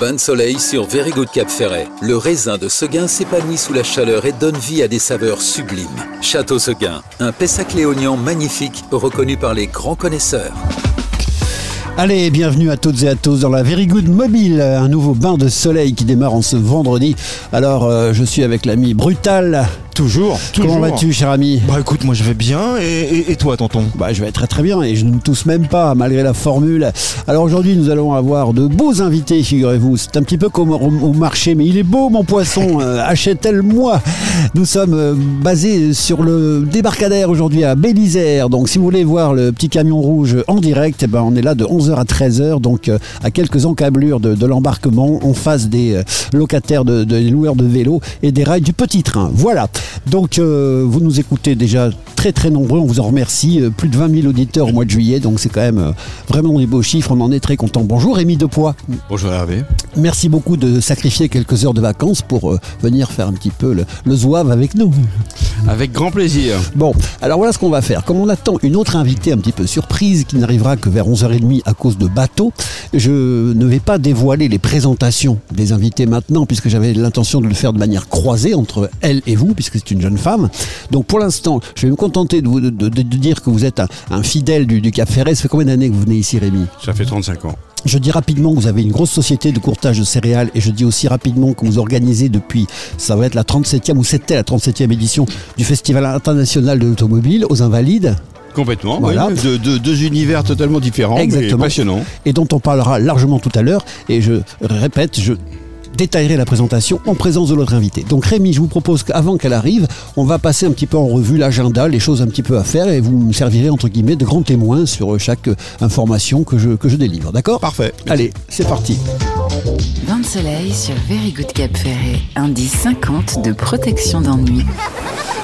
Bain de soleil sur Very Good Cap Ferret. Le raisin de Seguin s'épanouit sous la chaleur et donne vie à des saveurs sublimes. Château Seguin, un Pessac léonien magnifique reconnu par les grands connaisseurs. Allez, bienvenue à toutes et à tous dans la Very Good Mobile, un nouveau bain de soleil qui démarre en ce vendredi. Alors, euh, je suis avec l'ami Brutal. Toujours, toujours. Comment vas-tu, cher ami? Bah écoute, moi je vais bien, et, et- et toi, tonton? Bah, je vais très très bien et je ne tousse même pas malgré la formule. Alors aujourd'hui, nous allons avoir de beaux invités, figurez-vous. C'est un petit peu comme au, au marché, mais il est beau mon poisson. euh, Achète-le-moi. Nous sommes euh, basés sur le débarcadère aujourd'hui à Bélisère. Donc si vous voulez voir le petit camion rouge en direct, eh ben, on est là de 11h à 13h, donc euh, à quelques encablures de, de l'embarquement en face des locataires, de, de- des loueurs de vélos et des rails du petit train. Voilà. Donc euh, vous nous écoutez déjà très très nombreux, on vous en remercie. Euh, plus de 20 000 auditeurs au mois de juillet, donc c'est quand même euh, vraiment des beaux chiffres, on en est très content. Bonjour Rémi Depoix. Bonjour Hervé. Merci beaucoup de sacrifier quelques heures de vacances pour venir faire un petit peu le, le zouave avec nous. Avec grand plaisir. Bon, alors voilà ce qu'on va faire. Comme on attend une autre invitée un petit peu surprise qui n'arrivera que vers 11h30 à cause de bateau, je ne vais pas dévoiler les présentations des invités maintenant puisque j'avais l'intention de le faire de manière croisée entre elle et vous puisque c'est une jeune femme. Donc pour l'instant, je vais me contenter de, vous, de, de- de dire que vous êtes un, un fidèle du, du Cap Ferret. Ça fait combien d'années que vous venez ici Rémi? Ça fait 35 ans. je dis rapidement que vous avez une grosse société de courtage de céréales et je dis aussi rapidement que vous organisez depuis, ça va être la 37e ou c'était la 37e édition du Festival international de l'automobile aux Invalides Complètement. Voilà. oui. De, de- deux univers totalement différents, Exactement. passionnants. et dont on parlera largement tout à l'heure. Et je répète, je détaillerai la présentation en présence de notre invité. Donc Rémi, je vous propose qu'avant qu'elle arrive, on va passer un petit peu en revue l'agenda, les choses un petit peu à faire et vous me servirez entre guillemets de grand témoin sur chaque information que je, que je délivre. D'accord? Parfait. Allez, c'est parti. Bain de soleil sur Very Good Cap Ferret. Indice 50 de protection d'ennui.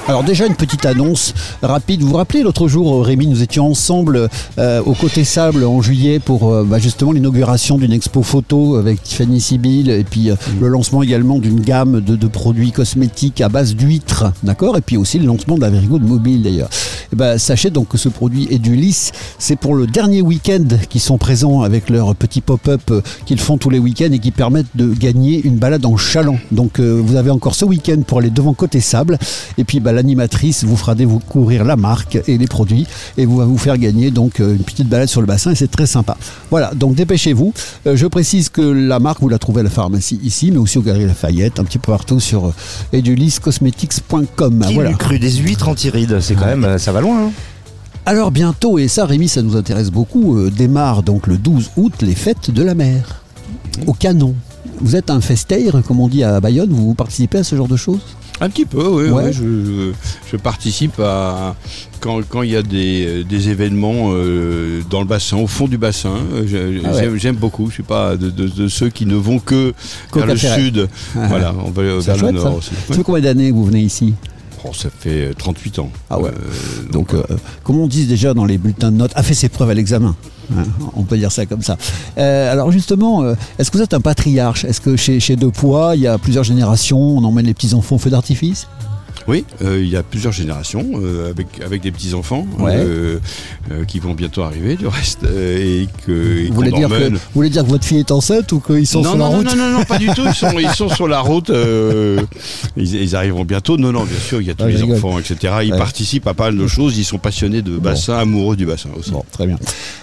Alors déjà une petite annonce rapide. Vous vous rappelez l'autre jour, euh, Rémi, nous étions ensemble euh, au Côté Sable en juillet pour euh, bah, justement l'inauguration d'une expo photo avec Tiffany Sibyl et puis euh, le lancement également d'une gamme de, produits cosmétiques à base d'huîtres, d'accord Et puis aussi le lancement de la Very Good Mobile d'ailleurs. Et ben, sachez donc que ce produit est du lisse. C'est pour le dernier week-end qu'ils sont présents avec leur petit pop-up euh, qu'ils font tous les week-ends et qui permettent de gagner une balade en chaland. Donc euh, vous avez encore ce week-end pour aller devant Côté Sable et puis bah, l'animatrice vous fera découvrir la marque et les produits et vous va vous faire gagner donc euh, une petite balade sur le bassin et c'est très sympa. Voilà, donc dépêchez-vous. Je précise que la marque vous la trouvez à la pharmacie ici mais aussi au Galerie Lafayette, un petit peu partout sur euh, eduliscosmetics.com. Qui Voilà. cru des huîtres anti-rides C'est quand même, euh, ça va loin. hein. Alors bientôt, et ça Rémi, ça nous intéresse beaucoup, euh, démarre donc le 12 août les fêtes de la mer au canon. Vous êtes un festaire, comme on dit à Bayonne, vous participez à ce genre de choses? Un petit peu, oui. Ouais. oui, je, je participe à. Quand quand il y a des, des événements euh, dans le bassin, au fond du bassin, euh, Ah ouais. j'aime- beaucoup. Je suis pas de, de- de ceux qui ne vont que vers le sud. Ah. Voilà, on va vers le nord aussi. Ça fait combien d'années que vous venez ici? Oh, ça fait euh, 38 ans. Ah ouais. Euh, Donc, euh, comme on dit déjà dans les bulletins de notes, a fait ses preuves à l'examen. Hein, on peut dire ça comme ça. Euh, alors justement, euh, est-ce que vous êtes un patriarche? Est-ce que chez, chez Deux Poids, il y a plusieurs générations, on emmène les petits-enfants au feu d'artifice? Oui, euh, il y a plusieurs générations euh, avec, avec des petits-enfants Ouais. euh, qui vont bientôt arriver du reste et que et vous voulez, dire que, vous voulez dire que votre fille est enceinte ou qu'ils sont non, sur non, la non, route non, non, non, pas du tout. Ils sont, ils sont sur la route. ils, ils arriveront bientôt. Non, non, bien sûr, il y a tous Ah, les rigole. enfants, etc. Ils Ouais. participent à pas mal de choses. Ils sont passionnés de bassin, amoureux du bassin aussi. Bon, très bien.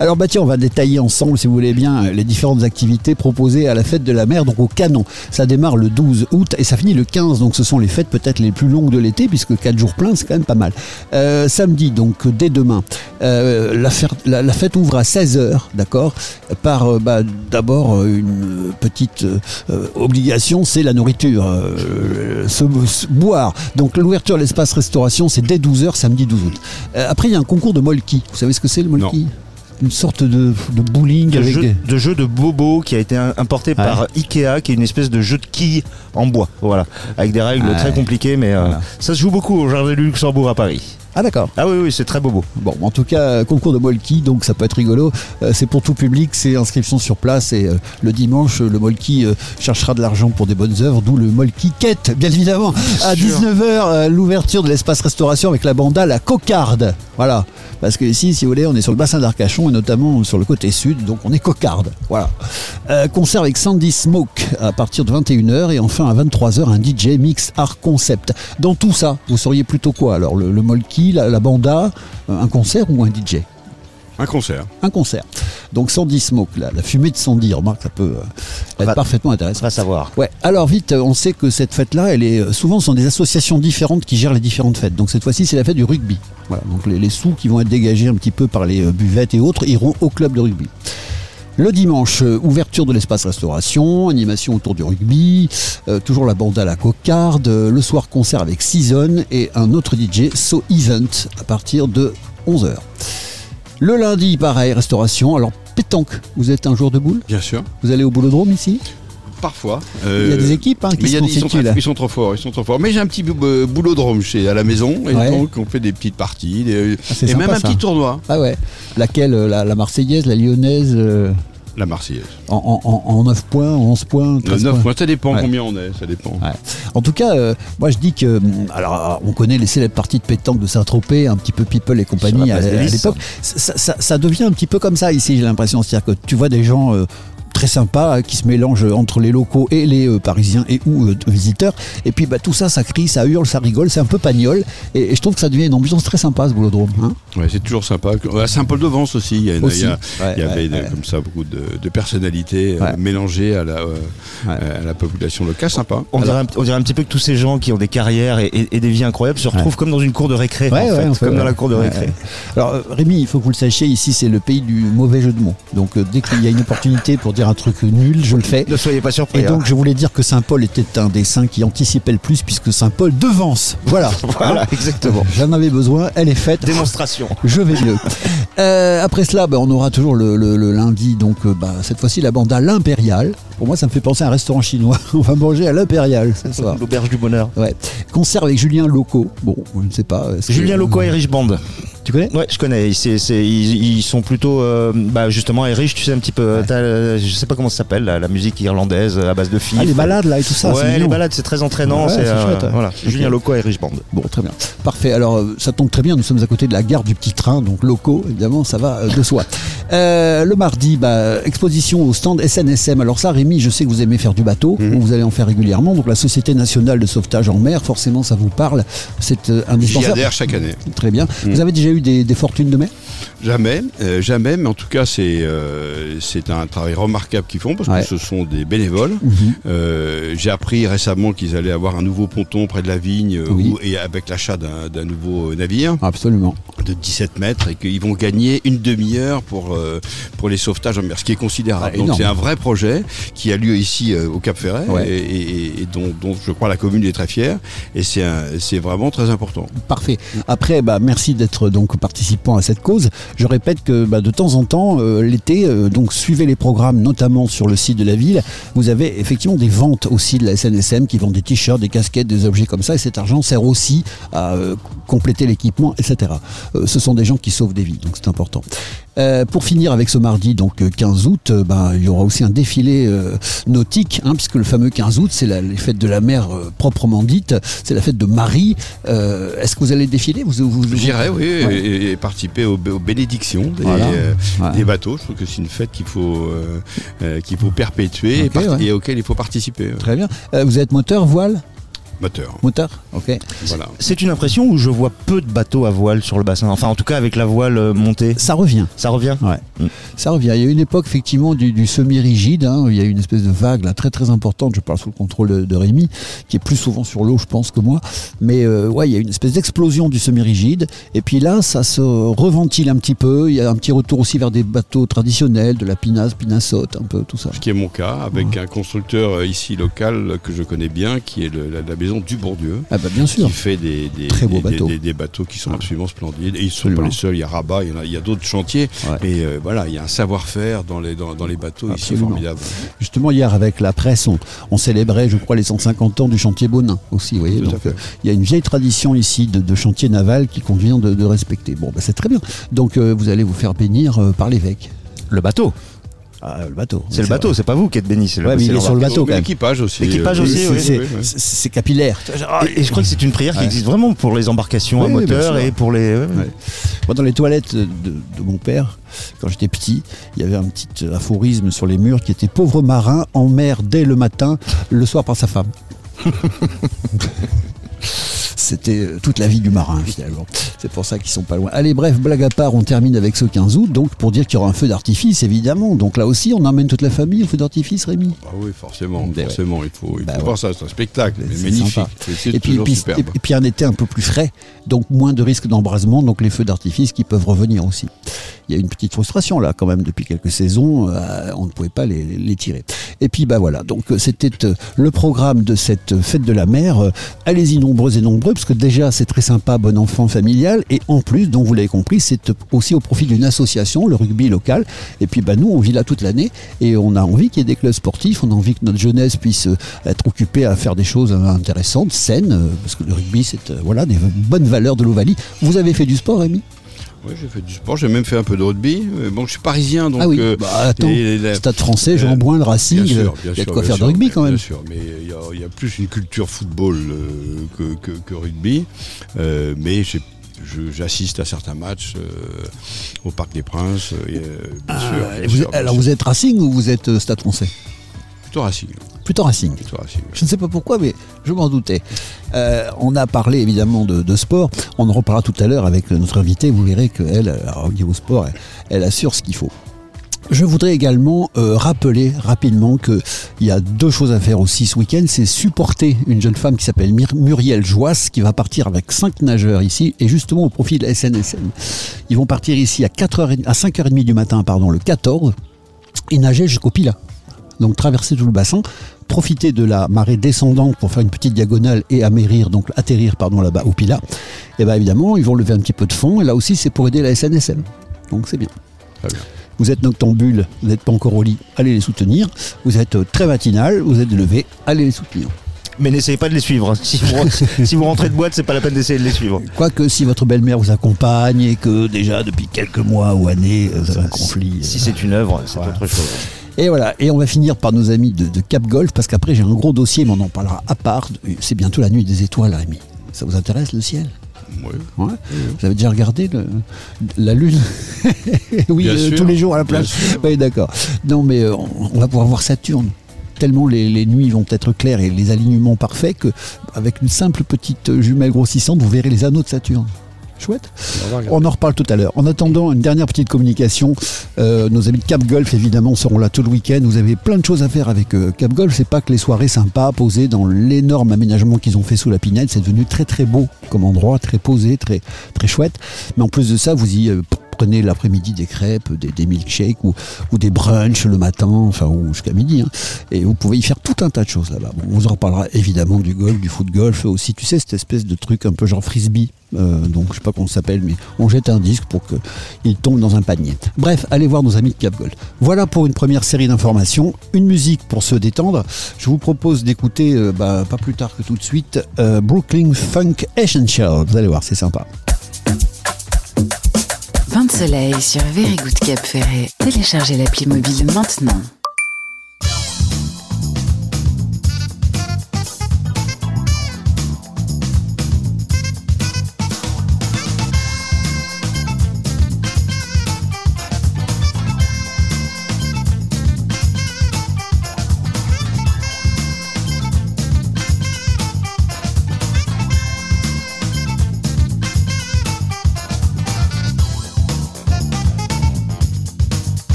Alors bah tiens, on va détailler ensemble, si vous voulez bien, les différentes activités proposées à la fête de la mer, donc au canon. Ça démarre le 12 août et ça finit le 15, donc ce sont les fêtes peut-être les plus longues de l'été, puisque 4 jours pleins, c'est quand même pas mal. Euh, samedi, donc dès demain, euh, la, fer- la- fête ouvre à 16h, d'accord Par euh, bah, d'abord une petite obligation, c'est la nourriture, se, boire. Donc l'ouverture l'espace restauration, c'est dès 12h, samedi 12 août. Après, il y a un concours de molki. Vous savez ce que c'est le molki? Une sorte de, de bowling De avec jeu, des... de jeu de bobo qui a été importé par Ikea, qui est une espèce de jeu de quilles en bois, voilà, avec des règles Ouais. très compliquées, mais euh, Voilà. ça se joue beaucoup au Jardin du Luxembourg à Paris. Ah d'accord. Ah oui, oui, c'est très bobo. Bon, en tout cas, concours de Molki, donc ça peut être rigolo. Euh, c'est pour tout public, c'est inscription sur place et euh, le dimanche, le Molki euh, cherchera de l'argent pour des bonnes œuvres, d'où le Molki Quête, bien évidemment. À 19h, l'ouverture de l'espace restauration avec la banda La Cocarde. Voilà. Parce que ici, si vous voulez, on est sur le bassin d'Arcachon et notamment sur le côté sud, donc on est cocarde. Voilà. Concert avec Sandy Smoke à partir de 21h et enfin à 23h un DJ mix art concept. Dans tout ça, vous seriez plutôt quoi Alors le, le Molki, la, la banda, euh, un concert ou un DJ Un concert. un concert. Donc Sandy Smoke, la, la fumée de Sandy, remarque, ça peut euh, être Va- parfaitement intéressant. Va savoir. Ouais, alors vite, euh, on sait que cette fête-là, elle est souvent ce sont des associations différentes qui gèrent les différentes fêtes. Donc cette fois-ci, c'est la fête du rugby. Voilà, donc les, les sous qui vont être dégagés un petit peu par les buvettes et autres iront au club de rugby. Le dimanche, euh, ouverture de l'espace restauration, animation autour du rugby, euh, toujours la bande à la cocarde, euh, le soir concert avec Season et un autre DJ, So Event, à partir de 11h. Le lundi, pareil, restauration. Alors, pétanque, vous êtes un joueur de boule? Bien sûr. Vous allez au boulodrome ici? Parfois. Il y a Euh, des équipes hein, qui mais il y se a des- ils, sont très, ils sont trop forts, ils sont trop forts. Mais j'ai un petit bou- euh, boulodrome chez à la maison et Ouais. donc on fait des petites parties des- Ah, c'est et sympa, même un ça. petit tournoi. Ah ouais. Laquelle euh, la, la Marseillaise, la Lyonnaise euh, La Marseillaise. en, en, en, en 9 points, en 11 points, 13 9 points. points, ça dépend Ouais. combien on est, ça dépend. Ouais. En tout cas, euh, moi je dis que, hum, alors on connaît les célèbres parties de pétanque de Saint-Tropez, un petit peu People et compagnie à, l'époque. Ça, ça- ça devient un petit peu comme ça ici, j'ai l'impression. C'est-à-dire que tu vois des gens euh, très sympas euh, qui se mélangent entre les locaux et les euh, parisiens et ou euh, visiteurs. Et puis bah, tout ça, ça crie, ça hurle, ça rigole, c'est un peu pagnol. Et, et je trouve que ça devient une ambiance très sympa ce boulodrome. Hein Ouais, c'est toujours sympa. À Saint-Paul-de-Vence aussi, il y, a Aussi. il y a- Ouais, il y avait ouais, de- ouais. comme ça beaucoup de, de personnalités euh, mélangées à la, euh, Ouais. à la population locale. Sympa. On dirait, un, on dirait un petit peu que tous ces gens qui ont des carrières et, et- et des vies incroyables se retrouvent comme dans une cour de récré. Ouais, en ouais, fait, comme dans la cour de récré. ouais. Alors Rémi, il faut que vous le sachiez, ici c'est le pays du mauvais jeu de mots. Donc euh, dès qu'il y a une opportunité pour dire un truc nul, je le fais. Ne soyez pas surpris. Et hein. donc je voulais dire que Saint-Paul était un des saints qui anticipait le plus puisque Saint-Paul devance. Voilà. Voilà, Hein exactement. J'en avais besoin, elle est faite. Démonstration. Je vais mieux. Euh, après cela, bah, on aura toujours le, le- le lundi, donc euh, bah, cette fois-ci la bande à l'Impérial. Pour moi, ça me fait penser à un restaurant chinois. On va manger à l'Impérial ce soir. L'auberge du bonheur. Ouais. Concert avec Julien Loco. Bon, je ne sais pas. que- Julien Loco et Rich Band. Tu connais Ouais, je connais. C'est- c'est- ils, ils sont plutôt, euh, bah, justement, Erich, tu sais un petit peu. t'as, euh, je sais pas comment ça s'appelle, la, la musique irlandaise à base de filles. Ah, les balades là et tout ça. c'est ouais, les balades, c'est très entraînant. Ouais, c'est c'est chouette, ouais. Voilà, Ok. Julien Loco et Rich Band. Bon, très bien. Parfait. Alors, euh, ça tombe très bien. Nous sommes à côté de la gare du petit train, donc locaux, évidemment, ça va euh, de soi. Euh, le mardi, bah, exposition au stand SNSM. Alors ça, Rémi, je sais que vous aimez faire du bateau. Mhm. Vous allez en faire régulièrement. Donc la Société nationale de sauvetage en mer, forcément, ça vous parle. C'est euh, J'y indispensable. adhère chaque année. Très bien. Mhm. Vous avez déjà eu des, des fortunes de mer Jamais, euh, jamais, mais en tout cas, c'est euh, c'est un travail remarquable qu'ils font parce Ouais. que ce sont des bénévoles. Euh, J'ai appris récemment qu'ils allaient avoir un nouveau ponton près de la vigne Oui. où- et avec l'achat d'un nouveau navire Absolument. de 17 mètres et qu'ils vont gagner une demi-heure pour, pour les sauvetages en mer, ce qui est considérable. Ah, Donc c'est un vrai projet qui a lieu ici au Cap Ferret Ouais. et, et- et dont, dont je crois la commune est très fière et c'est vraiment très important. Parfait. Après, bah, merci d'être donc participant à cette cause. Je répète que bah, de temps en temps, euh, l'été, euh, donc suivez les programmes, notamment sur le site de la ville. Vous avez effectivement des ventes aussi de la SNSM qui vendent des t-shirts, des casquettes, des objets comme ça. Et cet argent sert aussi à euh, compléter l'équipement, etc. Euh, ce sont des gens qui sauvent des vies, donc c'est important. Euh, pour finir avec ce mardi, donc euh, 15 août, euh, bah, il y aura aussi un défilé euh, nautique, hein, puisque le fameux 15 août, c'est la- les fêtes de la mer euh, proprement dite, c'est la fête de Marie. Euh, Est-ce que vous allez défiler? Vous, vous- vous- J'irai, oui, Ouais. et, et participer aux, aux bénédictions des, Voilà. euh, Ouais. des bateaux. Je trouve que c'est une fête qu'il faut, euh, euh, qu'il faut perpétuer et, ouais. et auquel il faut participer. Très bien. Euh, vous êtes moteur, voile? Moteur. Moteur Ok. Voilà. C'est une impression où je vois peu de bateaux à voile sur le bassin. Enfin, en tout cas, avec la voile euh, montée. Ça revient. Ça revient Ouais. Mm. Ça revient. Il y a eu une époque effectivement du, du semi-rigide. hein, où il y a eu une espèce de vague là, très très importante. Je parle sous le contrôle de, de Rémi, qui est plus souvent sur l'eau, je pense, que moi. Mais euh, ouais, il y a eu une espèce d'explosion du semi-rigide. Et puis là, ça se reventile un petit peu. Il y a un petit retour aussi vers des bateaux traditionnels, de la pinasse, pinassote, un peu tout ça. Ce qui est mon cas, avec un constructeur euh, ici local que je connais bien, qui est le- la, la maison du Bourdieu. Ah bah bien sûr. qui fait des, des, Très beaux des- bateaux. des- des bateaux qui sont Ah. absolument splendides. Et ils ne sont Absolument. pas les seuls, il y a Rabat, il y a, il y a d'autres chantiers. Ouais. Et euh, voilà, il y a un savoir-faire dans les, dans, dans les bateaux ici Absolument. formidable. Justement, hier, avec la presse, on, on célébrait, je crois, les 150 ans du chantier Bonin aussi. Vous voyez Tout à Donc, fait. euh, il y a une vieille tradition ici de, de chantier naval qu'il convient de, de respecter. Bon, bah, c'est très bien. Donc, euh, vous allez vous faire bénir euh, par l'évêque. Le bateau. Ah, le bateau. C'est le vrai. bateau, c'est pas vous qui êtes béni. c'est le- Ouais, mais il est sur le bateau, Mais quand même. L'équipage aussi. L'équipage euh, aussi, C'est- oui, c'est- oui, oui. c'est- C'est capillaire. Et, et je crois que c'est une prière qui Ouais. existe vraiment pour les embarcations à moteur et pour les. ouais, ouais. Ouais. Moi, dans les toilettes de, de mon père, quand j'étais petit, il y avait un petit aphorisme sur les murs qui était Pauvre marin en mer dès le matin, le soir par sa femme. C'était euh, toute la vie du marin finalement. C'est pour ça qu'ils sont pas loin. Allez, bref, blague à part, on termine avec ce 15 août, donc pour dire qu'il y aura un feu d'artifice évidemment. Donc là aussi, on emmène toute la famille au feu d'artifice, Rémi. Ah oui, forcément, Ben ouais. forcément, il faut, il Bah faut ouais. voir ça, c'est un spectacle, mais C'est magnifique. C'est- Et puis, puis- et- et puis un été un peu plus frais, donc moins de risques d'embrasement, donc les feux d'artifice qui peuvent revenir aussi. Il y a une petite frustration là quand même depuis quelques saisons, euh, on ne pouvait pas les, les tirer. Et puis bah voilà, donc euh, c'était euh, le programme de cette fête de la mer. Euh, Allez-y nombreux et nombreux, parce que déjà c'est très sympa, bon enfant familial, et en plus, donc vous l'avez compris, c'est aussi au profit d'une association, le rugby local. Et puis bah nous, on vit là toute l'année, et on a envie qu'il y ait des clubs sportifs, on a envie que notre jeunesse puisse euh, être occupée à faire des choses euh, intéressantes, saines, euh, parce que le rugby c'est euh, voilà des bonnes valeurs de l'Ovalie. Vous avez fait du sport, Rémi? Oui, j'ai fait du sport, j'ai même fait un peu de rugby. mais Bon, je suis parisien, donc. Ah oui, euh, bah attends, et Stade français, Jean Euh, Brun, le Racing, euh, il y a de quoi faire sûr, de rugby quand même. Bien sûr, mais il y a, il y a plus une culture football euh, que, que- que rugby. Euh, mais j'ai- j'assiste à certains matchs euh, au Parc des Princes. euh, bien sûr, Ah, bien vous- sûr, bien alors sûr. vous êtes Racing ou vous êtes euh, Stade français? Plutôt Racing. Plutôt Racing. Plutôt Racing. Je ne sais pas pourquoi, mais je m'en doutais. Euh, on a parlé évidemment de, de sport. On en reparlera tout à l'heure avec notre invitée. Vous verrez qu'elle, au niveau sport, elle, elle assure ce qu'il faut. Je voudrais également euh, rappeler rapidement qu'il y a deux choses à faire aussi ce week-end. C'est supporter une jeune femme qui s'appelle Muriel Joisse, qui va partir avec cinq nageurs ici, et justement au profit de la SNSM. Ils vont partir ici à, 4h, à 5h30 du matin, pardon, le 14, et nager jusqu'au Pilat. Donc traverser tout le bassin, profiter de la marée descendante pour faire une petite diagonale et amérir, donc atterrir pardon là-bas au Pilat. Et bien évidemment, ils vont lever un petit peu de fond, et là aussi c'est pour aider la SNSM. Donc c'est bien. Très bien. Vous êtes noctambule, vous n'êtes pas encore au lit, allez les soutenir. Vous êtes euh, très matinal, vous êtes levé, allez les soutenir. Mais n'essayez pas de les suivre. hein. Si vous, si vous rentrez de boîte, c'est pas la peine d'essayer de les suivre. Quoique si votre belle-mère vous accompagne et que déjà depuis quelques mois ou années, euh, vous avez un conflit. Si euh, c'est une œuvre, c'est Voilà. autre chose. Et voilà, et on va finir par nos amis de, de Cap Golf, parce qu'après j'ai un gros dossier, mais on en parlera à part. C'est bientôt la nuit des étoiles, Rémi. Ça vous intéresse le ciel? Ouais. Vous avez déjà regardé le- la lune? Oui, euh, tous les jours à la plage. Oui, d'accord. Non, mais euh, on, on va pouvoir voir Saturne. Tellement les, les nuits vont être claires et les alignements parfaits que, avec une simple petite jumelle grossissante, vous verrez les anneaux de Saturne. Chouette. On en reparle tout à l'heure. En attendant, une dernière petite communication. Euh, nos amis de Cap Golf, évidemment, seront là tout le week-end. Vous avez plein de choses à faire avec euh, Cap Golf. C'est pas que les soirées sympas posées dans l'énorme aménagement qu'ils ont fait sous la pinette. C'est devenu très très beau comme endroit, très posé, très très chouette. Mais en plus de ça, vous y euh, prenez l'après-midi des crêpes, des, milkshakes ou, des brunchs le matin, enfin ou jusqu'à midi. hein. Et vous pouvez y faire tout un tas de choses là-bas. On vous en reparlera évidemment du golf, du foot golf aussi. Tu sais cette espèce de truc un peu genre frisbee. Euh, donc je sais pas comment ça s'appelle, mais on jette un disque pour qu'il tombe dans un panier. Bref, allez voir nos amis de Cap Golf. Voilà pour une première série d'informations. Une musique pour se détendre. Je vous propose d'écouter, euh, bah, pas plus tard que tout de suite, euh, Brooklyn Funk Essential. Vous allez voir, c'est sympa. Vin de soleil sur Very Good Cap Ferret. Téléchargez l'appli mobile maintenant.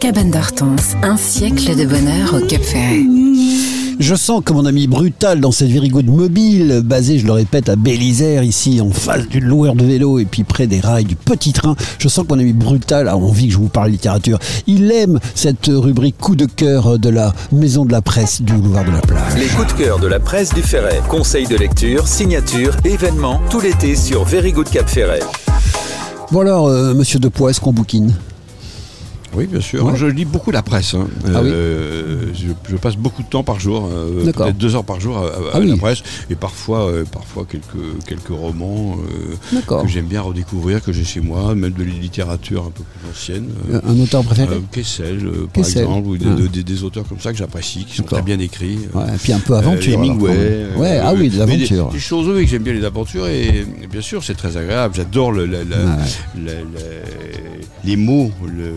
Cabane d'Hortense, un siècle de bonheur au Cap Ferret. Je sens que mon ami Brutal dans cette Very Good Mobile, basée, je le répète, à Bélisère, ici en face du loueur de vélo et puis près des rails du petit train, je sens que mon ami Brutal a envie que je vous parle littérature. Il aime cette rubrique coup de cœur de la maison de la presse du boulevard de la plage. Les coups de cœur de la presse du Ferret. Conseils de lecture, signatures, événements, tout l'été sur Very Good Cap Ferret. Bon alors, euh, monsieur Depoix, est-ce qu'on bouquine? Oui, bien sûr. Ouais. Je lis beaucoup la presse. hein. Ah oui Euh, je, je passe beaucoup de temps par jour, euh, peut-être deux heures par jour à, à- Ah à la presse, et parfois, euh, parfois quelques, quelques romans que j'aime bien redécouvrir, que j'ai chez moi, même de la littérature un peu plus ancienne. Un auteur préféré? Kessel, par Kessel. exemple, ou des, Ah. de- des- des auteurs comme ça que j'apprécie, qui sont très bien écrits. Ouais, et puis un peu aventure. Hemingway. ouais, ah oui, de des- l'aventure. Des, choses, oui, que j'aime bien les aventures et, et bien sûr, c'est très agréable. J'adore le, les mots, le-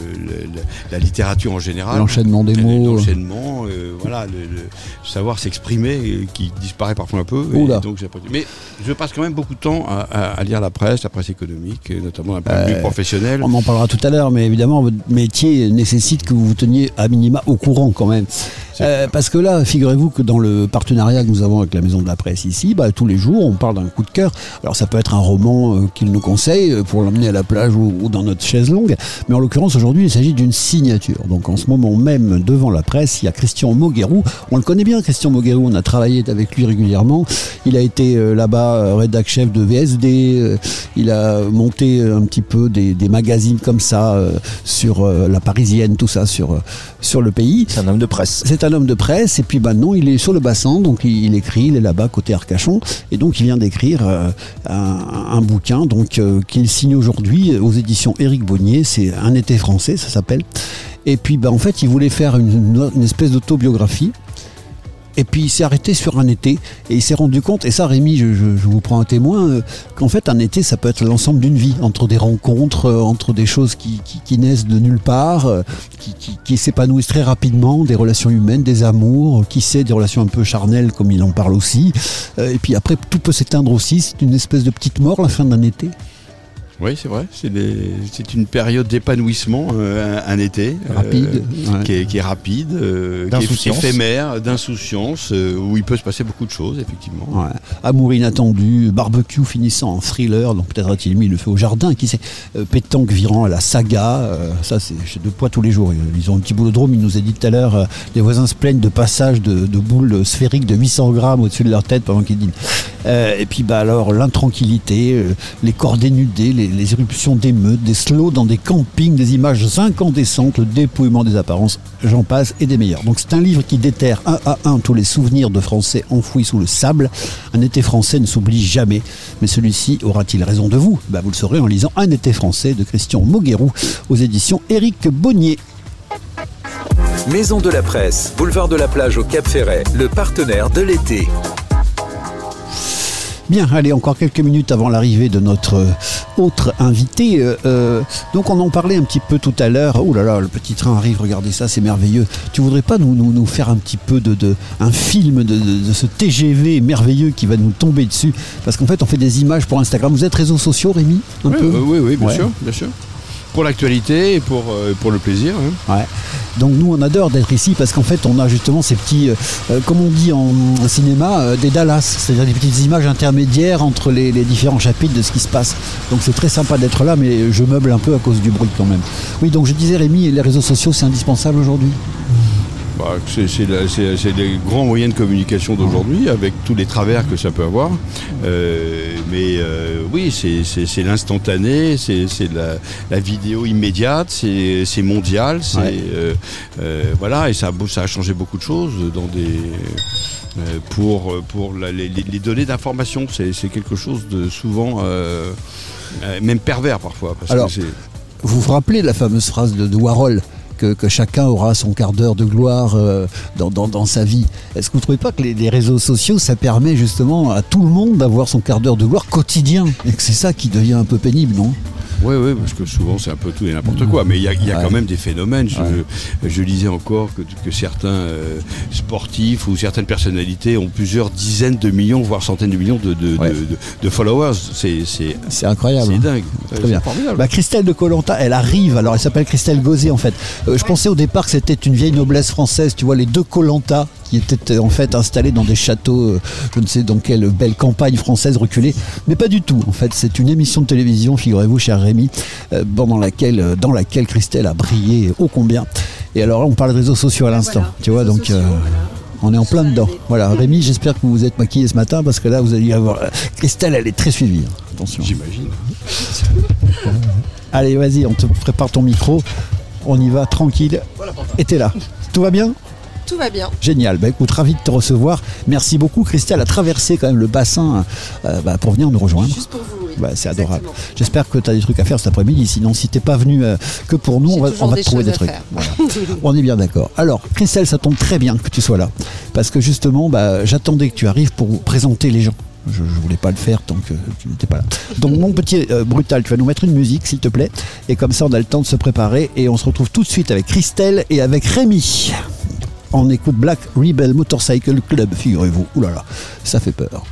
la, littérature en général. L'enchaînement des mots. L'enchaînement, euh, voilà, le, le savoir s'exprimer euh, qui disparaît parfois un peu. et donc. Mais je passe quand même beaucoup de temps à, à- à lire la presse, la presse économique, notamment d'un point de vue Euh, professionnel. On en parlera tout à l'heure, mais évidemment, votre métier nécessite que vous vous teniez à minima au courant quand même. Euh, parce que là, figurez-vous que dans le partenariat que nous avons avec la Maison de la Presse ici, bah, tous les jours, on parle d'un coup de cœur. Alors ça peut être un roman euh, qu'il nous conseille euh, pour l'emmener à la plage ou, ou dans notre chaise longue, mais en l'occurrence aujourd'hui, il s'agit d'une signature. Donc en ce moment même, devant la presse, il y a Christian Moguerou. On le connaît bien, Christian Moguerou, on a travaillé avec lui régulièrement. Il a été euh, là-bas euh, rédac chef de VSD, euh, il a monté un petit peu des, des magazines comme ça sur la Parisienne, tout ça sur, sur le pays. C'est un homme de presse. C'est un homme de presse et puis maintenant il est sur le bassin, donc il, il écrit, il est là-bas côté Arcachon et donc il vient d'écrire un, un bouquin donc qu'il signe aujourd'hui aux éditions Éric Bonnier. C'est un été français, ça Et puis bah, en fait il voulait faire une, espèce d'autobiographie. Et puis il s'est arrêté sur un été et il s'est rendu compte, et ça Rémi, je, vous prends un témoin, euh, qu'en fait un été ça peut être l'ensemble d'une vie, entre des rencontres, euh, entre des choses qui, naissent de nulle part, euh, qui, qui- s'épanouissent très rapidement, des relations humaines, des amours, qui sait, des relations un peu charnelles comme il en parle aussi. Et puis après tout peut s'éteindre aussi, c'est une espèce de petite mort la fin d'un été. Oui, c'est vrai. C'est une période d'épanouissement, euh, un, un été. euh, Rapide. ouais. qui, est, qui est rapide, euh, qui est D'insouciance. éphémère, d'insouciance, où il peut se passer beaucoup de choses, effectivement. Ouais. Amour inattendu, barbecue finissant en thriller, donc peut-être a-t-il mis le feu au jardin, qui sait, pétanque virant à la saga, ça c'est deux poids tous les jours. Ils ont un petit boulodrome, il nous a dit tout à l'heure, les voisins se plaignent de passage de, de boules sphériques de 800 grammes au-dessus de leur tête pendant qu'ils dînent. Et puis bah alors l'intranquillité, les corps dénudés, les, les éruptions d'émeutes, des slows dans des campings, des images incandescentes, le dépouillement des apparences, j'en passe, et des meilleurs. Donc c'est un livre qui déterre un à un tous les souvenirs de Français enfouis sous le sable. Un été français ne s'oublie jamais. Mais celui-ci aura-t-il raison de vous? Bah, Vous le saurez en lisant Un été français de Christian Moguerou aux éditions Éric Bonnier. Maison de la presse, boulevard de la plage au Cap Ferret, le partenaire de l'été. Bien, allez, encore quelques minutes avant l'arrivée de notre euh, autre invité. Euh, euh, donc on en parlait un petit peu tout à l'heure. Oh là là, le petit train arrive, regardez ça, c'est merveilleux. Tu voudrais pas nous, nous, nous faire un petit peu de, de- un film de, de- de ce TGV merveilleux qui va nous tomber dessus? Parce qu'en fait, on fait des images pour Instagram. Vous êtes réseaux sociaux, Rémi un Oui, peu? euh, oui, oui, bien Ouais. sûr, bien sûr. Pour l'actualité et pour, euh, pour le plaisir. hein. Ouais. Donc nous on adore d'être ici parce qu'en fait on a justement ces petits, euh, euh, comme on dit en, cinéma, des Dallas, c'est-à-dire des petites images intermédiaires entre les, les différents chapitres de ce qui se passe. Donc c'est très sympa d'être là, mais je meuble un peu à cause du bruit quand même. Oui, donc je disais Rémi, les réseaux sociaux c'est indispensable aujourd'hui. Bah, c'est les grands moyens de communication d'aujourd'hui, avec tous les travers que ça peut avoir. Euh, mais euh, oui, c'est- l'instantané, c'est la, la vidéo immédiate, c'est mondial, c'est Ouais. euh, voilà, et ça, a beau- ça a changé beaucoup de choses dans des pour pour la- les, données d'information. C'est quelque chose de souvent même pervers parfois. Parce Alors, que Vous vous rappelez la fameuse phrase de, de Warhol? Que, chacun aura son quart d'heure de gloire euh, dans, sa vie. Est-ce que vous ne trouvez pas que les réseaux sociaux, ça permet justement à tout le monde d'avoir son quart d'heure de gloire quotidien? Et que c'est ça qui devient un peu pénible, non? Oui, oui, parce que souvent c'est un peu tout et n'importe quoi. Mais il y a, y a Ouais. quand même des phénomènes. Je, je lisais encore que, que certains euh, sportifs ou certaines personnalités ont plusieurs dizaines de millions, voire centaines de millions de, de, Ouais. de- de- de followers. C'est incroyable. c'est hein. dingue. Très C'est bien. formidable. Bah, Christelle de Colanta, elle arrive. Alors, elle s'appelle Christelle Gauzet en fait. Euh, je pensais au départ que c'était une vieille noblesse française. Tu vois, les deux Colanta qui étaient euh, en fait installés dans des châteaux, euh, je ne sais dans quelle belle campagne française reculée, mais pas du tout. En fait, c'est une émission de télévision, figurez-vous, cher Rémi, euh, dans laquelle, dans laquelle Christelle a brillé ô combien. Et alors là, on parle de réseaux sociaux à l'instant. Voilà, tu vois, donc. sociaux, euh, voilà. on est en plein dedans. Voilà, Rémi, j'espère que vous vous êtes maquillé ce matin parce que là, vous allez avoir. euh, Christelle, elle est très suivie. hein. Attention. J'imagine. Allez, vas-y, on te prépare ton micro. On y va tranquille. Et t'es là. Tout va bien? Tout va bien. Génial. Bah écoute, ravi de te recevoir. Merci beaucoup, Christelle, a traversé quand même le bassin euh, bah, pour venir nous rejoindre. Juste pour vous, oui. Bah, c'est adorable. J'espère que tu as des trucs à faire cet après-midi. Sinon, si t'es pas venu euh, que pour nous, on va, on te trouver des à trucs. Voilà. on est bien d'accord. Alors, Christelle, ça tombe très bien que tu sois là. Parce que justement, bah, j'attendais que tu arrives pour présenter les gens. Je, je voulais pas le faire tant que tu n'étais pas là. Donc, mon petit euh, brutal, tu vas nous mettre une musique, s'il te plaît. Et comme ça, on a le temps de se préparer. Et on se retrouve tout de suite avec Christelle et avec Rémi. On écoute Black Rebel Motorcycle Club, figurez-vous. Ouh ça fait peur.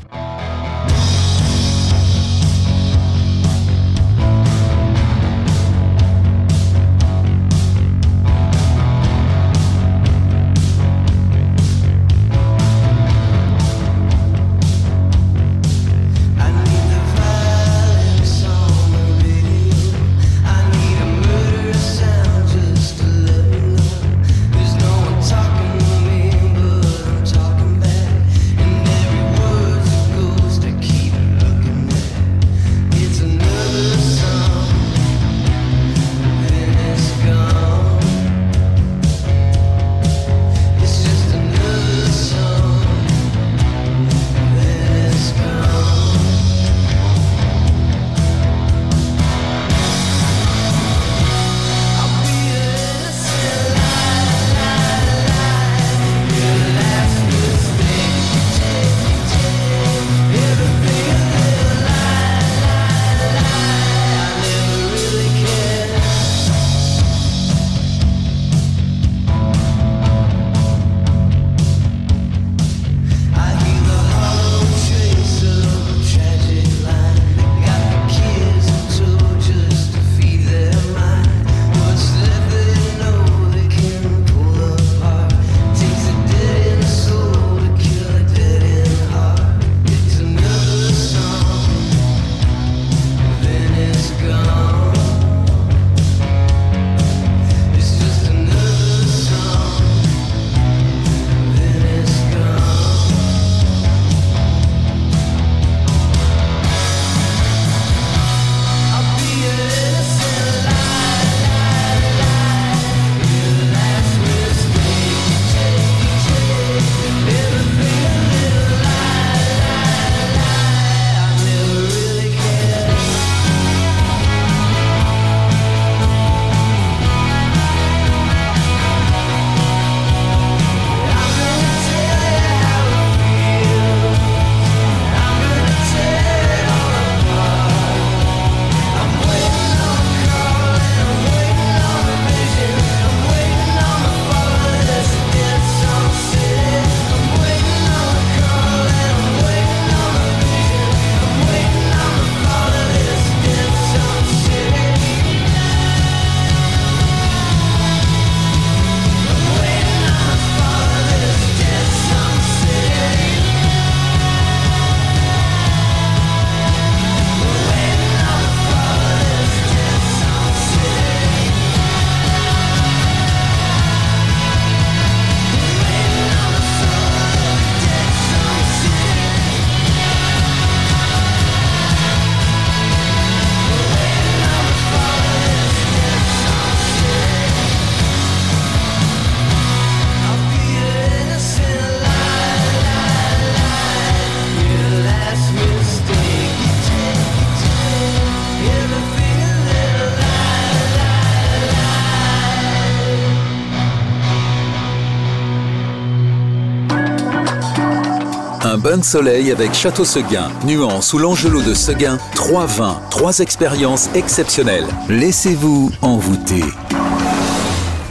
De soleil avec Château Seguin, Nuance ou l'Angelot de Seguin. Trois vins, trois expériences exceptionnelles. Laissez-vous envoûter.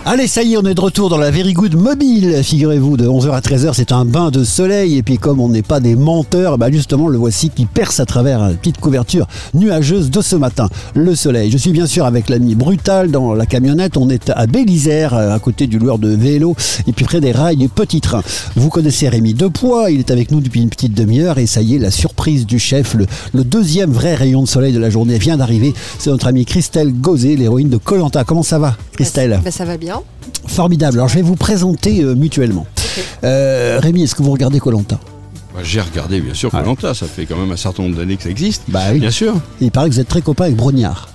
Allez, ça y est, on est de retour dans la Very Good Mobile. Figurez-vous, de 11h à 13h, c'est un bain de soleil. Et puis, comme on n'est pas des menteurs, bah justement, le voici qui perce à travers une petite couverture nuageuse de ce matin. Le soleil. Je suis bien sûr avec l'ami Brutal dans la camionnette. On est à Bélisère, à côté du loueur de vélo, et puis près des rails du Petit Train. Vous connaissez Rémi Depoix. Il est avec nous depuis une petite demi-heure. Et ça y est, la surprise du chef, le, le deuxième vrai rayon de soleil de la journée vient d'arriver. C'est notre amie Christelle Gauzet, l'héroïne de Colanta. Comment ça va, Christelle? Bah, ça va bien. Formidable. Alors je vais vous présenter euh, mutuellement. Euh, Rémi, est-ce que vous regardez Colanta Bah, J'ai regardé, bien sûr, Colanta. Ça fait quand même un certain nombre d'années que ça existe. Bah oui. Bien sûr. Il paraît que vous êtes très copain avec Brognard.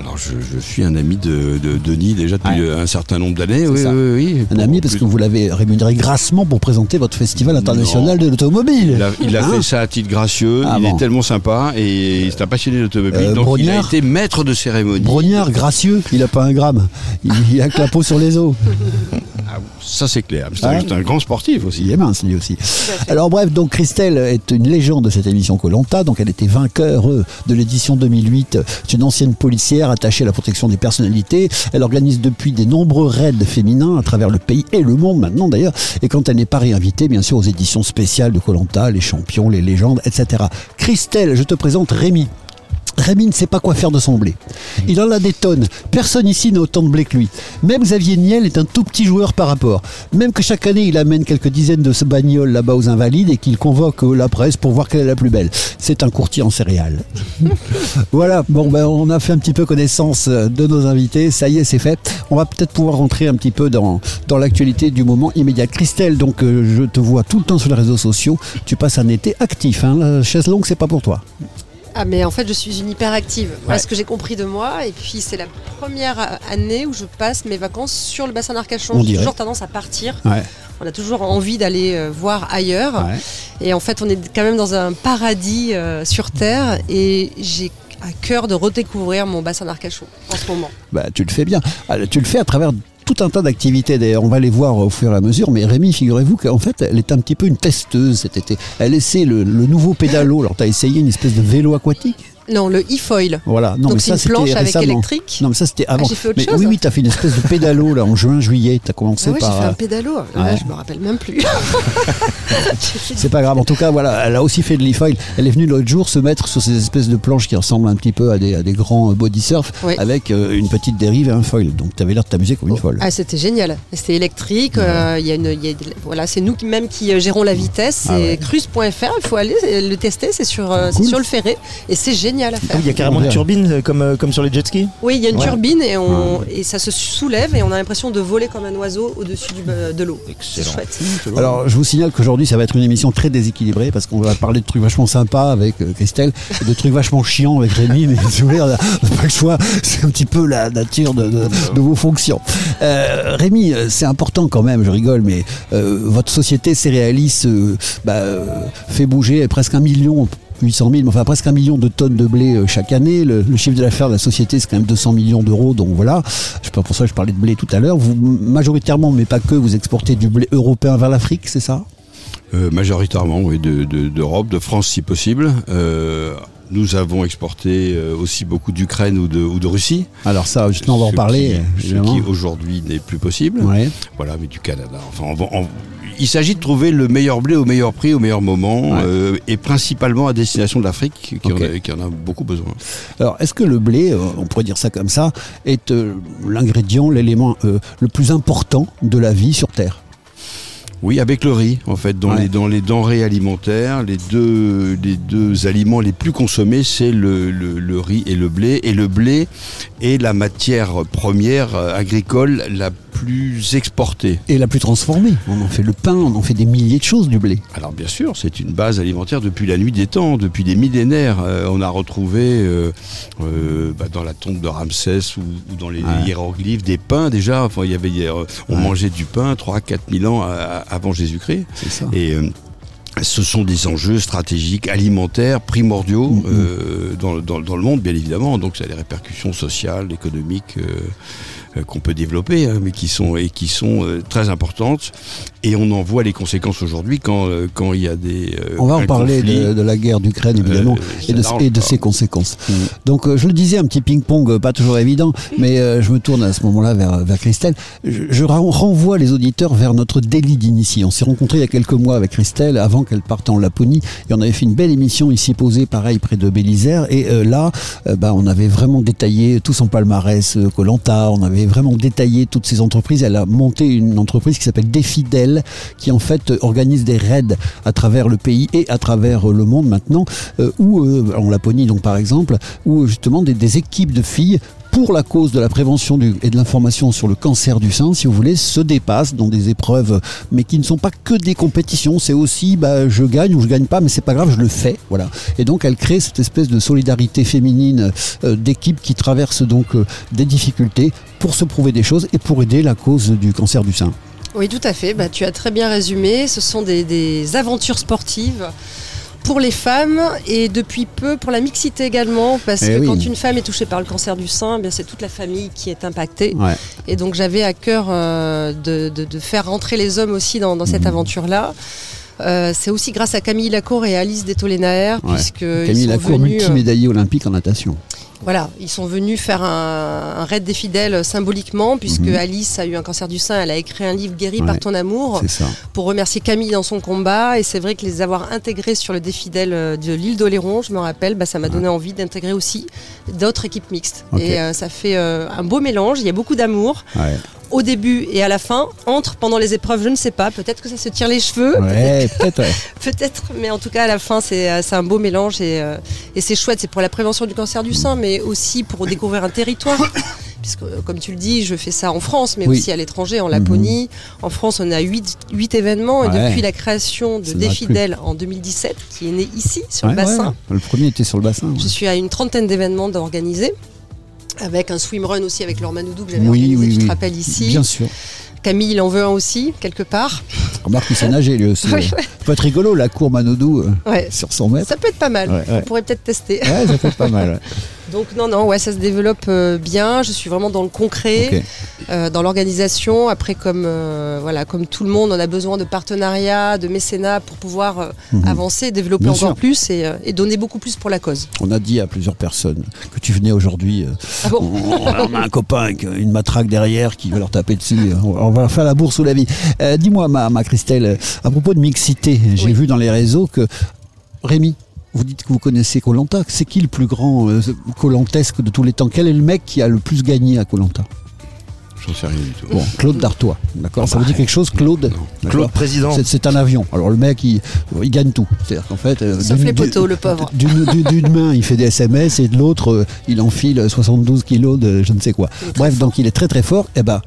Alors, je, je suis un ami de, de Denis déjà depuis Ouais. un certain nombre d'années. Oui, oui, oui. Un ami parce que vous l'avez rémunéré grassement pour présenter votre festival international Non. de l'automobile. Il a, il a Hein fait ça à titre gracieux, Ah il bon. est tellement sympa et c'est un passionné d'automobile. Euh, donc il a été maître de cérémonie. Brognard, gracieux, il a pas un gramme. Il, il a que la peau sur les os. Ah, ça c'est clair. C'est Ouais. un- c'est un grand sportif Il aussi. est mince lui aussi. Alors bref, donc Christelle est une légende de cette émission Colanta. Donc elle était vainqueur euh, de l'édition 2008. C'est une ancienne policière attachée à la protection des personnalités. Elle organise depuis des nombreux raids féminins à travers le pays et le monde maintenant d'ailleurs. Et quand elle n'est pas réinvitée, bien sûr, aux éditions spéciales de Colanta, les champions, les légendes, etc. Christelle, je te présente Rémi. Rémi ne sait pas quoi faire de son blé. Il en a des tonnes. Personne ici n'a autant de blé que lui. Même Xavier Niel est un tout petit joueur par rapport. Même que chaque année, il amène quelques dizaines de ce bagnoles là-bas aux Invalides et qu'il convoque euh, la presse pour voir quelle est la plus belle. C'est un courtier en céréales. voilà, bon, ben, on a fait un petit peu connaissance euh, de nos invités. Ça y est, c'est fait. On va peut-être pouvoir rentrer un petit peu dans, dans l'actualité du moment immédiat. Christelle, donc, euh, je te vois tout le temps sur les réseaux sociaux. Tu passes un été actif. Hein. La chaise longue, c'est pas pour toi. Ah, mais en fait, je suis une hyperactive. Voilà Ouais. ce que j'ai compris de moi. Et puis, c'est la première année où je passe mes vacances sur le bassin d'Arcachon. On J'ai toujours tendance à partir. Ouais. On a toujours envie d'aller euh, voir ailleurs. Ouais. Et en fait, on est quand même dans un paradis euh, sur Terre. Et j'ai à cœur de redécouvrir mon bassin d'Arcachon en ce moment. Bah, tu le fais bien. Ah, Tu le fais à travers tout un tas d'activités. D'ailleurs, on va les voir au fur et à mesure. Mais Rémi, figurez-vous qu'en fait, elle est un petit peu une testeuse cet été. Elle essaie le, le nouveau pédalo. Alors, tu as essayé une espèce de vélo aquatique? Non, le e-foil. Voilà. Non, Donc, mais c'est ça, une planche avec récemment. électrique. Non, mais ça, c'était avant. j'ai fait autre mais chose. oui, oui, tu as fait une espèce de pédalo là, en juin, juillet. Tu as commencé Ah ouais, j'ai par. fait euh, un pédalo. Là, ouais. je me rappelle même plus. C'est pas grave. En tout cas, voilà, elle a aussi fait de l'e-foil. Elle est venue l'autre jour se mettre sur ces espèces de planches qui ressemblent un petit peu à des, à des grands euh, body surf Oui. avec euh, une petite dérive et un foil. Donc, tu avais l'air de t'amuser comme une folle. Ah, c'était génial. C'était électrique. euh, y a une, il y a- voilà, c'est nous même qui euh, gérons la vitesse. C'est Ah ouais. cruise.fr. Il faut aller euh, le tester. C'est sur, euh, Cool. sur le ferré et c'est génial à Ah faire. oui, Il y a carrément une turbine euh, comme, euh, comme sur les jet skis Oui, il y a une Ouais. turbine et, on, et ça se soulève et on a l'impression de voler comme un oiseau au-dessus euh, de l'eau. C'est Excellent. chouette. Alors, je vous signale qu'aujourd'hui, ça va être une émission très déséquilibrée parce qu'on va parler de trucs vachement sympas avec Christelle et de trucs vachement chiants avec Rémi. Mais si vous voulez, on n'a pas le choix. C'est un petit peu la nature de, de- de vos fonctions. Euh, Rémi, c'est important quand même, je rigole, mais euh, votre société Céréalis euh, bah, fait bouger presque un million. 800 000, mais enfin presque un million de tonnes de blé euh, chaque année. Le, le chiffre d'affaires de la société, c'est quand même 200 millions d'euros. Donc voilà, je sais pas pour ça que je parlais de blé tout à l'heure. Vous, majoritairement, mais pas que, vous exportez du blé européen vers l'Afrique, c'est ça? Euh, majoritairement, oui, de- de- d'Europe, de, France si possible. Euh, nous avons exporté euh, aussi beaucoup d'Ukraine ou de, ou de Russie. Alors ça, justement, on va en parler. qui- Ce qui aujourd'hui n'est plus possible. Ouais. Voilà, mais du Canada. Enfin, on va- on- il s'agit de trouver le meilleur blé au meilleur prix, au meilleur moment, Ouais. euh, et principalement à destination de l'Afrique, qui, en a- qui en a beaucoup besoin. Alors, est-ce que le blé, euh, on pourrait dire ça comme ça, est euh, l'ingrédient, l'élément euh, le plus important de la vie sur Terre? Oui, avec le riz, en fait, dans, Ouais. les, dans les denrées alimentaires, les deux, les deux aliments les plus consommés, c'est le, le- le riz et le blé. Et le blé est la matière première euh, agricole la plus exportée. Et la plus transformée. On en fait le pain, on en fait des milliers de choses du blé. Alors bien sûr, c'est une base alimentaire depuis la nuit des temps, depuis des millénaires. Euh, on a retrouvé euh, euh, bah, dans la tombe de Ramsès ou, ou dans les Ouais. hiéroglyphes des pains déjà. Enfin, y avait, on Ouais. mangeait du pain 3-4 000 ans à- à- avant Jésus-Christ. Et euh, ce sont des enjeux stratégiques, alimentaires, primordiaux Mhm. euh, dans, dans- dans le monde, bien évidemment. Donc ça a des répercussions sociales, économiques. euh, qu'on peut développer, hein, mais qui sont et qui sont euh, très importantes. Et on en voit les conséquences aujourd'hui quand euh, quand il y a des. euh, On va en parler de, de la guerre d'Ukraine, évidemment, Euh, et de, et ses conséquences. Donc, euh, je le disais, un petit ping-pong, euh, pas toujours évident, mais euh, je me tourne à ce moment-là vers, vers Christelle. Je, je ren- renvoie les auditeurs vers notre délit d'initié. On s'est rencontrés il y a quelques mois avec Christelle, avant qu'elle parte en Laponie, et on avait fait une belle émission ici posée, pareil, près de Bélisère. Et euh, là, euh, bah, on avait vraiment détaillé tout son palmarès, euh, Colanta, on avait vraiment détaillé toutes ces entreprises. Elle a monté une entreprise qui s'appelle Défidèle, qui en fait euh, organise des raids à travers le pays et à travers euh, le monde maintenant, euh, où, en Laponie donc par exemple, où justement des, équipes de filles pour la cause de la prévention du- et de l'information sur le cancer du sein, si vous voulez, se dépassent dans des épreuves, mais qui ne sont pas que des compétitions. C'est aussi, bah, je gagne ou je gagne pas, mais c'est pas grave, je le fais, voilà. Et donc, elle crée cette espèce de solidarité féminine euh, d'équipes qui traversent donc des difficultés pour se prouver des choses et pour aider la cause du cancer du sein. Oui, tout à fait. Bah, tu as très bien résumé. Ce sont des, des aventures sportives pour les femmes et depuis peu pour la mixité également, parce Eh que oui. quand une femme est touchée par le cancer du sein, eh bien c'est toute la famille qui est impactée. Ouais. Et donc j'avais à cœur euh, de, de- de faire rentrer les hommes aussi dans, dans cette Mhm. aventure-là. Euh, c'est aussi grâce à Camille Lacour et Alice Détolénaer, Ouais. puisque Camille Lacour, venus, euh, multimédaillée olympique en natation. Voilà, ils sont venus faire un, un raid des fidèles symboliquement, puisque Mhm. Alice a eu un cancer du sein, elle a écrit un livre Guéri Ouais. par ton amour ça. pour remercier Camille dans son combat. Et c'est vrai que les avoir intégrés sur le défidèle euh, de l'île d'Oléron, je me rappelle, bah, ça m'a donné envie d'intégrer aussi d'autres équipes mixtes. Et euh, ça fait euh, un beau mélange, il y a beaucoup d'amour. Ouais. Au début et à la fin, entre, pendant les épreuves, je ne sais pas, peut-être que ça se tire les cheveux, Ouais, peut-être. ouais. peut-être, mais en tout cas à la fin c'est euh, un beau mélange et, euh, et c'est chouette, c'est pour la prévention du cancer du sein, mais aussi pour découvrir un territoire. Puisque, euh, comme tu le dis, je fais ça en France, mais Oui. aussi à l'étranger, en Laponie. En France, on a 8, événements. Et depuis la création de Défidèle en 2017, qui est né ici, sur Ouais, le bassin. Le premier était sur le bassin. je suis à une trentaine d'événements d'organiser. Avec un swimrun aussi avec Laure Manoudou que j'avais Oui, organisé, oui, tu oui. te rappelles ici. Bien sûr. Camille, il en veut un aussi, quelque part. Remarque qu'il sait nager lui aussi. Ouais, peut être rigolo, la cour Manodou euh, Ouais. sur 100 mètres. Ça peut être pas mal. Ouais. On pourrait peut-être tester. Ça peut être pas mal. Donc non, non, ouais, ça se développe euh, bien. Je suis vraiment dans le concret, euh, dans l'organisation. Après, comme euh, voilà, comme tout le monde, on a besoin de partenariats, de mécénat pour pouvoir Mhm. avancer, développer Bien encore sûr. plus et, et donner beaucoup plus pour la cause. On a dit à plusieurs personnes que tu venais aujourd'hui. Ah bon on, on a un copain avec une matraque derrière qui veut leur taper dessus. On va faire la bourse ou la vie. Dis-moi, ma, ma Christelle, à propos de mixité, j'ai Oui. vu dans les réseaux que Rémi. Vous dites que vous connaissez Colanta. C'est qui le plus grand euh, colantesque de tous les temps? Quel est le mec qui a le plus gagné à Colanta? J'en sais rien du tout. Bon, Claude Dartois. D'accord? Ça vous dit quelque chose, Claude? Claude Président. C'est- C'est un avion. Alors le mec, il, il gagne tout. C'est-à-dire qu'en fait, euh, Sauf d'une- les poteaux, le pauvre. D'une d'une- d'une main, il fait des SMS et de l'autre, euh, il enfile 72 kilos de je ne sais quoi. Bref, fort. donc il est très très fort. Et ben,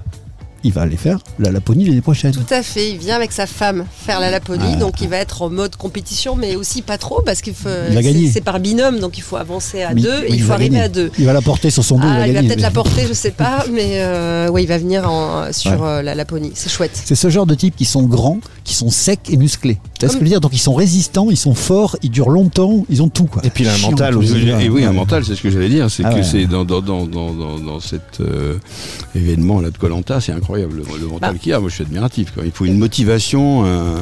il va aller faire la Laponie l'année prochaine. Tout à fait. Il vient avec sa femme faire la Laponie, Ah. donc il va être en mode compétition, mais aussi pas trop parce qu'il faut. Il va gagner. c'est- C'est par binôme, donc il faut avancer à Mais- deux mais et il faut va arriver gagner. à deux. Il va la porter sur son dos. Ah, il il va va gagner. peut-être la porter, je sais pas, mais euh, ouais, il va venir en- sur Ouais. euh, la Laponie. C'est chouette. C'est ce genre de types qui sont grands, qui sont secs et musclés. Tu vois ce que je veux dire? Donc ils sont résistants, ils sont forts, ils durent longtemps, ils ont tout quoi. Et puis il a un Chiant, mental aussi. Et oui, un mental, c'est ce que j'allais dire. C'est Ah que ouais. c'est dans, dans, dans, dans, cet euh, événement là de Colanta, c'est incroyable le, le mental Bah. qu'il y a. Moi, je suis admiratif. Quoi. Il faut une motivation euh,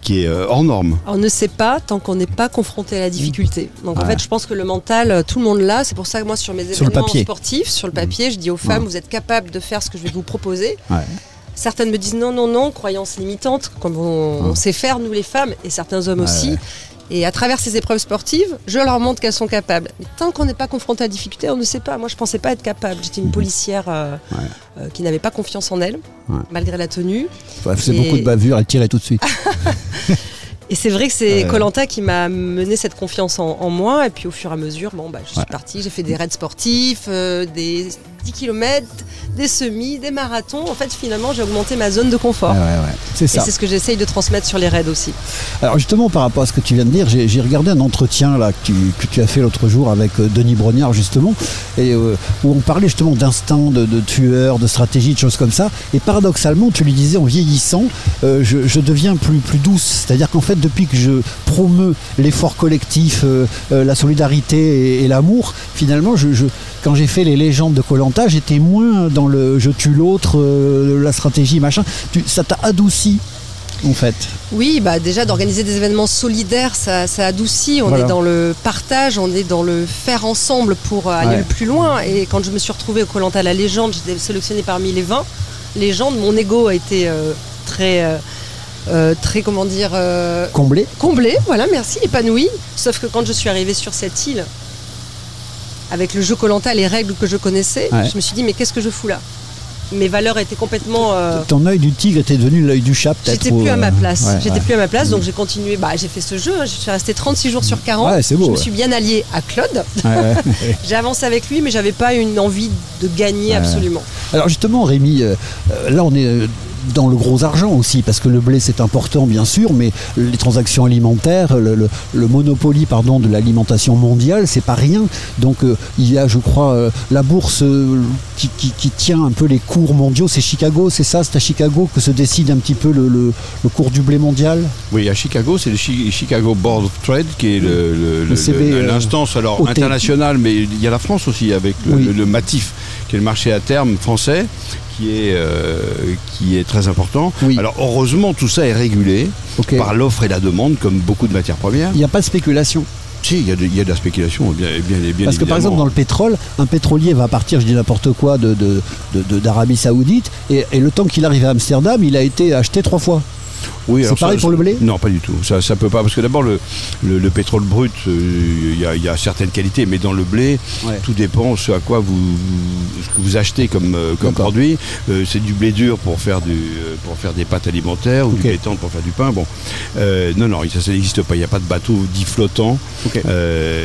qui est euh, hors norme. On ne sait pas tant qu'on n'est pas confronté à la difficulté. Donc en fait, je pense que le mental, euh, tout le monde l'a. C'est pour ça que moi, sur mes événements sportifs, sur le papier, je dis aux femmes, Ouais. vous êtes capables de faire ce que je vais vous proposer. Ouais. Certaines me disent non, non, non, croyances limitantes, comme on, on Ouais. sait faire, nous les femmes, et certains hommes aussi. ouais. Et à travers ces épreuves sportives, je leur montre qu'elles sont capables. Mais tant qu'on n'est pas confronté à la difficulté, on ne sait pas. Moi, je pensais pas être capable. J'étais une policière euh. Ouais. euh, qui n'avait pas confiance en elle, Ouais. malgré la tenue. Ouais, C'est Et- beaucoup de bavures, elle tirait tout de suite. Et c'est vrai que c'est. Colanta qui m'a mené cette confiance en, en moi. Et puis au fur et à mesure, bon, bah, je suis partie, j'ai fait des raids sportifs, euh, des 10 km, des semis, des marathons. En fait, finalement, j'ai augmenté ma zone de confort. Ouais, ouais, ouais. C'est Et ça. c'est ce que j'essaye de transmettre sur les raids aussi. Alors justement, par rapport à ce que tu viens de dire, j'ai j'ai regardé un entretien là que tu, que tu as fait l'autre jour avec euh, Denis Brognard justement, et euh, où on parlait justement d'instinct, de, de tueur, de stratégie, de choses comme ça. Et paradoxalement, tu lui disais en vieillissant, euh, je, je deviens plus plus douce. C'est-à-dire qu'en fait, depuis que je promeus l'effort collectif, euh, la solidarité et, et l'amour, finalement, je, je- quand j'ai fait les légendes de Colanta Colanta, j'étais moins dans le je tue l'autre, euh, la stratégie, machin. Tu- ça t'a adouci, en fait. Oui, bah déjà d'organiser des événements solidaires, ça, ça adoucit. On Voilà. est dans le partage, on est dans le faire ensemble pour aller Ouais. le plus loin. Et quand je me suis retrouvée au Colanta La Légende, j'étais sélectionnée parmi les 20 légendes. Mon ego a été euh, très, euh, euh, très comment dire, Comblé. comblé. Voilà, merci, épanoui. Sauf que quand je suis arrivée sur cette île, avec le jeu Colanta, les règles que je connaissais, Ouais. je me suis dit mais qu'est-ce que je fous là? Mes valeurs étaient complètement euh, Ton œil du tigre était devenu l'œil du chat, peut-être. J'étais plus à ma euh, place. ouais, J'étais ouais. plus à ma place, donc j'ai continué. Bah, j'ai fait ce jeu. hein. Je suis restée 36 jours sur 40. Ouais, c'est beau, Je me suis bien alliée à Claude. J'ai avancé avec lui, mais j'avais pas une envie de gagner absolument. Alors justement, Rémi, euh, là on est dans le gros argent aussi, parce que le blé c'est important bien sûr, mais les transactions alimentaires, le, le, le monopoly pardon, de l'alimentation mondiale, c'est pas rien. Donc euh, il y a, je crois, euh, la bourse euh, qui, qui- qui tient un peu les cours mondiaux, c'est Chicago, c'est ça? C'est à Chicago que se décide un petit peu le, cours du blé mondial? Oui, à Chicago, c'est le Chi- Chicago Board of Trade qui est l'instance alors internationale, mais il y a la France aussi avec le, Oui. le- le Matif, qui est le marché à terme français, qui est, euh, qui est très important. Oui. Alors heureusement, tout ça est régulé par l'offre et la demande, comme beaucoup de matières premières. Il n'y a pas de spéculation. Si, il y, a de- il y a de la spéculation, bien, bien, bien Parce que par exemple dans le pétrole, un pétrolier va partir, je dis n'importe quoi, de, de- de- de- d'Arabie Saoudite, et, et le temps qu'il arrive à Amsterdam, il a été acheté trois fois. Oui, C'est pareil ça- pour le blé Non, pas du tout. Ça, ça peut pas, parce que d'abord le, le, le pétrole brut, euh, il y, a, il y a certaines qualités, mais dans le blé, Ouais. tout dépend ce à quoi vous, ce que vous achetez comme, euh, comme produit. Euh, c'est du blé dur pour faire du, pour faire des pâtes alimentaires ou du blé tendre pour faire du pain. Bon, non, non, ça, ça n'existe pas. Il n'y a pas de bateau dit flottant.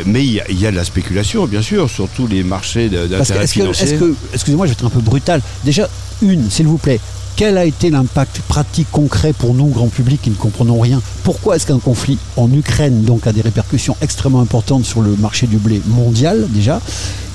Mais il y, a, il y a de la spéculation, bien sûr, sur tous les marchés d'intérêt est-ce que, financier. est-ce que- excusez-moi, je vais être un peu brutal. Déjà, une, s'il vous plaît, quel a été l'impact pratique concret pour nous, grand public, qui ne comprenons rien? Pourquoi est-ce qu'un conflit en Ukraine donc a des répercussions extrêmement importantes sur le marché du blé mondial déjà?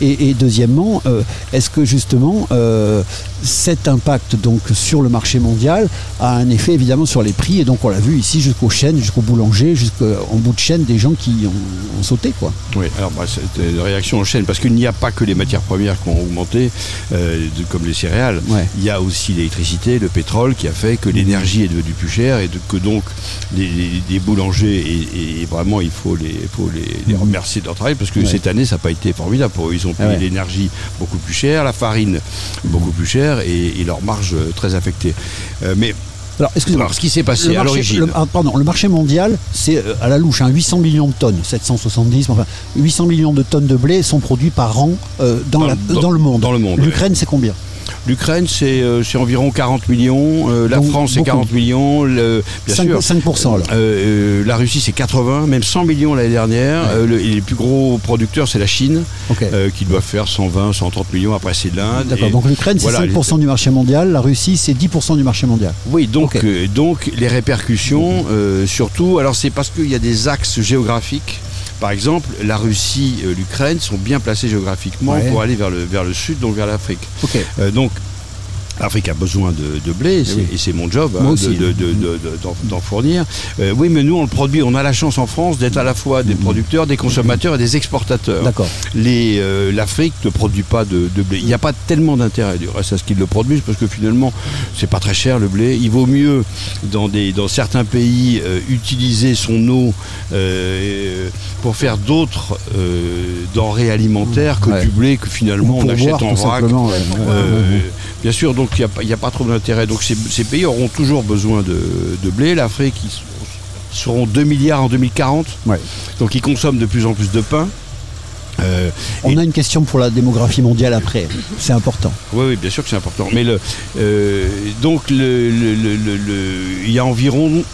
Et, et deuxièmement, euh, est-ce que justement euh, cet impact donc sur le marché mondial a un effet évidemment sur les prix? Et donc on l'a vu ici jusqu'aux chaînes, jusqu'au boulanger, jusqu'en bout de chaîne, des gens qui ont, ont sauté quoi. Oui, alors bah, c'est une réaction en chaîne, parce qu'il n'y a pas que les matières premières qui ont augmenté, euh, comme les céréales. Ouais. Il y a aussi l'électricité, le pétrole, qui a fait que l'énergie est devenue plus chère et de- que donc les, les- les boulangers, et, et vraiment il faut les, il faut les, les remercier de leur travail, parce que Ouais. cette année ça n'a pas été formidable pour eux. Ils ont payé Ah ouais. l'énergie beaucoup plus chère, la farine beaucoup plus chère et, et leur marge très affectée. Euh, mais Alors, excusez-moi. alors, ce qui s'est passé Le à marché- l'origine. le- ah, pardon, le marché mondial, c'est euh, à la louche, hein, 800 millions de tonnes, 770, mais enfin, 800 millions de tonnes de blé sont produits par an euh, dans, Dans la- le- dans le monde. dans le monde, L'Ukraine, c'est combien? L'Ukraine, c'est euh, environ 40 millions. euh, la Donc, France, c'est beaucoup. 40 millions. le- bien 5, sûr. 5% alors. Euh, la Russie, c'est 80, même 100 millions l'année dernière. Ouais. Le- et les plus gros producteurs, c'est la Chine, qui doit faire 120, 130 millions. Après, c'est l'Inde. D'accord, donc l'Ukraine, c'est voilà, 5% du marché mondial, la Russie, c'est 10% du marché mondial. Oui, donc, les répercussions, surtout, alors c'est parce qu'il y a des axes géographiques. Par exemple, la Russie, euh, l'Ukraine sont bien placés géographiquement Ouais. pour aller vers le, vers le sud, donc vers l'Afrique. Euh, donc, l'Afrique a besoin de, de blé, et c'est- oui. et c'est mon job hein, de- d'en fournir. Euh, oui, mais nous, on le produit. On a la chance en France d'être à la fois des producteurs, des consommateurs et des exportateurs. D'accord. Euh, L'Afrique ne produit pas de, de blé. Il n'y a pas tellement d'intérêt du reste à ce qu'ils le produisent parce que finalement, c'est pas très cher le blé. Il vaut mieux, dans, des, dans certains pays, euh, utiliser son eau pour faire d'autres denrées alimentaires que Ouais. du blé que finalement on achète boire, en vrac. ouais. Bien sûr, donc il n'y a, pas- il y a pas trop d'intérêt. Donc ces, ces pays auront toujours besoin de, de blé. L'Afrique, ils, seront- ils seront 2 milliards en 2040. Ouais. Donc ils consomment de plus en plus de pain. Euh, On et- a une question pour la démographie mondiale après, c'est important. oui, oui, bien sûr que c'est important. Mais le, euh, donc, le, le- le- le- le- il y a environ,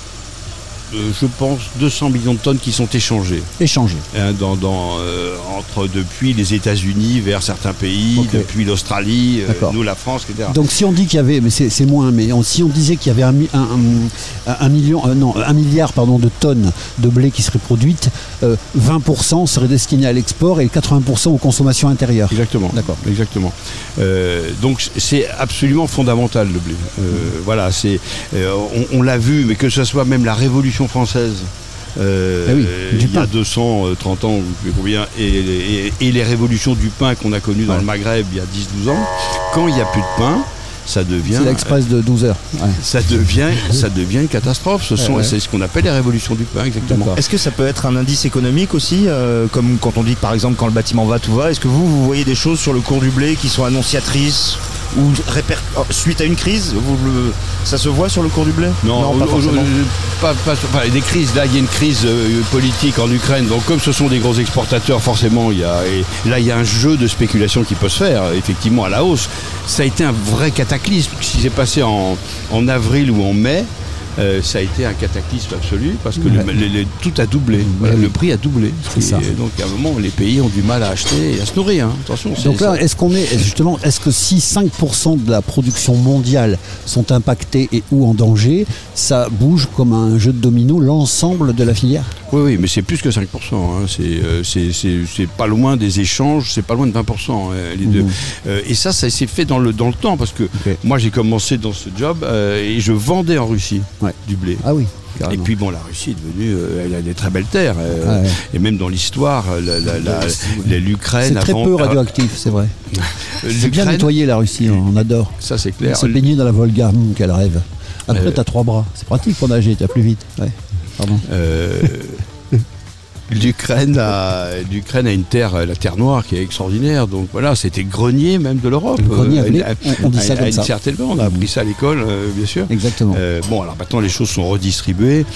euh, je pense, 200 millions de tonnes qui sont échangées Échanger. hein, dans, dans, euh, entre depuis les États-Unis vers certains pays, depuis l'Australie, euh, nous la France, etc. Donc si on dit qu'il y avait, mais c'est moins, mais on- si on disait qu'il y avait un, mi- un- un- un million, non, un milliard pardon, de tonnes de blé qui seraient produites, euh, 20% seraient destinés à l'export et 80% aux consommations intérieures. Exactement. D'accord. Exactement. Donc c'est absolument fondamental le blé. Voilà, c'est, on, on l'a vu, mais que ce soit même la Révolution française. euh, Ah oui, du il y a pain. 230 ans, ou plus combien, et, et- et les révolutions du pain qu'on a connues dans Ouais. le Maghreb il y a 10-12 ans, quand il n'y a plus de pain, ça devient C'est l'express de 12 heures. Ouais. ça devient, ça devient une catastrophe. Ce sont, ouais. c'est ce qu'on appelle les révolutions du pain, exactement. Est-ce que ça peut être un indice économique aussi, euh, comme quand on dit que, par exemple quand le bâtiment va, tout va Est-ce que vous, vous voyez des choses sur le cours du blé qui sont annonciatrices? Ou oh, suite à une crise vous le- Ça se voit sur le cours du blé Non, pas forcément. pas, pas- enfin, des crises. Là, il y a une crise euh, politique en Ukraine. Donc, comme ce sont des gros exportateurs, forcément, il y a, et là, il y a un jeu de spéculation qui peut se faire, effectivement, à la hausse. Ça a été un vrai cataclysme. Ce qui s'est passé en, en avril ou en mai, euh, ça a été un cataclysme absolu parce que le- Ouais. le- le- tout a doublé. Voilà. Le prix a doublé. C'est ça. Donc, à un moment, les pays ont du mal à acheter et à se nourrir. hein. Attention. Donc là, est-ce qu'on est justement, est-ce que si 5% de la production mondiale sont impactés et ou en danger, ça bouge comme un jeu de domino l'ensemble de la filière? Oui, oui, mais c'est plus que 5%. hein. C'est, euh, c'est, pas loin des échanges, c'est pas loin de 20%. euh, les deux. Mhm. Euh, et ça, ça s'est fait dans le, dans le temps parce que moi, j'ai commencé dans ce job et je vendais en Russie Ouais. Du blé. Ah oui. Et puis bon, la Russie est devenue, euh, elle a des très belles terres. euh, Ouais. Et même dans l'histoire, euh, l'Ukraine C'est très avant- peu radioactif, c'est vrai. euh, C'est bien nettoyé la Russie, on adore. Ça, c'est clair. se baigner dans la Volga, hum, quel rêve. Après, t'as trois bras. C'est pratique pour nager, t'as plus vite. Ouais. Pardon. L'Ukraine a, l'Ukraine a une terre, la terre noire, qui est extraordinaire. Donc voilà, c'était le grenier même de l'Europe. Le grenier à Euh, à- on- on dit ça à- à comme une ça. certaine on a appris ça à l'école, euh, bien sûr. Exactement. Euh, bon, alors maintenant les choses sont redistribuées.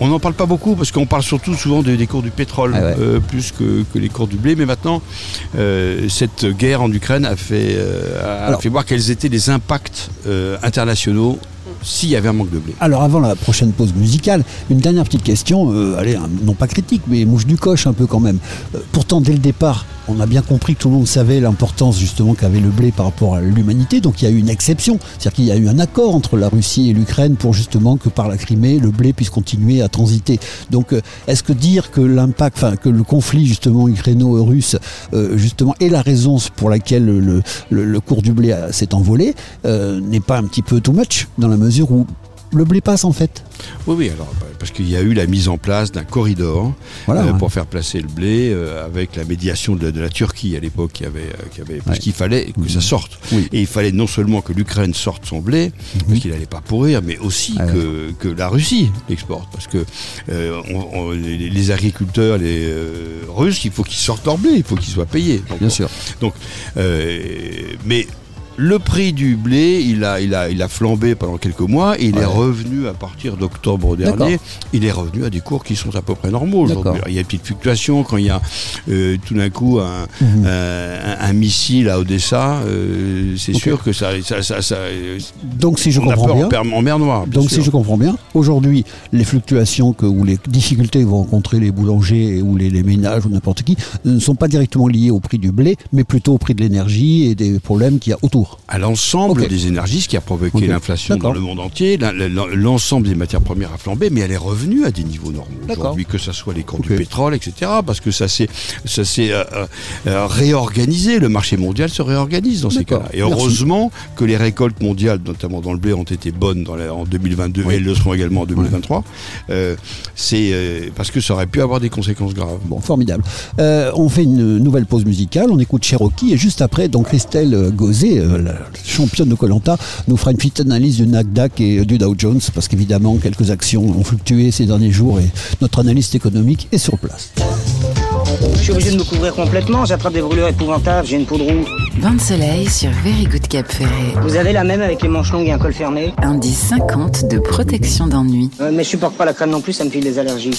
On n'en parle pas beaucoup parce qu'on parle surtout souvent des, des cours du pétrole Ah ouais. plus que, que les cours du blé. Mais maintenant, cette guerre en Ukraine a fait, a Alors- fait voir quels étaient les impacts internationaux s'il y avait un manque de blé. Alors avant la prochaine pause musicale, une dernière petite question, euh, allez, un- non pas critique, mais mouche du coche un peu quand même. Euh, pourtant, dès le départ, on a bien compris que tout le monde savait l'importance justement qu'avait le blé par rapport à l'humanité, donc il y a eu une exception, c'est-à-dire qu'il y a eu un accord entre la Russie et l'Ukraine pour justement que par la Crimée, le blé puisse continuer à transiter. Donc euh, est-ce que dire que l'impact, enfin que le conflit justement ukraino-russe, euh, justement, est la raison pour laquelle le, cours du blé s'est envolé, euh, n'est pas un petit peu too much dans la mesure où le blé passe en fait. Oui, oui, alors bah, parce qu'il y a eu la mise en place d'un corridor Voilà. euh, ouais. pour faire placer le blé euh, avec la médiation de, de la Turquie à l'époque qui avait, euh, qui avait parce Ouais. qu'il fallait que ça sorte. Oui. Et il fallait non seulement que l'Ukraine sorte son blé, parce qu'il n'allait pas pourrir, mais aussi Ah que, que la Russie l'exporte. Parce que euh, on- on- les, les agriculteurs, les Russes, il faut qu'ils sortent leur blé, il faut qu'ils soient payés. Donc, Bien sûr. donc, mais le prix du blé, il a, il a, il a flambé pendant quelques mois et il Ouais. est revenu à partir d'octobre dernier. Il est revenu à des cours qui sont à peu près normaux aujourd'hui. Il y a une petite fluctuation quand il y a euh, tout d'un coup un, Mhm. un- un missile à Odessa. euh, c'est sûr que ça, ça, ça, ça- euh, Donc si je on comprends bien, en, mer Noire. donc sûr. si je comprends bien, aujourd'hui les fluctuations que, ou les difficultés que vont rencontrer les boulangers ou les, les ménages ou n'importe qui ne sont pas directement liées au prix du blé, mais plutôt au prix de l'énergie et des problèmes qu'il y a autour. À l'ensemble des énergies, ce qui a provoqué l'inflation dans le monde entier. L'ensemble des matières premières a flambé, mais elle est revenue à des niveaux normaux aujourd'hui, que ce soit les cours du pétrole, etc. Parce que ça s'est euh, euh, euh, réorganisé. Le marché mondial se réorganise dans ces cas-là. Et Merci. heureusement que les récoltes mondiales, notamment dans le blé, ont été bonnes dans la- en 2022 et elles le seront également en 2023. Euh, C'est euh, parce que ça aurait pu avoir des conséquences graves. Bon, formidable. On fait une nouvelle pause musicale, on écoute Cherokee et juste après, donc Christelle Gauzet, la championne de Colanta, nous fera une petite analyse du Nasdaq et du Dow Jones parce qu'évidemment quelques actions ont fluctué ces derniers jours et notre analyste économique est sur place. Je suis obligé de me couvrir complètement, j'attrape des brûlures épouvantables, j'ai une peau de roue. Bain de soleil sur Very Good Cap Ferret. Vous avez la même avec les manches longues et un col fermé Indice 50 de protection d'ennui. Euh, Mais je supporte pas la crème non plus, ça me file des allergies.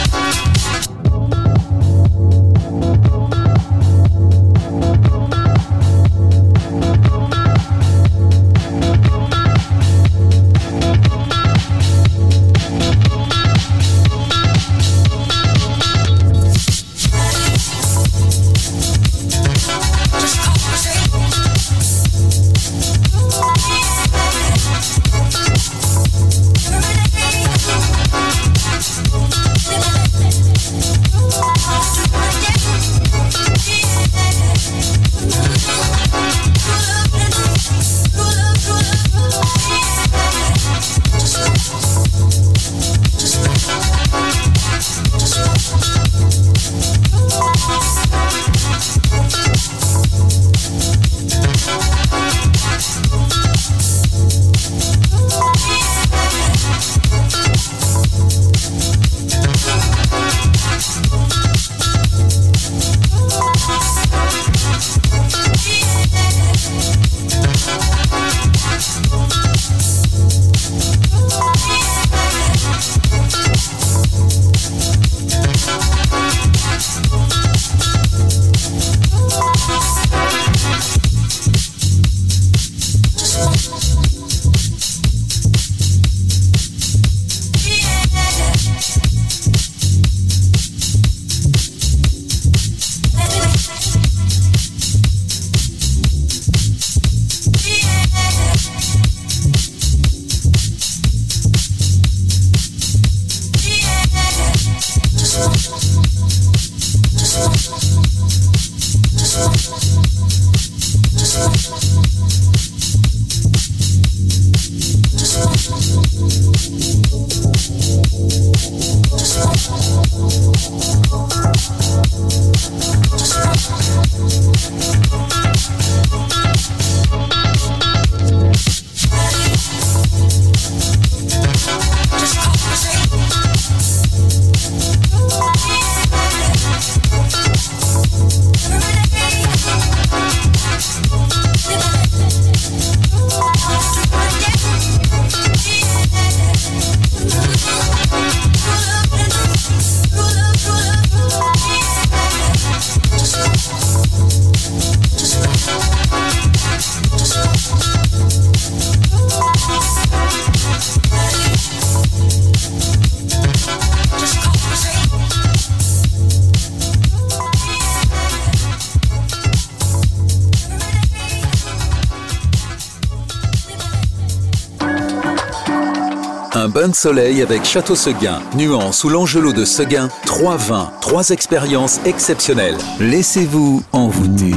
Soleil avec Château Seguin, Nuance ou l'Angelot de Seguin, trois vins, trois expériences exceptionnelles. Laissez-vous envoûter.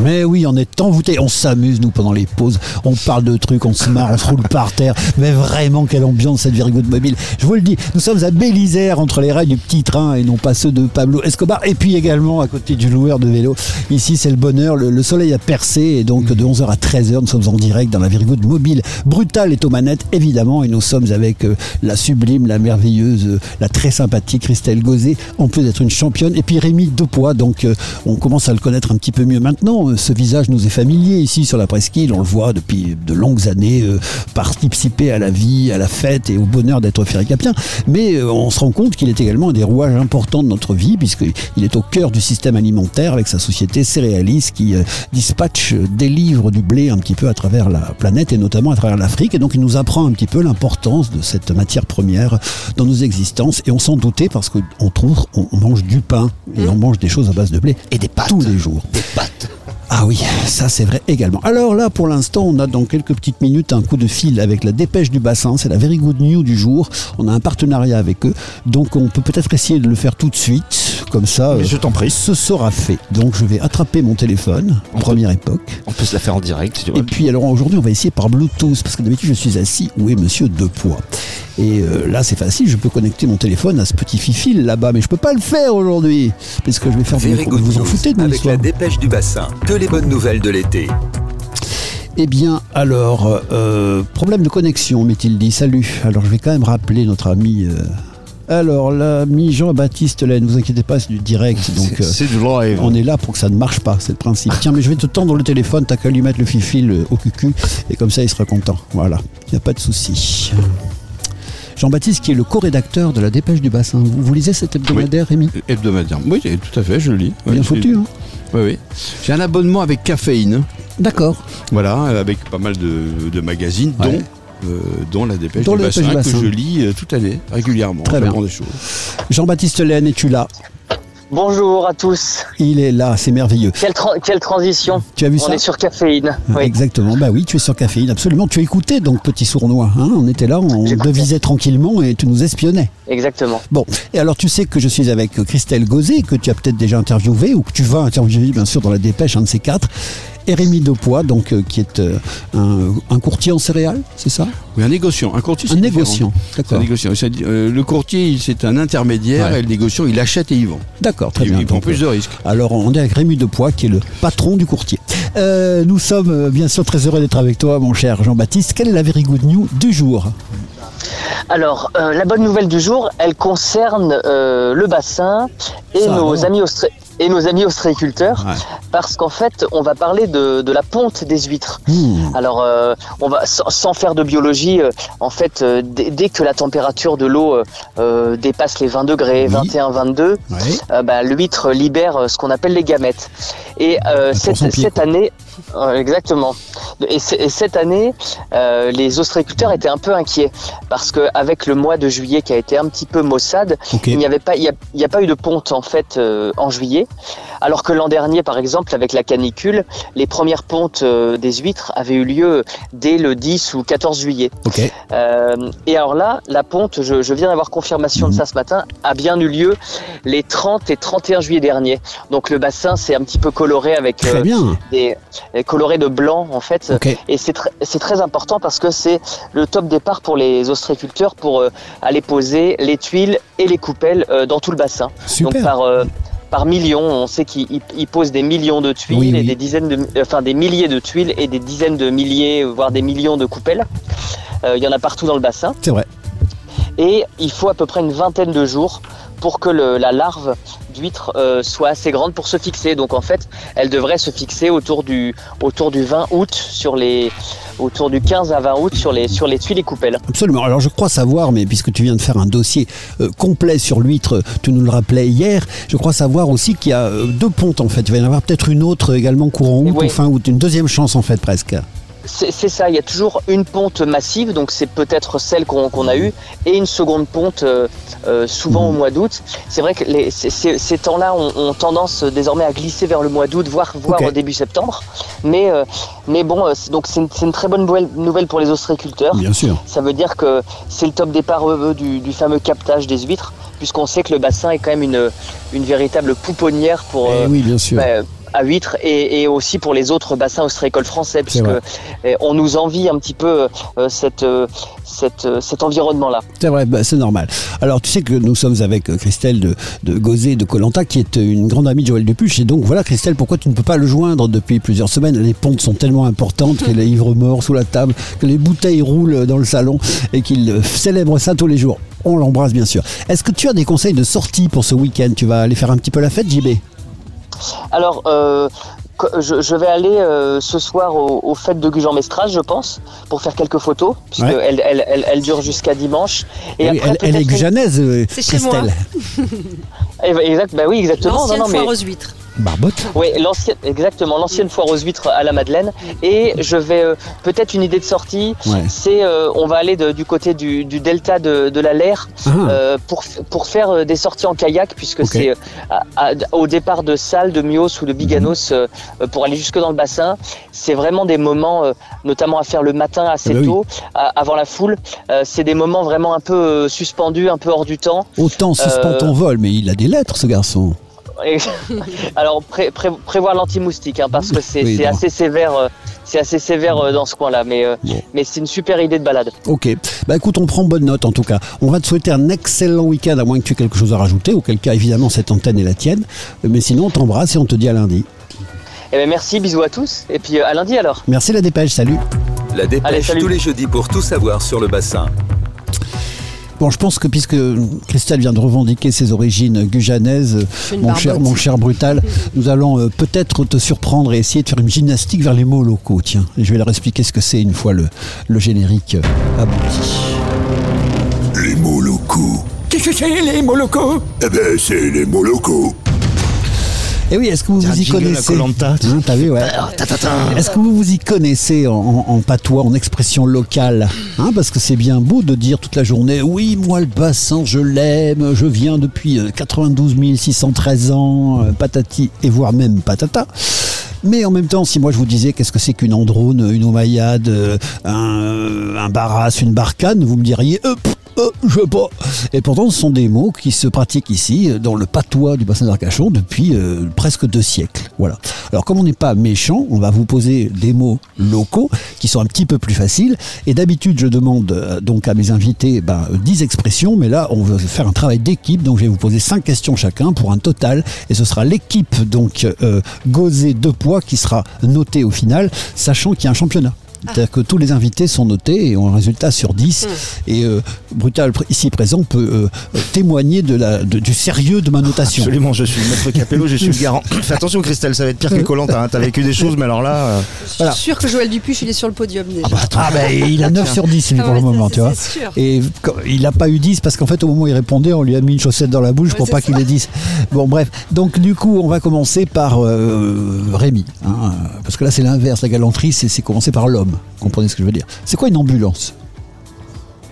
Mais oui, on est envoûté, on s'amuse nous pendant les pauses, on parle de trucs, on se marre, on se roule par terre. Mais vraiment, quelle ambiance cette Virgo de mobile. Je vous le dis, nous sommes à Bélisère entre les rails du petit train et non pas ceux de Pablo Escobar. Et puis également à côté du loueur de vélo. Ici, c'est le bonheur, le, le soleil a percé et donc de 11h à 13h, nous sommes en direct dans la Virgo de mobile. Brutal est aux manettes, évidemment, et nous sommes avec euh, la sublime, la merveilleuse, euh, la très sympathique Christelle Gauzet, en plus d'être une championne. Et puis Rémi Depois, donc euh, on commence à le connaître un petit peu mieux maintenant. Ce visage nous est familier ici sur la presqu'île, on le voit depuis de longues années participer à la vie, à la fête et au bonheur d'être ferricapien. Mais on se rend compte qu'il est également un des rouages importants de notre vie, puisqu'il est au cœur du système alimentaire avec sa société Céréalis qui euh, dispatche, euh, délivre du blé un petit peu à travers la planète et notamment à travers l'Afrique. Et donc il nous apprend un petit peu l'importance de cette matière première dans nos existences. Et on s'en doutait parce qu'on trouve, on on mange du pain et on mange des choses à base de blé. Et des pâtes. Tous les jours. Des pâtes. Ah oui, ça c'est vrai également. Alors là, pour l'instant, on a dans quelques petites minutes un coup de fil avec la dépêche du bassin. C'est la Very Good News du jour. On a un partenariat avec eux. Donc on peut peut-être essayer de le faire tout de suite. Comme ça, Mais je t'en prie. ce sera fait. Donc je vais attraper mon téléphone, On peut- première époque. On peut se la faire en direct si tu veux. Et puis alors aujourd'hui, on va essayer par Bluetooth. Parce que d'habitude, je suis assis. Où est monsieur Depois Et euh, là, c'est facile. Je peux connecter mon téléphone à ce petit fil là-bas. Mais je peux pas le faire aujourd'hui. Parce que je vais faire Very Vous en foutez de avec histoire la dépêche du bassin. Que les bonnes nouvelles de l'été. Eh bien, alors, euh, problème de connexion, m'est-il dit. Salut. Alors, je vais quand même rappeler notre ami euh, Alors, l'ami Jean-Baptiste Laine, ne vous inquiétez pas, c'est du direct. Donc, euh, C'est du live. on est là pour que ça ne marche pas, c'est le principe. Tiens, mais je vais te tendre le téléphone, t'as qu'à lui mettre le fifil au cucu, et comme ça, il sera content. Voilà, il n'y a pas de souci. Jean-Baptiste, qui est le co-rédacteur de la Dépêche du Bassin. Vous, vous lisez cet hebdomadaire, Rémi? Hebdomadaire. Oui, tout à fait, je le lis. Bien Oui, foutu, hein? Oui, oui. J'ai un abonnement avec caféine. D'accord. Voilà, avec pas mal de, de magazines, Ouais. dont, euh, dont la dépêche Dont du la Dépêche bassin, du Bassin. que je lis euh, toute l'année, régulièrement. Très bien. J'apprends des choses. Jean-Baptiste Laine, es-tu là? Bonjour à tous. Il est là, c'est merveilleux. Quelle, tra- quelle transition. Tu as vu On ça est sur caféine. Oui. Exactement, bah oui, tu es sur caféine, absolument. Tu écoutais donc Petit Sournois, hein on était là, on devisait tranquillement et tu nous espionnais. Exactement. Bon, et alors tu sais que je suis avec Christelle Gauzet, que tu as peut-être déjà interviewé, ou que tu vas interviewer bien sûr dans la dépêche, un de ces quatre, Rémi Depoix, donc, euh, qui est euh, un, un courtier en céréales, c'est ça? Oui, un négociant. Un courtier, Un c'est différent. négociant, C'est un d'accord. négociant. Euh, le courtier, c'est un intermédiaire Ouais. et le négociant, il achète et il vend. D'accord, très il, bien. il prend plus de risques. Alors, on est avec Rémi Depoix, qui est le patron du courtier. Euh, nous sommes euh, bien sûr très heureux d'être avec toi, mon cher Jean-Baptiste. Quelle est la very good news du jour? Alors, euh, la bonne nouvelle du jour, elle concerne euh, le bassin et Ça, nos alors. amis austré- et nos amis ostréiculteurs, Ouais. parce qu'en fait, on va parler de, de la ponte des huîtres. Hmm, Alors, euh, on va sans, sans faire de biologie, euh, en fait, euh, dès, que la température de l'eau dépasse les 20 degrés, Oui. 21, 22, ouais. euh, bah, l'huître libère ce qu'on appelle les gamètes. Et pour cette, année, exactement. Et, cette année, euh, les ostréiculteurs étaient un peu inquiets parce que avec le mois de juillet qui a été un petit peu maussade, il n'y avait pas, il y a, il y a pas eu de ponte en fait euh, en juillet. Alors que l'an dernier, par exemple, avec la canicule, les premières pontes euh, des huîtres avaient eu lieu dès le 10 ou 14 juillet. Ok. Euh, et alors là, la ponte, je, je viens d'avoir confirmation de ça ce matin, a bien eu lieu les 30 et 31 juillet dernier. Donc le bassin s'est un petit peu coloré avec Très euh, bien. des euh, coloré de blanc en fait. Et c'est tr- c'est très important parce que c'est le top départ pour les ostréiculteurs pour euh, aller poser les tuiles et les coupelles euh, dans tout le bassin. Super. Donc par euh, par millions, on sait qu'ils ils- ils posent des millions de tuiles Oui, et des dizaines de, enfin des milliers de tuiles et des dizaines de milliers, voire des millions de coupelles. Euh, Il y en a partout dans le bassin C'est vrai. et il faut à peu près une vingtaine de jours pour que le- la larve d'huître euh, soit assez grande pour se fixer. Donc en fait, elle devrait se fixer autour du autour du 20 août sur les autour du 15 à 20 août sur les sur les tuiles et coupelles. Absolument. Alors je crois savoir, mais puisque tu viens de faire un dossier euh, complet sur l'huître, tu nous le rappelais hier, je crois savoir aussi qu'il y a euh, deux pontes en fait. Il va y en avoir peut-être une autre également courant août Oui. ou fin août, une deuxième chance en fait presque. C'est ça, il y a toujours une ponte massive, donc c'est peut-être celle qu'on a eue, et une seconde ponte euh, euh, souvent au mois d'août. C'est vrai que les, ces- temps-là ont, ont tendance euh, désormais à glisser vers le mois d'août, voire, voire au début septembre. Mais, euh, mais bon, c'est- donc c'est une, une très bonne nouvelle, pour les ostréiculteurs. Bien sûr. Ça veut dire que c'est le top départ du, du fameux captage des huîtres, puisqu'on sait que le bassin est quand même une, une véritable pouponnière pour, Eh euh, oui, bien sûr. bah, à huîtres et, et aussi pour les autres bassins ostréicoles français, puisque euh, on nous envie un petit peu euh, cette, euh, cette, euh, cet environnement-là. C'est vrai, bah, c'est normal. Alors tu sais que nous sommes avec euh, Christelle de, de Gauzet de Colanta, qui est une grande amie de Joël Depuche. Et donc voilà, Christelle, pourquoi tu ne peux pas le joindre depuis plusieurs semaines? Les pontes sont tellement importantes qu'il est ivre mort sous la table, que les bouteilles roulent dans le salon et qu'il célèbre ça tous les jours. On l'embrasse bien sûr. Est-ce que tu as des conseils de sortie pour ce week-end? Tu vas aller faire un petit peu la fête, JB Alors, euh, je, je vais aller euh, ce soir au, aux fêtes de Gujan-Mestras, je pense, pour faire quelques photos, puisque Ouais. elles, elles, elles, elles durent jusqu'à dimanche. Et Elle, après, elle- elle est gujanaise, euh, C'est chez moi. Christelle. Eh ben, Exact, bah oui, exactement. L'ancienne Non, non, mais- aux huîtres. Barbotte Oui, l'ancienne, exactement, l'ancienne foire aux huîtres à la Madeleine. Et je vais euh, peut-être une idée de sortie, Ouais. c'est euh, on va aller de- du côté du, du delta de, de la Lair Ah, euh, pour, faire des sorties en kayak, puisque c'est au départ de Salles, de Mios ou de Biganos euh, pour aller jusque dans le bassin. C'est vraiment des moments, notamment à faire le matin assez Ah bah oui. tôt, à- avant la foule. C'est des moments vraiment un peu suspendus, un peu hors du temps. autant suspend ton vol, mais il a des lettres, ce garçon. Alors pré- pré- prévoir l'anti-moustique, hein, parce que c'est Oui, assez sévère, euh, c'est assez sévère euh, dans ce coin-là, mais euh, Bon. mais c'est une super idée de balade. Ok. Bah écoute, on prend bonne note en tout cas. On va te souhaiter un excellent week-end, à moins que tu aies quelque chose à rajouter, auquel cas évidemment cette antenne est la tienne. Mais sinon, on t'embrasse et on te dit à lundi. Et ben merci, bisous à tous, et puis euh, à lundi alors. Merci la dépêche, salut. La dépêche Allez, salut. tous les jeudis pour tout savoir sur le bassin. Bon, je pense que puisque Christelle vient de revendiquer ses origines gujanaises, mon cher, mon cher brutal, nous allons euh, peut-être te surprendre et essayer de faire une gymnastique vers les mots locaux. Tiens, et je vais leur expliquer ce que c'est une fois le, le générique euh, abouti. Les mots locaux. Qu'est-ce que c'est les mots locaux? Eh ben, c'est les mots locaux. Et oui, est-ce que vous vous y connaissez Koh-Lanta. T'as vu, ouais. Est-ce que vous vous y connaissez en, patois, en expression locale Hein, Parce que c'est bien beau de dire toute la journée Oui, moi le bassin, je l'aime, je viens depuis euh, 92 613 ans, euh, patati, et voire même patata. Mais en même temps, si moi je vous disais qu'est-ce que c'est qu'une androne, une omaïade, euh, un, un barras, une barcane, vous me diriez euh, pff, euh, je pas. Et pourtant, ce sont des mots qui se pratiquent ici, euh, dans le patois du bassin d'Arcachon, depuis euh, presque deux siècles. Voilà. Alors, comme on n'est pas méchant, on va vous poser des mots locaux qui sont un petit peu plus faciles. Et d'habitude, je demande euh, donc à mes invités ben, euh, 10 expressions, mais là, on veut faire un travail d'équipe. Donc, je vais vous poser cinq questions chacun pour un total. Et ce sera l'équipe, donc, euh, Gauzé de poids, qui sera notée au final, sachant qu'il y a un championnat. C'est-à-dire que tous les invités sont notés et ont un résultat sur 10. Et euh, Brutal, ici présent, peut euh, témoigner de la, de- du sérieux de ma notation. Absolument, je suis le maître Capello, je suis le garant. Fais attention Christelle, ça va être pire que Colanta. Hein. T'as vécu des choses, mais alors là. euh, Je suis Voilà. sûr que Joël Dupuche, il est sur le podium déjà. Ah ben il a 9 sur 10 lui, Ah pour ouais, le moment, c'est- tu vois. sûr. Et quand- il n'a pas eu 10 parce qu'en fait au moment où il répondait, on lui a mis une chaussette dans la bouche Ouais, pour pas qu'il ait 10. Bon bref, donc du coup on va commencer par euh, Rémi. hein, parce que là c'est l'inverse, la galanterie c'est c'est commencer par l'homme. Comprenez ce que je veux dire. C'est quoi une ambulance?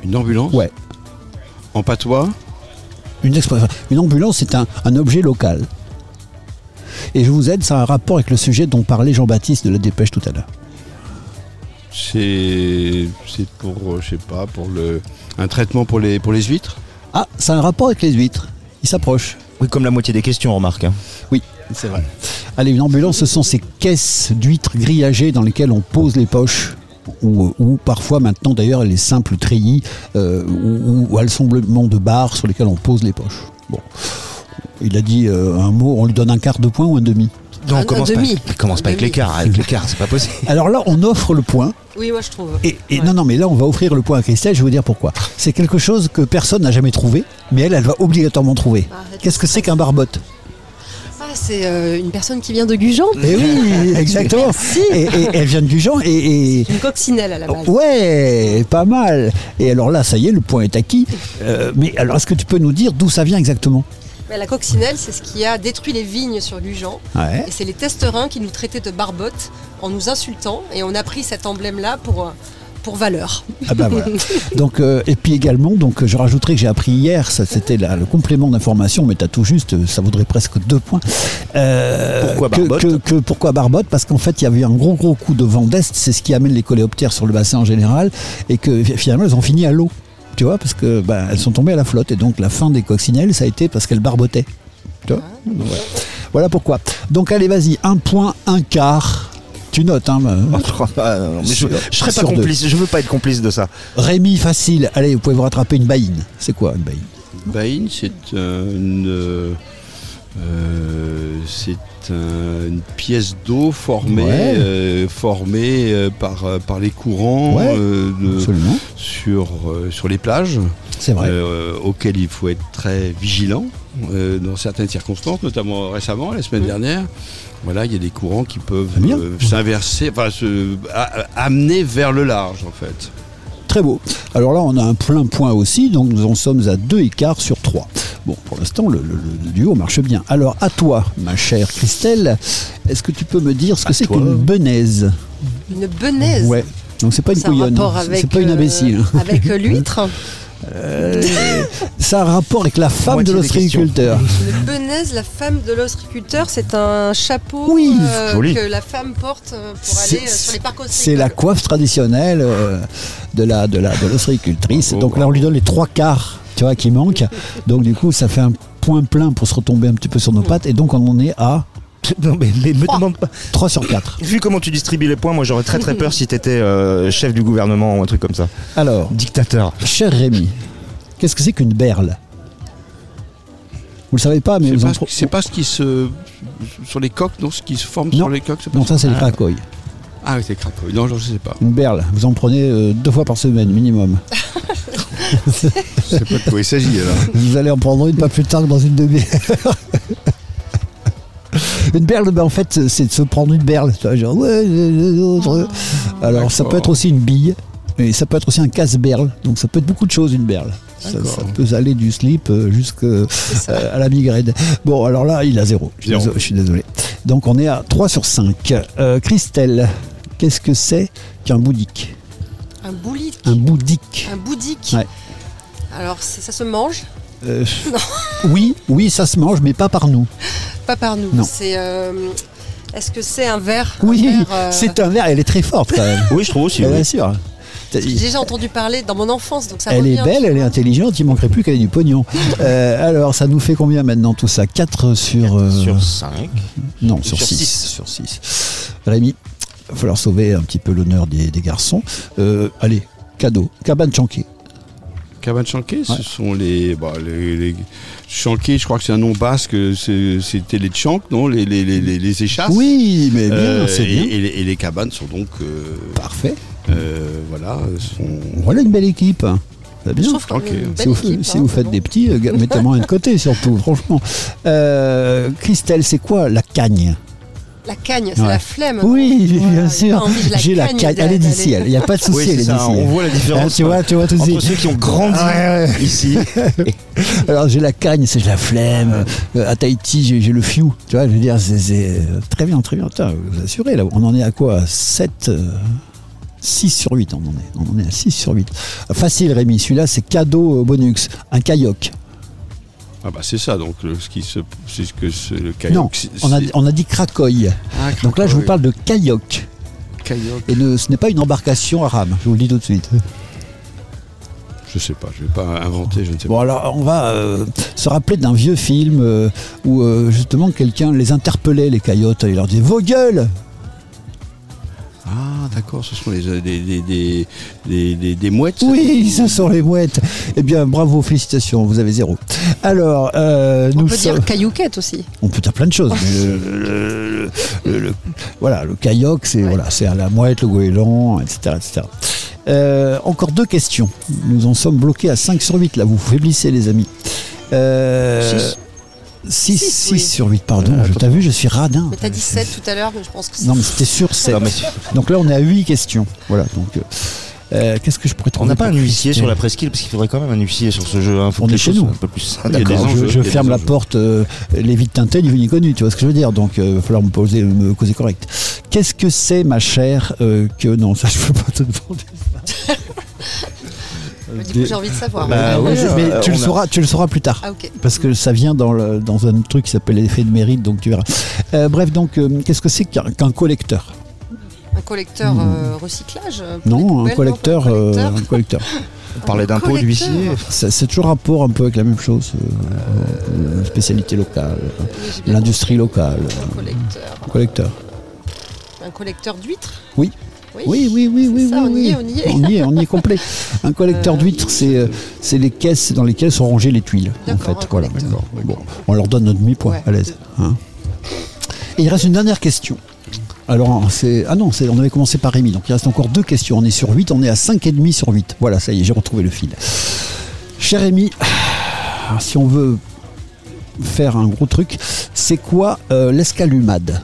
Une ambulance? Ouais. En patois? Une, une ambulance, c'est un, un objet local. Et je vous aide, ça a un rapport avec le sujet dont parlait Jean-Baptiste de la dépêche tout à l'heure. C'est c'est pour, euh, je sais pas, pour le un traitement pour les pour les huîtres? Ah, ça a un rapport avec les huîtres. Il s'approche. Oui, comme la moitié des questions, remarque. hein. Oui, c'est vrai. Allez, une ambulance, ce sont ces caisses d'huîtres grillagées dans lesquelles on pose les poches. Ou, ou parfois maintenant d'ailleurs les simples treillis euh, ou, ou assemblement de barres sur lesquelles on pose les poches. Bon, il a dit euh, un mot, on lui donne un quart de point ou un demi. Non, Un- un commence pas, commence pas avec l'écart. Avec l'écart, c'est pas possible. Alors là, on offre le point. Oui, moi je trouve. Et, et Ouais. non, non, mais là, on va offrir le point à Christelle. Je vais vous dire pourquoi. C'est quelque chose que personne n'a jamais trouvé, mais elle, elle va obligatoirement trouver. Arrête. Qu'est-ce que c'est qu'un barbotte Ah, c'est euh, une personne qui vient de Gujan. Eh oui, exactement. Et, et elle vient de Gujan et, et- Une coccinelle à la base. Ouais, pas mal. Et alors là, ça y est, le point est acquis. Euh, mais alors, est-ce que tu peux nous dire d'où ça vient exactement? Mais la coccinelle, c'est ce qui a détruit les vignes sur Gujan. Ouais. Et c'est les testerins qui nous traitaient de barbottes en nous insultant. Et on a pris cet emblème-là pour, euh, pour valeur. Ah bah voilà. Donc euh, et puis également, donc je rajouterai que j'ai appris hier, ça c'était la- le complément d'information, mais t'as tout juste, ça vaudrait presque deux points. Euh, Pourquoi que- barbotte que, que- Pourquoi barbotte Parce qu'en fait, il y avait eu un gros gros coup de vent d'est, c'est ce qui amène les coléoptères sur le bassin en général, et que fi- finalement elles ont fini à l'eau. Tu vois, parce que bah, elles sont tombées à la flotte, et donc la fin des coccinelles, ça a été parce qu'elles barbottaient. Tu vois Donc, voilà. Voilà pourquoi. Donc allez, vas-y, un point, un quart. Tu notes, hein euh, Ah, non, mais je, je serais pas sur deux. complice, je veux pas être complice de ça. Rémi, facile. Allez, vous pouvez vous rattraper une baïne. C'est quoi une baïne? Bain, c'est euh, une euh, c'est un- une pièce d'eau formée Ouais. euh, formée euh, par par les courants Ouais, de- Absolument. sur sur les plages. C'est vrai. auquel il faut être très vigilant dans certaines circonstances, notamment récemment, la semaine dernière. Voilà, il y a des courants qui peuvent s'inverser, enfin se a- amener vers le large en fait. Très beau. Alors là, on a un plein point aussi, donc nous en sommes à deux écarts sur trois. Bon, pour l'instant, le, le- le duo marche bien. Alors, à toi, ma chère Christelle, est-ce que tu peux me dire ce que c'est qu'une benaise? Une benaise? Ouais. Donc c'est pas une couillonne, hein. avec, c'est pas une euh, imbécile. avec euh, l'huître? Euh, ça a un rapport avec la femme de Moitié l'ostréiculteur. Une benaise, la femme de l'ostriculteur, c'est un chapeau Oui, euh, joli. que la femme porte euh, pour aller euh, sur les parcs C'est la coiffe traditionnelle euh, de la de la de l'ostréicultrice. Oh, Donc là, on lui donne les trois quarts, tu vois, qui manquent. Donc du coup, ça fait un point plein pour se retomber un petit peu sur nos pattes. Et donc, on en est à Non, mais, mais me demande pas. 3 sur 4. Vu comment tu distribues les points, moi j'aurais très très peur si t'étais euh, chef du gouvernement ou un truc comme ça. Alors, Dictateur. cher Rémi, qu'est-ce que c'est qu'une berle? Vous le savez pas, mais C'est vous en pas, c'est pas ce qui se sur les coques, non, ce qui se forme Non. sur les coques. c'est pas Non, ça c'est le Ah. cracoï. Ah, oui, c'est cracoï. Non, je sais pas. Une berle, vous en prenez euh, deux fois par semaine minimum. Je sais pas de quoi il s'agit alors. Vous allez en prendre une pas plus tard que dans une demi-heure. Une berle, ben, en fait, c'est de se prendre une berle. Tu vois, genre, ouais, les autres. Alors, ça peut être aussi une bille, et ça peut être aussi un casse-berle. Donc, ça peut être beaucoup de choses, une berle. Ça, peut aller du slip jusqu'à la migraine. Bon, alors là, il a zéro. Je suis, Zéro. désolé, je suis désolé. Donc, on est à 3 sur 5. Euh, Christelle, qu'est-ce que c'est qu'un boudique Un boulique. Un boudique. Un. Ouais. Alors, ça, ça se mange Euh, oui, oui, ça se mange, mais pas par nous. Pas par nous. Non. C'est. euh, Est-ce que c'est un verre un Oui, verre, euh, c'est un verre, elle est très forte quand même. Oui, je trouve aussi. Bien oui. sûr. J'ai déjà entendu parler dans mon enfance, donc ça Elle est belle, elle est intelligente, il manquerait plus qu'elle ait du pognon. Euh, alors, ça nous fait combien maintenant tout ça? 4 sur. euh, Sur 5. Non, sur sur 6. six. Sur 6. Rémi, il va falloir sauver un petit peu l'honneur des, des garçons. Euh, allez, cadeau. Cabane chanquée. Cabane chanquée, Ouais. ce sont les, bah, les, les chanqués, je crois que c'est un nom basque, c'était les tchanks, non les, les, les, les- les échasses. Oui, mais bien, Euh, c'est et, bien. et les, et les cabanes sont donc, euh, Parfait. euh, voilà, sont. Voilà une belle équipe. Bien. Je Si vous, équipe, si hein, vous faites bon. des petits, mettez-moi un de côté surtout, franchement. Euh, Christelle, c'est quoi la cagne? La cagne, c'est Ouais. la flemme. Oui, Voilà, bien sûr. pas envie de J'ai la cagne. Elle est d'ici, elle. Il n'y a pas de souci, Oui, elle est d'ici. on voit la différence. Ah, tu vois, tu vois tout de Entre suite. ceux qui ont grandi Ouais, ouais. ici. Alors j'ai la cagne, c'est la flemme. Euh, à Tahiti, j'ai le fiou. Tu vois, je veux dire, c'est euh, très bien, très bien. Putain, vous assurez, là, on en est à quoi? 7 6 sur 8, on en est. On en est à 6 sur 8. Euh, Facile, Rémi. Celui-là, c'est cadeau euh, bonux. Un kayak. Ah bah c'est ça, donc le, ce qui se, c'est ce que ce- le kayak. Non, on a, on a dit cracoy. Ah, Donc là, je vous parle de kayak. kayak. Et ne- ce n'est pas une embarcation à rame, je vous le dis tout de suite. Je sais pas, je vais pas inventer, je ne sais Bon, alors, on va euh, se rappeler d'un vieux film euh, où euh, justement quelqu'un les interpellait, les caillottes. Il leur disait Vos gueules pas. Ah d'accord, ce sont les, des, des, des, des, des- des mouettes. Oui, ce sont les mouettes. Eh bien, bravo, félicitations, vous avez zéro. Alors, euh, On nous peut sommes- dire caillouquette aussi. On peut dire plein de choses. mais le, le- le- le- voilà, le kayak, c'est voilà, c'est à la mouette, le goéland, etc. etc. Euh, encore deux questions. Nous en sommes bloqués à 5 sur 8, là. Vous faiblissez, les amis. Euh. 6, Six, oui. sur 8, pardon. Euh, je t'as vu, je suis radin. Mais t'as dit 7 tout à l'heure, mais je pense que c'est. Non, mais c'était sur 7. Non, mais Donc là, on est à 8 questions. Voilà, donc. euh, euh, Qu'est-ce que je pourrais on trouver n'a pas un huissier sur la presqu'île parce qu'il faudrait quand même un huissier sur ce jeu. hein. Faut On que est chez nous. Un peu plus. Il y a des D'accord, enjeux, je, ferme la porte, euh, les vides vu ni connu, tu vois ce que je veux dire, donc il va falloir me poser, me causer correct. Qu'est-ce que c'est, ma chère, euh, que non, ça je peux pas te demander. Mais Du coup, j'ai envie de savoir. Bah oui, je- mais euh, tu le a- sauras, tu le sauras plus tard. Ah. Parce que ça vient dans, le- dans un truc qui s'appelle l'effet de mérite, donc tu verras. Euh, bref, donc, euh, qu'est-ce que c'est qu'un collecteur? Un collecteur euh, recyclage euh, Non, un collecteur. un euh, collecteur. un collecteur. On parlait d'impôts, d'huissier. C'est toujours rapport un peu avec la même chose. euh, euh, spécialité locale, euh, l'industrie locale. Un collecteur. euh, collecteur. Un collecteur d'huîtres? Oui. Oui, oui, oui, oui. ça, oui, on y oui. est, on y est. On y est, on y est complet. Un collecteur Euh, d'huîtres, c'est euh, c'est les caisses dans lesquelles sont rangées les tuiles. En fait, voilà. Bon, on leur donne notre demi-point Ouais. à l'aise. hein. Et il reste une dernière question. Alors, c'est. Ah non, c'est- on avait commencé par Rémi, donc il reste encore deux questions. On est sur 8, on est à 5,5 sur 8. Voilà, ça y est, j'ai retrouvé le fil. Cher Rémi, si on veut faire un gros truc, c'est quoi euh, l'escalumade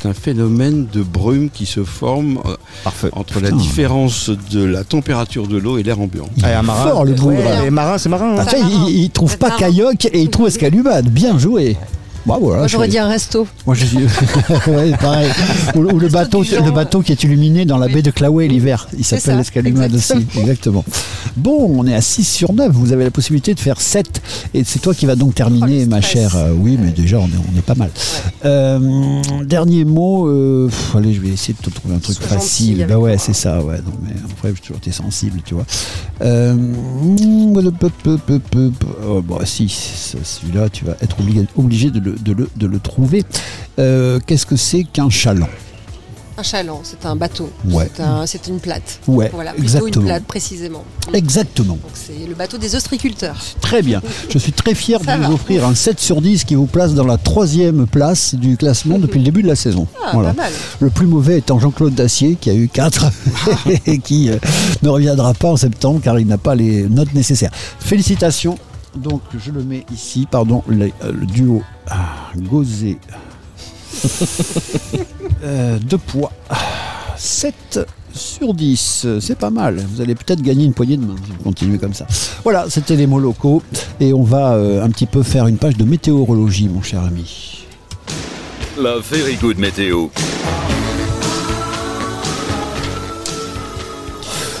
C'est un phénomène de brume qui se forme euh, Parfait. entre la différence de la température de l'eau et l'air ambiant. Allez, un marin. Fort, le bougre. Ouais, Les marins, c'est marin. hein. Ah, tiens, il, il trouve Être pas marin. et il trouve escalumade. Bien joué. Là, Moi, j'aurais dit un resto. Moi, je suis. ouais, pareil. Ou, ou le, bateau, le bateau qui est illuminé dans la Oui. baie de Claouet l'hiver. Il s'appelle l'escalumade aussi. Exactement. Bon, on est à 6 sur 9. Vous avez la possibilité de faire 7. Et c'est toi qui vas donc terminer, Oh, ma chère. Euh, oui, mais déjà, on est, on est pas mal. Euh, dernier mot. euh, pff, allez, je vais essayer de te trouver un truc facile. Bah ouais, c'est ça. Ouais, non, mais après, j'ai toujours été sensible, tu vois. Euh, peu, peu, peu. Oh, bah, si, ce- celui-là, tu vas être obligé, obligé de, le, de le- de le trouver. Euh, Qu'est-ce que c'est qu'un chaland? Un chaland, c'est un bateau. Ouais. C'est un- C'est une plate. Ouais, Voilà, plutôt exactement. une plate précisément. Exactement. C'est le bateau des ostriculteurs. Très bien. Je suis très fier de vous offrir un 7 sur 10 qui vous place dans la troisième place du classement depuis le début de la saison. Ah, pas mal. Le plus mauvais étant Jean-Claude Dacier qui a eu 4 et qui euh, ne reviendra pas en septembre car il n'a pas les notes nécessaires. Félicitations. Donc je le mets ici, pardon, les- euh, le duo ah, Gauzet euh, de poids. 7 sur 10, c'est pas mal. Vous allez peut-être gagner une poignée de main si vous continuez comme ça. Voilà, c'était les mots locaux. Et on va euh, un petit peu faire une page de météorologie, mon cher ami. La Very Good Météo.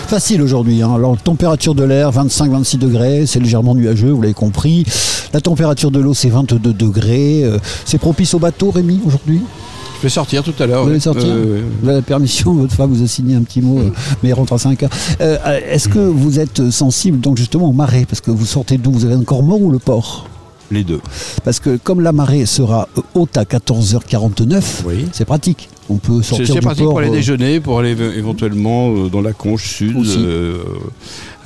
Facile aujourd'hui. Hein. Alors, température de l'air, 25-26 degrés, c'est légèrement nuageux, vous l'avez compris. La température de l'eau, c'est 22 degrés. Euh, c'est propice au bateau, Rémi, aujourd'hui? Je vais sortir tout à l'heure. Vous allez sortir Euh, Vous avez la permission, votre femme vous a signé un petit mot, euh, mais il rentre à 5 heures. Euh, Est-ce que vous êtes sensible donc justement aux marées? Parce que vous sortez d'où? Vous avez un Cormor ou le port les deux. Parce que comme la marée sera haute à 14h49, c'est pratique. On peut C'est sortir c'est du pratique port. pour aller euh, déjeuner, pour aller éve- éventuellement euh, dans la conche sud, euh,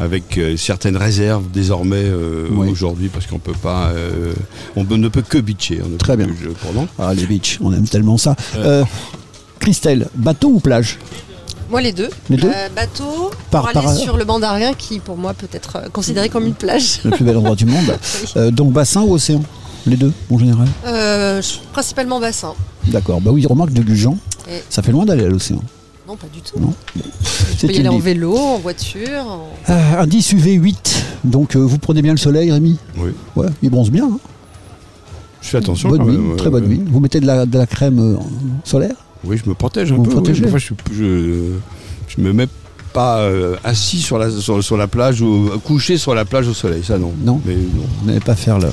avec certaines réserves désormais euh, Oui. aujourd'hui, parce qu'on peut pas, euh, on ne peut que bitcher. on ne Très bien. plus. Ah, les beach, on aime tellement ça. Euh, Christelle, bateau ou plage? Moi les deux. Les deux Euh, bateau Par- pour aller par- sur le Mandarin qui pour moi peut être considéré comme une plage. Le plus bel endroit du monde. Euh, donc bassin ou océan? Les deux, en général? Euh, principalement bassin. D'accord. Bah oui, remarque de Gujan, Et- ça fait loin d'aller à l'océan. Non, pas du tout. Non y aller en vélo, en voiture. en- Euh, indice UV 8. Donc euh, vous prenez bien le soleil, Rémi Oui. Ouais, il bronze bien. hein. Je fais attention. bonne quand même, très bonne nuit. Vous mettez de la, de la crème euh, solaire Oui, je me protège un Vous peu. je, je, je me mets pas euh, assis sur la, sur, sur la plage ou couché sur la plage au soleil, ça non. Non. Mais non. Vous n'allez pas faire le-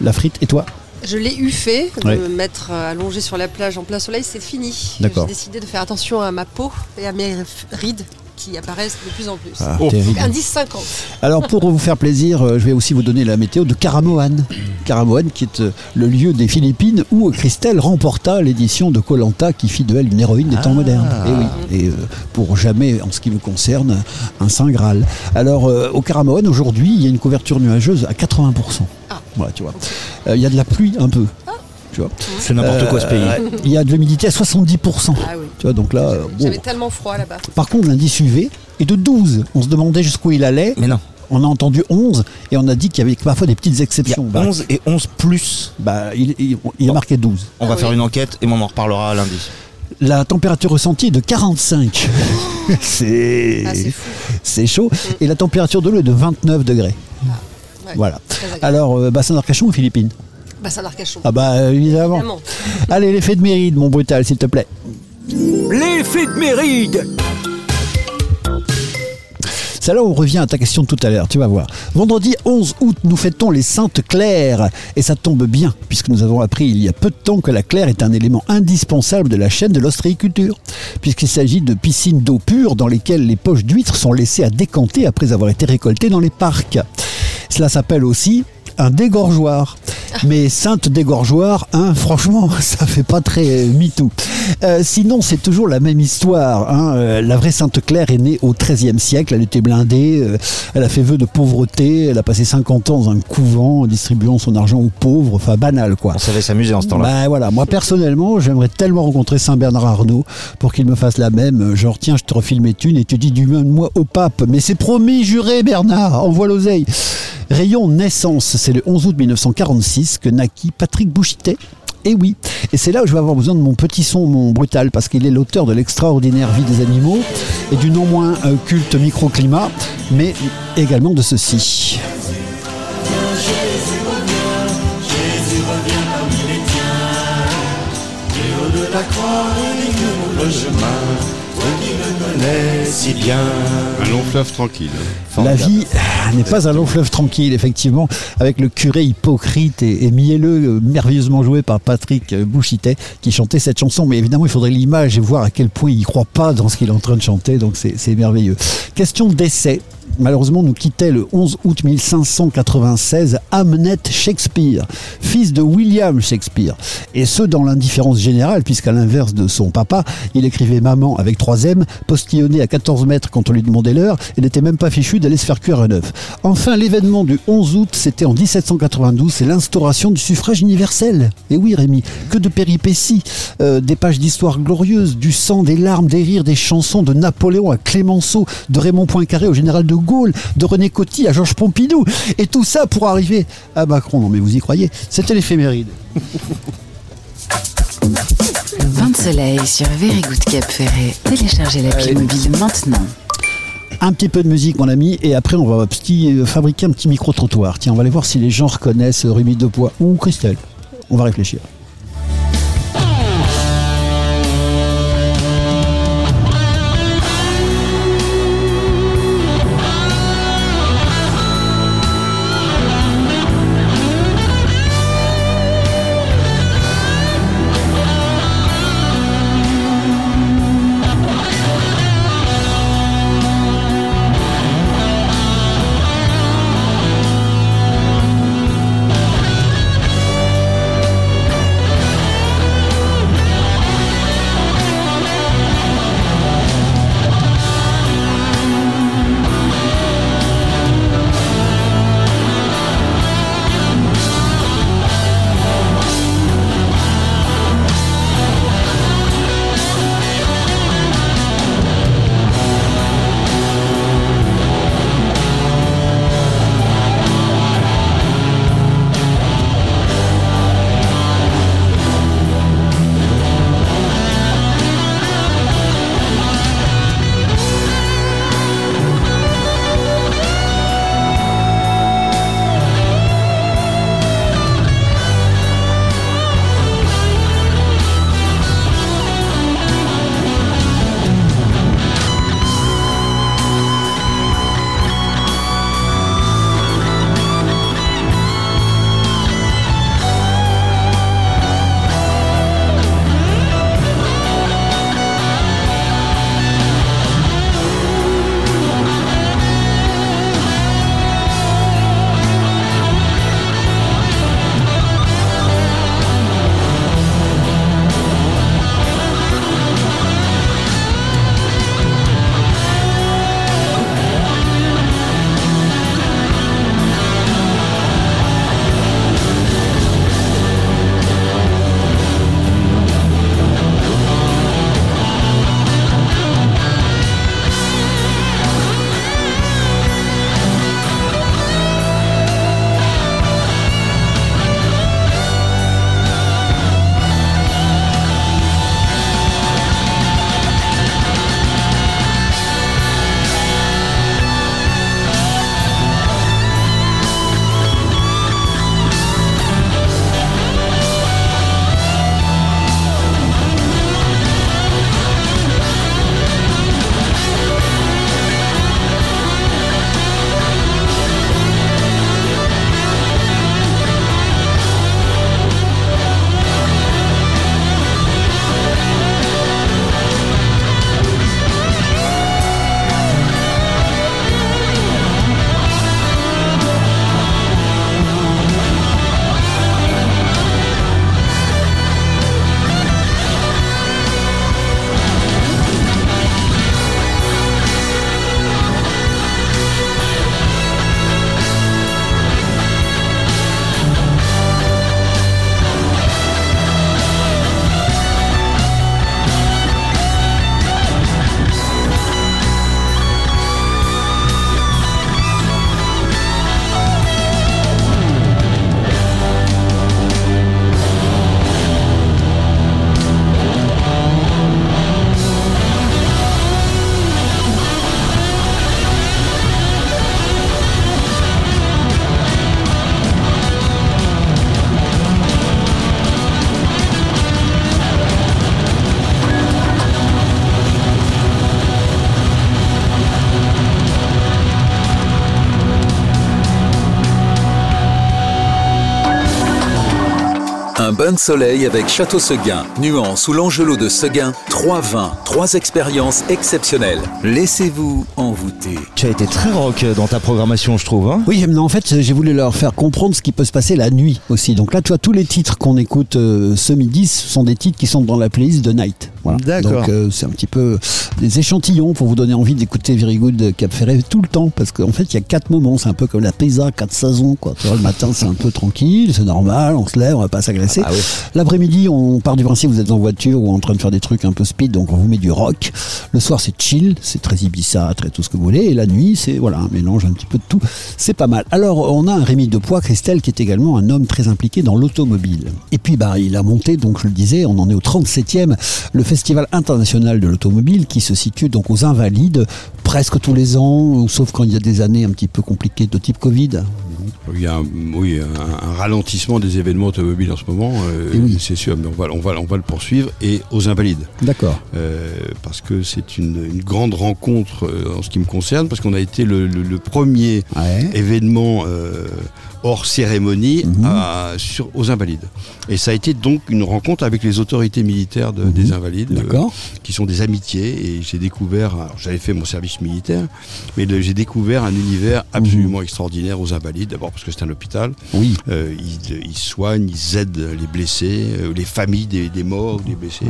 la frite. Et toi Je l'ai eu fait, de Ouais. me mettre euh, allongé sur la plage en plein soleil, c'est fini. J'ai décidé de faire attention à ma peau et à mes rides qui apparaissent de plus en plus. Ah, Oh. indice 50. Alors pour vous faire plaisir, euh, je vais aussi vous donner la météo de Karamoan. Karamoan qui est euh, le lieu des Philippines où Christelle remporta l'édition de Colanta qui fit de elle une héroïne des temps modernes. Et oui, et euh, pour jamais, en ce qui nous concerne, un saint Graal. Alors au Karamoan aujourd'hui, il y a une couverture nuageuse à 80%. Voilà, tu vois. Euh, Il y a de la pluie un peu. Tu vois. C'est n'importe quoi ce pays. ouais. Il y a de l'humidité à 70%. Ah oui. Tu vois, donc là, euh, bon. J'avais tellement froid là-bas. Par contre, l'indice UV est de 12. On se demandait jusqu'où il allait. Mais non. On a entendu 11 et on a dit qu'il y avait parfois des petites Il y a exceptions. Bah, 11 et 11 plus. bah, il, il- il a marqué 12. On va Ah faire une enquête et on en reparlera lundi. La température ressentie est de 45. c'est Ah, c'est chaud. Et la température de l'eau est de 29 degrés. Ouais, Voilà. Alors, euh, bassin d'Arcachon ou Philippines? Bassin d'Arcachon. Ah bah évidemment. Évidemment. Allez, l'effet de Méride, mon brutal, s'il te plaît. L'effet de Méride C'est là où on revient à ta question de tout à l'heure, tu vas voir. Vendredi 11 août, nous fêtons les Saintes Claires. Et ça tombe bien, puisque nous avons appris il y a peu de temps que la claire est un élément indispensable de la chaîne de l'ostréiculture, puisqu'il s'agit de piscines d'eau pure dans lesquelles les poches d'huîtres sont laissées à décanter après avoir été récoltées dans les parcs. Cela s'appelle aussi un dégorgeoir. Mais sainte dégorgeoir, hein, franchement, ça fait pas très euh, MeToo. Euh, sinon, c'est toujours la même histoire. hein. Euh, la vraie Sainte Claire est née au XIIIe siècle. Elle était blindée. euh, elle a fait vœu de pauvreté. Elle a passé 50 ans dans un couvent, distribuant son argent aux pauvres. Enfin, banal, quoi. On savait s'amuser en ce temps-là. Bah voilà, moi personnellement, j'aimerais tellement rencontrer Saint Bernard Arnault pour qu'il me fasse la même. Genre, tiens, je te refile mes thunes et tu dis du même de moi au pape. Mais c'est promis, juré, Bernard, envoie l'oseille. Rayon naissance, c'est le 11 août 1946 que naquit Patrick Bouchitet. Et oui, et c'est là où je vais avoir besoin de mon petit son, mon brutal, parce qu'il est l'auteur de l'extraordinaire vie des animaux et du non moins euh, culte microclimat, mais également de ceci. Si bien. Un long fleuve tranquille. La vie ah, n'est pas un long fleuve tranquille, effectivement, avec le curé hypocrite et, et mielleux, euh, merveilleusement joué par Patrick euh, Bouchitet, qui chantait cette chanson. Mais évidemment, il faudrait l'image et voir à quel point il ne croit pas dans ce qu'il est en train de chanter, donc c'est merveilleux. Question d'essai. Malheureusement nous quittait le 11 août 1596 Hamnet Shakespeare, fils de William Shakespeare. Et ce, dans l'indifférence générale, puisqu'à l'inverse de son papa, il écrivait Maman avec 3 M, postillonné à 14 mètres quand on lui demandait l'heure, et n'était même pas fichu d'aller se faire cuire un œuf. Enfin, l'événement du 11 août, c'était en 1792, c'est l'instauration du suffrage universel. Et oui, Rémi, que de péripéties, euh, des pages d'histoire glorieuses, du sang, des larmes, des rires, des chansons de Napoléon à Clémenceau, de Raymond Poincaré au général de Gaulle, de René Coty à Georges Pompidou. Et tout ça pour arriver à Macron. Non mais vous y croyez C'était l'éphéméride. Bain de soleil sur Very Good Cap Ferret. Téléchargez l'appli mobile maintenant. Un petit peu de musique, mon ami, et après on va petit, euh, fabriquer un petit micro-trottoir. Tiens, on va aller voir si les gens reconnaissent Rémi Depois ou Christelle. On va réfléchir. Bain de soleil avec Château Seguin, Nuance ou l'Angelot de Seguin, trois vins, trois expériences exceptionnelles. Laissez-vous envoûter. Tu as été très rock dans ta programmation, je trouve. Hein Oui, mais en fait, j'ai voulu leur faire comprendre ce qui peut se passer la nuit aussi. Donc là, tu vois, tous les titres qu'on écoute euh, ce midi, ce sont des titres qui sont dans la playlist de Night. Voilà. D'accord. Donc euh, c'est un petit peu des échantillons pour vous donner envie d'écouter Very Good Cap Ferret tout le temps. Parce qu'en fait, il y a quatre moments. C'est un peu comme la paysa, quatre saisons. Quoi. Tu vois, le matin, c'est un peu tranquille, c'est normal, on se lève, on va pas s'agresser. Ah oui. L'après-midi, on part du principe, vous êtes en voiture ou en train de faire des trucs un peu speed, donc on vous met du rock. Le soir, c'est chill, c'est très Ibiza, très tout ce que vous voulez. Et la nuit, c'est voilà, un mélange un petit peu de tout. C'est pas mal. Alors, on a un Rémi Depoix, Christelle, qui est également un homme très impliqué dans l'automobile. Et puis, bah, il a monté, donc je le disais, on en est au 37e, le Festival international de l'automobile qui se situe donc aux Invalides, presque tous les ans, sauf quand il y a des années un petit peu compliquées de type Covid. Il y a un, oui, un, un ralentissement des événements automobiles en ce moment, euh, oui. c'est sûr, mais on va, on, va, on va le poursuivre et aux Invalides. D'accord. Euh, parce que c'est une, une grande rencontre euh, en ce qui me concerne, parce qu'on a été le, le- le premier Ouais. événement hors cérémonie Mhm. à- sur, aux Invalides. Et ça a été donc une rencontre avec les autorités militaires de- des Invalides, euh, Mhm. Qui sont des amitiés. Et j'ai découvert, j'avais fait mon service militaire, mais j'ai découvert un univers absolument extraordinaire aux Invalides. D'abord parce que c'est un hôpital. Mhm. Oui. Euh, ils, ils soignent, ils aident les blessés, euh, les familles des, des morts, des blessés.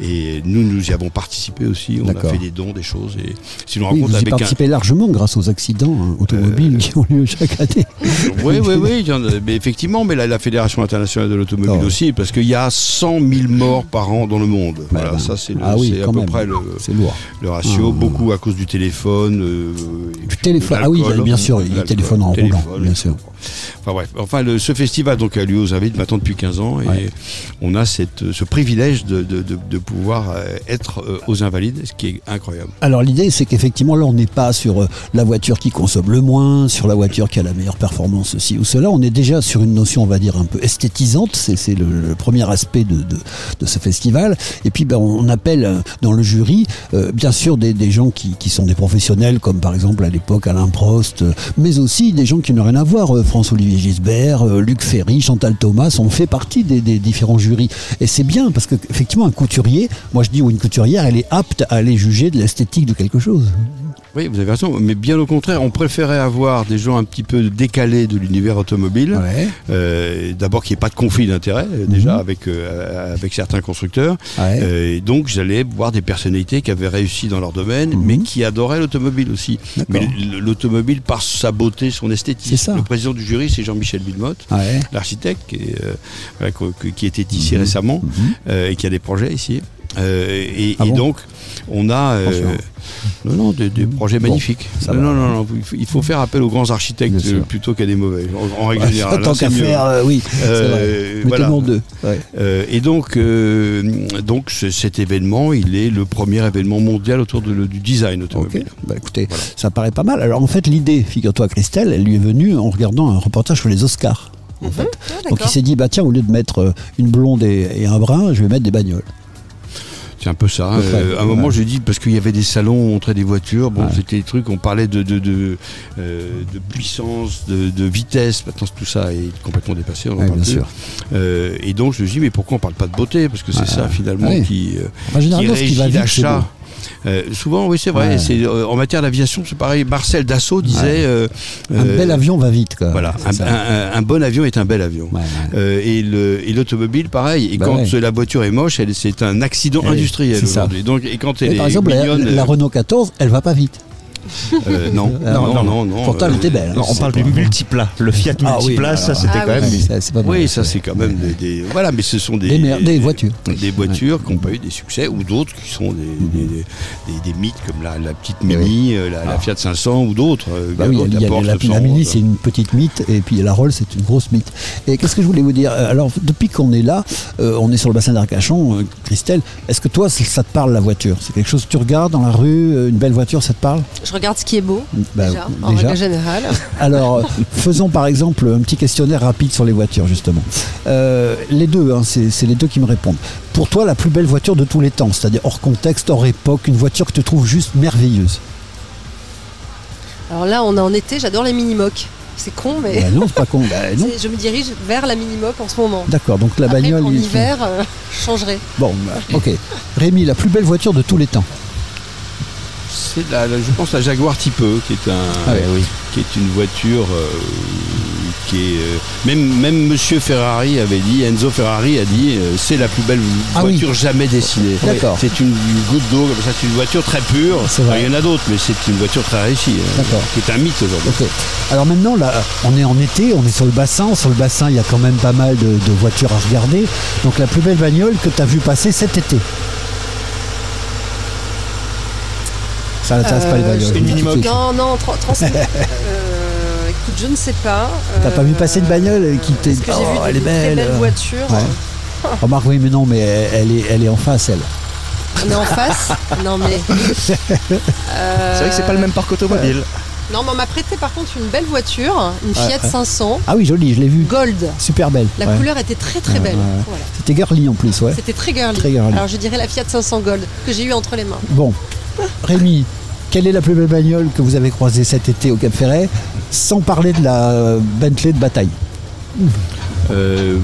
Et nous, nous y avons participé aussi. On a fait des dons, des choses. Et une Oui, vous y avec un. participez largement grâce aux accidents hein, automobiles qui ont lieu chaque année. Oui, oui, oui. mais effectivement, mais la, la Fédération internationale de l'automobile Oh. aussi, parce qu'il y a 100 000 morts par an dans le monde. Voilà, ben, ça c'est ah oui, à peu même. près le, C'est lourd. le ratio. Ah. Beaucoup à cause du téléphone. euh, Du téléphone. Ah oui, bien sûr, il téléphone en roulant, bien sûr. Enfin bref, enfin le- ce festival donc a lieu aux Invalides maintenant depuis 15 ans et Ouais. on a cette, ce privilège de, de- de- de pouvoir euh, être euh, aux Invalides, ce qui est incroyable. Alors l'idée, c'est qu'effectivement, là, on n'est pas sur la voiture qui consomme le moins, sur la voiture qui a la meilleure performance, On est déjà sur une notion, on va dire, un peu esthétisante. C'est le, premier aspect de, ce festival. Et puis, ben, on appelle euh, dans le jury, euh, bien sûr, des, gens qui, sont des professionnels, comme par exemple à l'époque Alain Prost, euh, mais aussi des gens qui n'ont rien à voir. François-Olivier Gisbert, Luc Ferry, Chantal Thomas, on fait partie des, des différents jurys. Et c'est bien parce qu'effectivement, un couturier, moi je dis, ou une couturière, elle est apte à aller juger de l'esthétique de quelque chose. Oui, vous avez raison, mais bien au contraire, on préférait avoir des gens un petit peu décalés de l'univers automobile. Ouais. Euh, D'abord qu'il n'y ait pas de conflit d'intérêts, euh, déjà Mhm. avec, euh, avec certains constructeurs. Ouais. Euh, et donc j'allais voir des personnalités qui avaient réussi dans leur domaine, Mhm. mais qui adoraient l'automobile aussi. Mais l'automobile par sa beauté, son ça. Le président du jury, c'est Jean-Michel Villemotte, Ouais. l'architecte, qui, était ici Mhm. récemment et qui a des projets ici. Euh, et, Ah et donc, on a euh, non, non, des, des projets Bon, magnifiques. non, non, non, non, il faut- faire appel aux grands architectes euh, plutôt qu'à des mauvais, en, en règle générale. Tant hein, qu'à faire, euh, oui. Euh, en deux. Ouais. Euh, et donc, euh, donc ce- cet événement, il est le premier événement mondial autour de le- du design Ok, automobile. bah écoutez, ça paraît pas mal. Alors en fait, l'idée, figure-toi, Christelle, elle lui est venue en regardant un reportage sur les Oscars. En fait. Ah, Donc il s'est dit, bah tiens, au lieu de mettre une blonde et, et un brun, je vais mettre des bagnoles. C'est un peu ça. peu Euh, à un moment, ouais. j'ai dit parce qu'il y avait des salons, on montrait des voitures. Bon, Ouais. c'était des trucs, on parlait de de, de, euh, de puissance, de, de vitesse. Maintenant, tout ça est complètement dépassé. On en Ouais, parle bien plus. sûr. Euh, et donc, je me dit, mais pourquoi on parle pas de beauté? Parce que c'est ça finalement Ouais. qui, qui généralement, ce qui va régit vite, c'est l'achat. Euh, souvent, oui, c'est vrai. Ouais. C'est euh, en matière d'aviation, c'est pareil. Marcel Dassault disait. Ouais. euh, Un bel avion va vite, quoi. Voilà, un, ça. un- un bon avion est un bel avion. Ouais, et le- et l'automobile, pareil. Et Bah quand la voiture est moche, elle- c'est un accident Eh industriel aujourd'hui. Donc, et quand elle par exemple, la, mignonne, la Renault 14, elle va pas vite. Euh, non, Ah, non, non, non, non, Pourtant, elle euh, était belle. Non, on parle du multiplat. Le Fiat Ah oui, multiplat, ça c'était ah quand oui. même. Ça, c'est pas mal. Oui, ça c'est quand même des, des- voilà, mais ce sont des Des mer- des voitures. des voitures qui n'ont pas eu des succès ou d'autres qui sont des, des, des- des- des mythes comme la, la petite Mini, euh, la, la Fiat 500 ou d'autres. euh, Bah oui, il y a- il y a Porsche la, la 911, Mini, c'est une petite mythe, et puis la Roll, c'est une grosse mythe. Et qu'est-ce que je voulais vous dire? Euh, Alors, depuis qu'on est là, euh, on est sur le bassin d'Arcachon, euh, Christelle, est-ce que toi, ça ça te parle la voiture? C'est quelque chose que tu regardes dans la rue, euh, une belle voiture, ça te parle? Je regarde ce qui est beau, Bah, déjà, en règle générale. Alors, faisons par exemple un petit questionnaire rapide sur les voitures, justement. Euh, les deux, hein, c'est les deux qui me répondent. Pour toi, la plus belle voiture de tous les temps, c'est-à-dire hors contexte, hors époque, une voiture que tu trouves juste merveilleuse. Alors là, on est en été, j'adore les mini-mocs. C'est con, mais Bah non, c'est pas con. Bah non. je me dirige vers la Minimoc en ce moment. D'accord, donc la Après, bagnole. en il- hiver, euh, je changerai. Bon, ok. Rémi, la plus belle voiture de tous les temps. C'est la, la- je pense la Jaguar Type E, qui est un, Ah ouais, oui. qui est une voiture euh, qui est euh, même même Monsieur Ferrari avait dit, Enzo Ferrari a dit, euh, c'est la plus belle Ah oui. voiture jamais dessinée. D'accord. C'est une, goutte d'eau, comme ça, c'est une voiture très pure. Il y en a d'autres, mais c'est une voiture très réussie, D'accord. qui est un mythe aujourd'hui. Alors maintenant, là, on est en été, on est sur le bassin. Sur le bassin, il y a quand même pas mal de, de voitures à regarder. Donc la plus belle bagnole que tu as vu passer cet été. Ça n'intéresse pas les Euh, bagnoles. Non, non, euh, écoute, je ne sais pas. T'as pas vu passer une bagnole qui t'est- Oh, elle est très belle. belles voitures. Ouais. Remarque, oui, mais non, mais elle est, elle est en face, elle. On est en face. Non, mais. C'est vrai que c'est pas le même parc automobile. Non, mais on m'a prêté par contre une belle voiture, une Fiat ouais. 500 Ah oui, jolie, je l'ai vue. Gold. Super belle. La couleur était très très belle. Voilà. C'était girly en plus, ouais. C'était très girly. Très girly. Alors je dirais la Fiat 500 Gold que j'ai eu entre les mains. Bon, Rémi, quelle est la plus belle bagnole que vous avez croisée cet été au Cap Ferret, sans parler de la Bentley de bataille Euh,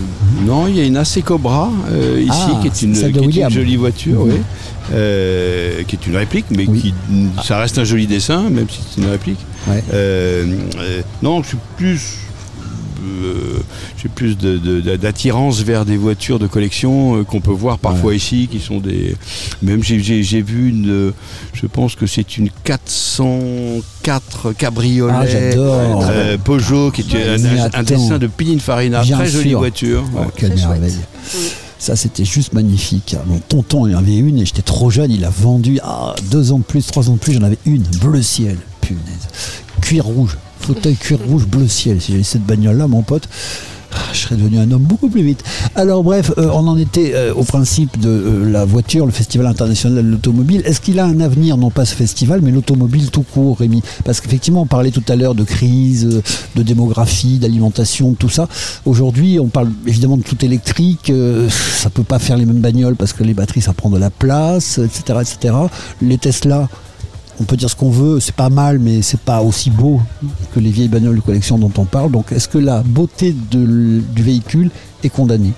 non, il y a une AC Cobra euh, ici, Ah, qui est une, qui est jolie voiture, Mhm. oui. Euh, qui est une réplique, mais Oui. qui ça reste un joli dessin, même si c'est une réplique. Ouais. Non, je suis plus. Euh, j'ai plus de- de- d'attirance vers des voitures de collection euh, qu'on peut voir parfois ici, qui sont des. Même j'ai- vu une. Je pense que c'est une 404 cabriolet Ah, j'adore. euh, Peugeot, qui est un, dessin de Pininfarina, Bien très jolie voiture. Oh, Ouais. quelle merveille. Ça, c'était juste magnifique. Mon tonton, il en avait une et j'étais trop jeune. Il a vendu ah, deux ans de plus, trois ans de plus. J'en avais une, bleu ciel. Punaise. Cuir rouge. Fauteuil cuir rouge, bleu ciel. Si j'avais cette bagnole-là, mon pote, ah, je serais devenu un homme beaucoup plus vite. Alors, bref, euh, on en était euh, au principe de euh, la voiture, le Festival international de l'automobile. Est-ce qu'il a un avenir, non pas ce festival, mais l'automobile tout court, Rémi Parce qu'effectivement, on parlait tout à l'heure de crise, de démographie, d'alimentation, tout ça. Aujourd'hui, on parle évidemment de tout électrique. ça peut pas faire les mêmes bagnoles parce que les batteries, ça prend de la place, etc., etc. Les Tesla, on peut dire ce qu'on veut, c'est pas mal, mais c'est pas aussi beau que les vieilles bagnoles de collection dont on parle. Donc, est-ce que la beauté du véhicule est condamnée?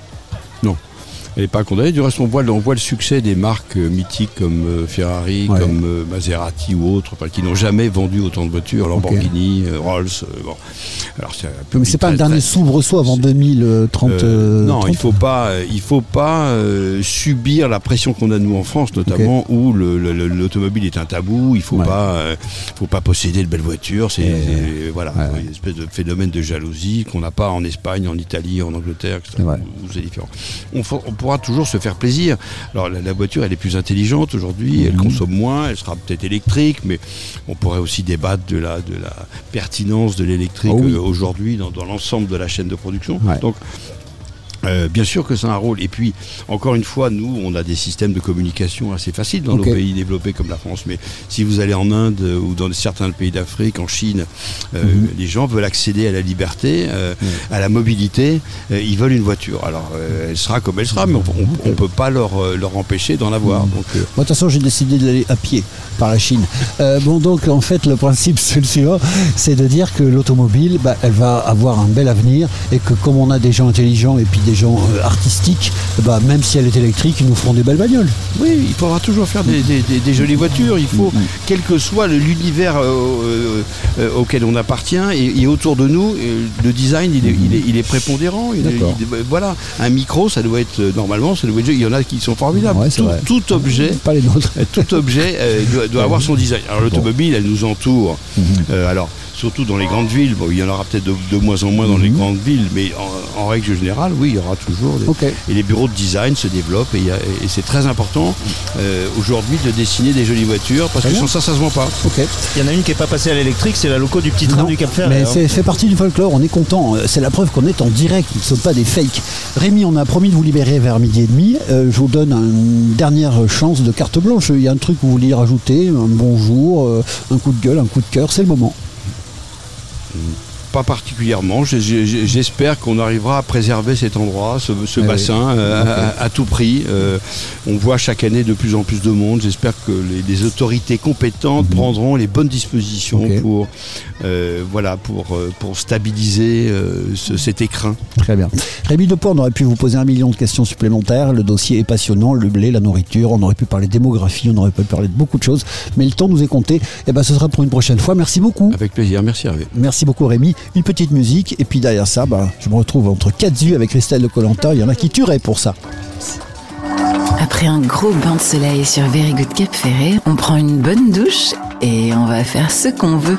Elle n'est pas condamnée. Du reste, on voit, le- on voit le succès des marques euh, mythiques comme euh, Ferrari, Ouais. comme euh, Maserati ou autres, enfin, qui n'ont jamais vendu autant de voitures. Lamborghini, euh, Rolls. bon. Alors, c'est Mais c'est pas très, dernier soubresaut avant 2030 Euh, euh, non, 30? il faut pas, il faut pas euh, subir la pression qu'on a nous en France, notamment où le- le- le- l'automobile est un tabou. Il faut Ouais. pas, euh, faut pas posséder de belles voitures. C'est voilà, Ouais, une espèce de phénomène de jalousie qu'on n'a pas en Espagne, en Italie, en Angleterre, etc., C'est vrai. où- où c'est différent. On pourra toujours se faire plaisir. Alors la, la voiture, elle est plus intelligente aujourd'hui, elle Mhm. consomme moins, elle sera peut-être électrique, mais on pourrait aussi débattre de la, de la pertinence de l'électrique Oh oui. euh, aujourd'hui dans, dans l'ensemble de la chaîne de production. Ouais. Donc euh, bien sûr que c'est un rôle. Et puis, encore une fois, nous, on a des systèmes de communication assez faciles dans nos pays développés comme la France. Mais si vous allez en Inde euh, ou dans certains pays d'Afrique, en Chine, euh, Mhm. les gens veulent accéder à la liberté, euh, à la mobilité. ils veulent une voiture. Alors, elle sera comme elle sera, mais on ne peut pas leur, leur empêcher d'en avoir. Mhm. Donc, Moi, de toute façon, j'ai décidé d'aller à pied par la Chine. Bon, donc, en fait, le principe, c'est le suivant c'est de dire que l'automobile, bah, elle va avoir un bel avenir et que, comme on a des gens intelligents et puis des gens euh, artistiques, bah, même si elle est électrique, ils nous feront des belles bagnoles. Oui, il faudra toujours faire des, des- des- des jolies voitures. Il faut, quel que soit l'univers euh, euh, auquel on appartient et, et autour de nous, euh, le design il est, il est- il est prépondérant. Il voilà, un micro, ça doit être normalement, ça doit être. Il y en a qui sont formidables. Ouais, tout, objet. Pas les Tout objet doit, doit avoir son design. Alors l'automobile, elle nous entoure. Mhm. Euh, alors surtout dans les grandes villes. Bon, il y en aura peut-être de, de moins en moins dans les grandes villes, mais en, en règle générale, oui, il y aura toujours. des- Mhm. Et les bureaux de design se développent et, c'est très important euh, aujourd'hui de dessiner des jolies voitures parce que bien. sans ça, ça se vend pas. Il y en a une qui est pas passée à l'électrique, c'est la loco du petit train Non, du Cap Ferret. mais hein. c'est fait partie du folklore, on est content. Euh, C'est la preuve qu'on est en direct, nous ne sommes pas des fakes. Rémi, on a promis de vous libérer vers midi et demi. Euh, je vous donne une dernière chance de carte blanche. Il y a un truc que vous vouliez rajouter, un bonjour, un coup de gueule, un coup de cœur, c'est le moment. 嗯。Pas particulièrement. J'espère qu'on arrivera à préserver cet endroit, ce, ce Ah oui. bassin, euh, à, à tout prix. Euh, on voit chaque année de plus en plus de monde. J'espère que les, les autorités compétentes prendront les bonnes dispositions pour, euh, voilà, pour, pour stabiliser ce- cet écrin. Très bien. Rémi Depont, on aurait pu vous poser un million de questions supplémentaires. Le dossier est passionnant, le blé, la nourriture, on aurait pu parler démographie, on aurait pu parler de beaucoup de choses. Mais le temps nous est compté. Et ben, ce sera pour une prochaine fois. Merci beaucoup. Avec plaisir. Merci Hervé. Merci beaucoup Rémi. Une petite musique. Et puis derrière ça, bah, je me retrouve entre quatre yeux avec Christelle de Colanta. Il y en a qui tueraient pour ça. Après un gros bain de soleil sur Very Good Cap Ferré, on prend une bonne douche et on va faire ce qu'on veut.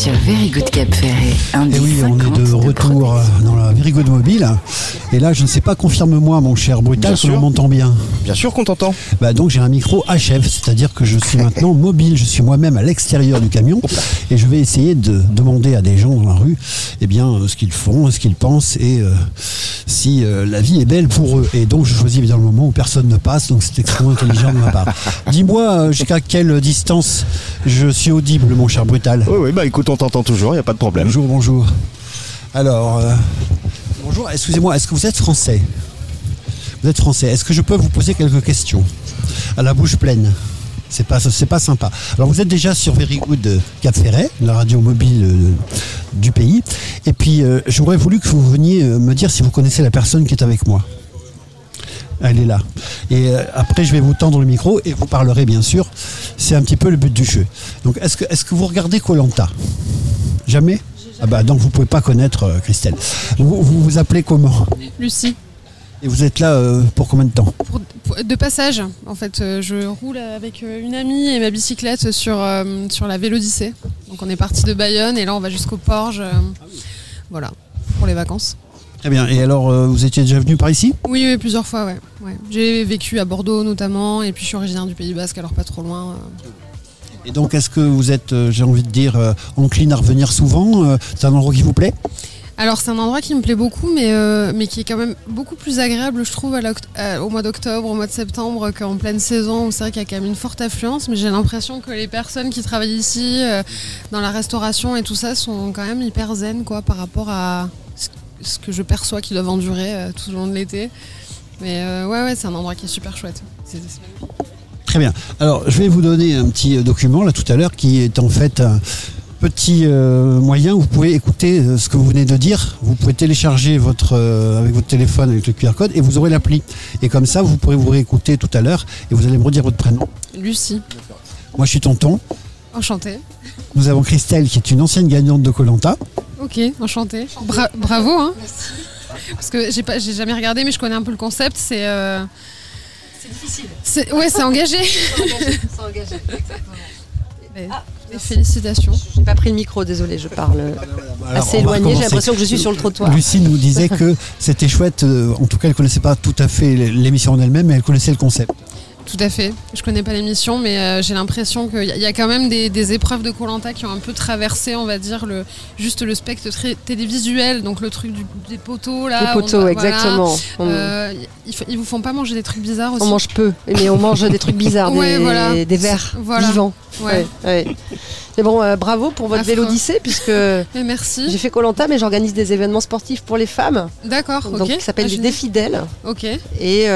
Sur Very Good Cap Ferré. Et oui, on est de retour euh, dans la Very Good Mobile. Et là, je ne sais pas, confirme-moi, mon cher Brutal, sûr. l'on m'entend bien. Bien sûr qu'on t'entend. Bah donc j'ai un micro HF, c'est-à-dire que je suis maintenant mobile, je suis moi-même à l'extérieur du camion et je vais essayer de demander à des gens dans la rue eh bien, euh, ce qu'ils font, ce qu'ils pensent et euh, si euh, la vie est belle pour eux. Et donc je choisis bien le moment où personne ne passe, donc c'est extrêmement intelligent de ma part. Dis-moi euh, jusqu'à quelle distance je suis audible, mon cher Brutal. Oui, oui, bah écoute, on t'entend toujours, il n'y a pas de problème. Bonjour, bonjour. Alors, euh, bonjour, excusez-moi, est-ce que vous êtes français? Vous êtes français. Est-ce que je peux vous poser quelques questions? À la bouche pleine. C'est pas, c'est pas sympa. Alors, vous êtes déjà sur Very Good euh, Cap Ferret, la radio mobile euh, du pays. Et puis, euh, j'aurais voulu que vous veniez euh, me dire si vous connaissez la personne qui est avec moi. Elle est là. Et après, je vais vous tendre le micro et vous parlerez, bien sûr. C'est un petit peu le but du jeu. Donc, est-ce que, est-ce que vous regardez Colanta Jamais? Ah bah donc vous pouvez pas connaître Christelle. Vous, vous vous appelez comment? Lucie. Et vous êtes là euh, pour combien de temps Pour- pour- de passage, en fait, euh, je roule avec euh, une amie et ma bicyclette sur, euh, sur la Vélodyssée. Donc on est parti de Bayonne et là on va jusqu'au Porge. voilà, pour les vacances. Très bien. Et alors, vous étiez déjà venu par ici Oui, oui, plusieurs fois, ouais. ouais. J'ai vécu à Bordeaux notamment et puis je suis originaire du Pays Basque, alors pas trop loin. Et donc, est-ce que vous êtes, j'ai envie de dire, encline à revenir souvent C'est un endroit qui vous plaît? Alors c'est un endroit qui me plaît beaucoup, mais, euh, mais qui est quand même beaucoup plus agréable, je trouve, à- au mois d'octobre, au mois de septembre, qu'en pleine saison, où c'est vrai qu'il y a quand même une forte affluence, mais j'ai l'impression que les personnes qui travaillent ici, euh, dans la restauration et tout ça, sont quand même hyper zen, quoi, par rapport à ce, que je perçois qu'ils doivent endurer euh, tout au long de l'été. Mais euh, ouais, ouais, c'est un endroit qui est super chouette. Très bien. Alors, je vais vous donner un petit euh, document là tout à l'heure qui est en fait petit euh, moyen où vous pouvez écouter euh, ce que vous venez de dire. Vous pouvez télécharger votre euh, avec votre téléphone avec le QR code et vous aurez l'appli. Et comme ça, vous pourrez vous réécouter tout à l'heure et vous allez me redire votre prénom. Lucie, Moi, je suis Tonton. enchantée. Nous avons Christelle qui est une ancienne gagnante de Colanta. Ok, enchantée. Bra- bravo, hein. Parce que j'ai pas, j'ai jamais regardé, mais je connais un peu le concept. C'est. euh, C'est difficile. ouais, c'est engagé. C'est engagé, c'est engagé, exactement. Mais- Ah, félicitations. J'ai pas pris le micro, désolé, je parle Alors, assez éloigné. J'ai l'impression que je suis sur le trottoir. Lucie nous disait que c'était chouette. euh, en tout cas, elle connaissait pas tout à fait l'émission en elle-même, mais elle connaissait le concept. Tout à fait. Je connais pas l'émission, mais euh, j'ai l'impression qu'il y, a- il y a quand même des, des épreuves de Colanta qui ont un peu traversé, on va dire, le, juste le spectre très télévisuel, donc le truc du- des poteaux là. Les poteaux, exactement. On- Euh, ils, ils vous font pas manger des trucs bizarres aussi On mange peu, mais on mange des trucs bizarres, Ouais, des, voilà. des vers Voilà. vivants. Ouais. Ouais, ouais. Mais bon, euh, bravo pour votre Affreux. vélodyssée, puisque Mais merci. j'ai fait Colanta, mais j'organise des événements sportifs pour les femmes, D'accord, donc ok. qui s'appellent Ah, les d'elles. Ok, Et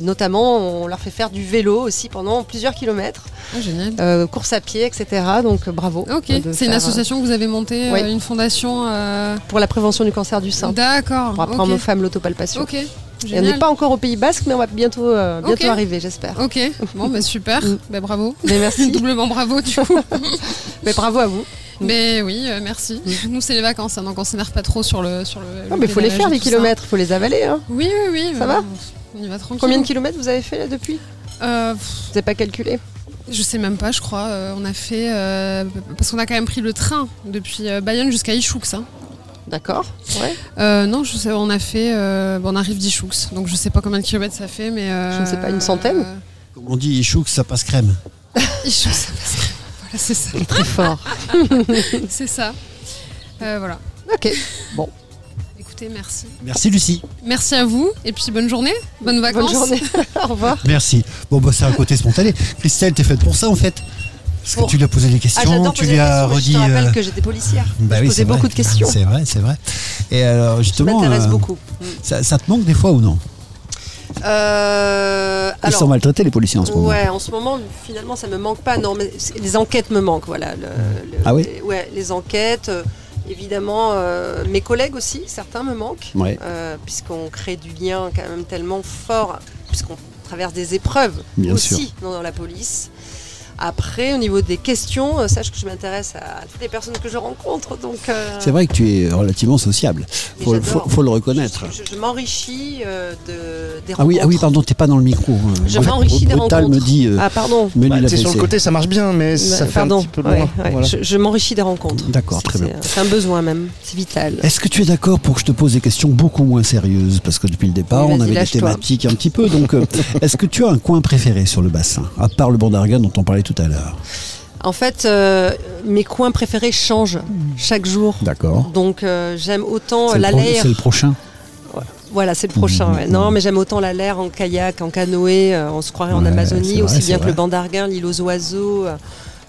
notamment, on leur fait faire du vélo aussi pendant plusieurs kilomètres, Ah, génial. euh, course à pied, etc. Donc euh, bravo. Ok, c'est une association que vous avez montée, euh, une fondation. euh, pour la prévention du cancer du sein. D'accord. Pour apprendre ok. aux femmes l'autopalpation. Ok. Et on n'est pas encore au Pays Basque, mais on va bientôt, euh, bientôt arriver, j'espère. Ok. Bon, bah super. Mm. Bah, bravo. Mais merci. Doublement bravo du coup. mais bravo à vous. Mais oui, euh, merci. Nous c'est les vacances, hein, donc on s'énerve pas trop sur le sur le. Non, le mais il faut les faire, les ça. kilomètres, il faut les avaler. Hein. Oui, oui, oui. Ça va On y va tranquille. Combien de kilomètres vous avez fait là depuis? Euh, Vous n'avez pas calculé Je sais même pas, je crois. Euh, on a fait euh, parce qu'on a quand même pris le train depuis euh, Bayonne jusqu'à Ichoux, ça. D'accord. Ouais. Euh, non, je sais, on a fait. euh, bon, on arrive d'Ichoux, donc je sais pas combien de kilomètres ça fait, mais. euh, Je ne sais pas, une centaine Comme on dit, Ichouk, ça passe crème. Ichoux, ça passe. Voilà, c'est ça. Très fort. c'est ça. Euh, voilà. Ok. Bon. Écoutez, merci. Merci Lucie. Merci à vous et puis bonne journée, bonnes vacances. Bonne journée. Au revoir. Merci. Bon, bah, c'est un côté spontané. Christelle, t'es faite pour ça en fait? Parce que tu lui as posé des Ah, questions, tu lui as redit. Je te rappelle euh, que j'étais policière. bah je oui, posais beaucoup de questions. C'est vrai, c'est vrai. Et alors, Ça justement. m'intéresse euh, beaucoup. Ça, ça te manque des fois ou non? Euh, Ils alors, sont maltraités les policiers en ce moment. Ouais, en ce moment, finalement, ça me manque pas. Non, mais les enquêtes me manquent, voilà. le- le- Ah oui? les, Ouais, les enquêtes. Évidemment, euh, mes collègues aussi, certains me manquent. Ouais. euh, puisqu'on crée du lien quand même tellement fort, puisqu'on traverse des épreuves Bien aussi sûr. dans la police. Après, au niveau des questions, euh, sache que je m'intéresse à toutes les personnes que je rencontre. Donc, euh, C'est vrai que tu es relativement sociable. Et Faut, j'adore. faut, faut le reconnaître. je, je m'enrichis euh, de, des Ah oui, ah oui, rencontres. pardon, t'es pas dans le micro. hein. Je m'enrichis des rencontres. me dit. euh, Ah, pardon. Menu Bah, sais, sur le côté, ça marche bien, mais ça fait pardon. un petit peu loin. Ouais, ouais. Voilà. Je, je m'enrichis des rencontres. D'accord, très C'est- bien. C'est un besoin même, c'est vital. Est-ce que tu es d'accord pour que je te pose des questions beaucoup moins sérieuses? Parce que depuis le départ, Oui, on avait des thématiques un petit peu. Donc, est-ce que tu as un coin préféré sur le bassin? À part le Bandarga dont on parlait tout à l'heure. En fait, euh, mes coins préférés changent chaque jour. D'accord. Donc euh, j'aime autant la. C'est le prochain. Voilà, c'est le prochain. ouais. Non, mais j'aime autant la l'air en kayak, en canoë. euh, on se croirait en Ouais, Amazonie, aussi bien que vrai. le Bandarguin, l'île aux oiseaux.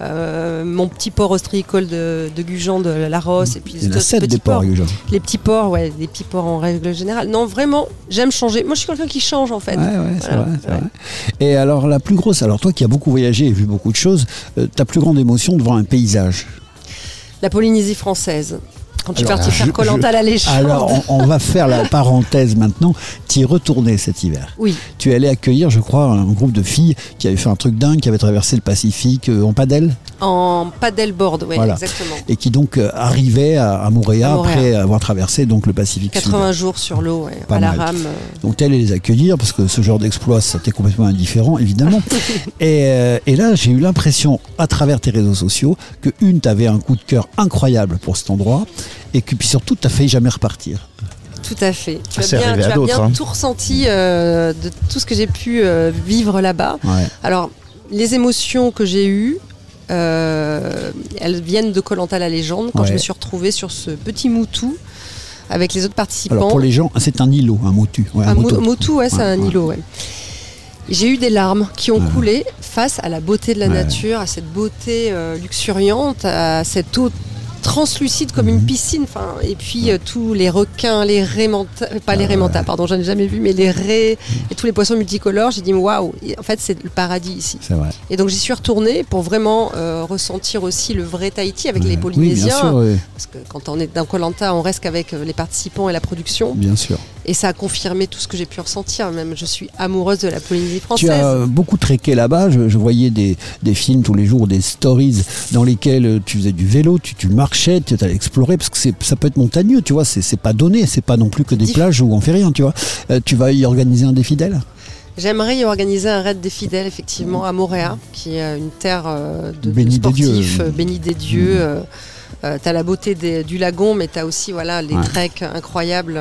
Euh, mon petit port ostréicole de, de Gujan, de la Rosse, et puis sept petits des ports, ports. Gujan. Les petits ports, ouais, les petits ports en règle générale. Non, vraiment, j'aime changer. Moi, je suis quelqu'un qui change en fait. Ouais, ouais, c'est Voilà, vrai, c'est ouais. vrai. Et alors, la plus grosse, alors toi qui as beaucoup voyagé et vu beaucoup de choses, euh, ta plus grande émotion devant un paysage? La Polynésie française. Quand Alors, partie je- faire Colanta la. Alors, on, on va faire la parenthèse maintenant. Tu y retourné cet hiver. Oui. Tu es allé accueillir, je crois, un groupe de filles qui avaient fait un truc dingue, qui avaient traversé le Pacifique euh, en padel. En paddleboard, oui, Voilà. exactement. Et qui donc euh, arrivaient à, à après avoir traversé donc le Pacifique 80 jours sur l'eau, ouais, à la rame. Donc tu allais les accueillir parce que ce genre d'exploit, ça t'est complètement indifférent, évidemment. et, euh, et là, j'ai eu l'impression, à travers tes réseaux sociaux, que une, t'avais un coup de cœur incroyable pour cet endroit, et que puis surtout, t'as failli jamais repartir. Tout à fait. Tu Ah, as bien, arrivé tu à as bien hein. tout ressenti euh, de tout ce que j'ai pu euh, vivre là-bas. Ouais. Alors, les émotions que j'ai eues, euh, elles viennent de Colanta la légende, quand Ouais. je me suis retrouvée sur ce petit moutou avec les autres participants. Alors pour les gens, c'est un îlot, un motu. Ouais, un Un moto. mo- motu, ouais, c'est un ouais. îlot, ouais. J'ai eu des larmes qui ont Ouais. coulé face à la beauté de la Ouais. nature, à cette beauté euh, luxuriante, à cette eau translucide comme Mhm. une piscine. Enfin, et puis euh, tous les requins, les raies manta- euh, pas les raies manta, pardon, j'en ai jamais vu, mais les raies et tous les poissons multicolores. J'ai dit waouh, en fait c'est le paradis ici. C'est vrai. Et donc j'y suis retournée pour vraiment euh, ressentir aussi le vrai Tahiti avec les Oui, bien Polynésiens. sûr, oui. Parce que quand on est dans Colanta, on reste qu'avec euh, les participants et la production. Bien sûr. Et ça a confirmé tout ce que j'ai pu ressentir. Même je suis amoureuse de la Polynésie française. Tu as beaucoup tréqué là-bas. Je, je voyais des, des films tous les jours, des stories dans lesquels euh, tu faisais du vélo, tu, tu marchais, tu allais explorer, parce que ça peut être montagneux, tu vois. C'est pas donné, c'est pas non plus que des plages où on fait rien, tu vois. Euh, tu vas y organiser un défi d'elle J'aimerais y organiser un raid des fidèles, effectivement, à Moréa, qui est euh, une terre de, de Bénie des dieux. sportifs, euh, bénie des dieux. euh, euh, t'as la beauté des- du lagon, mais t'as aussi voilà, les Ouais. treks incroyables.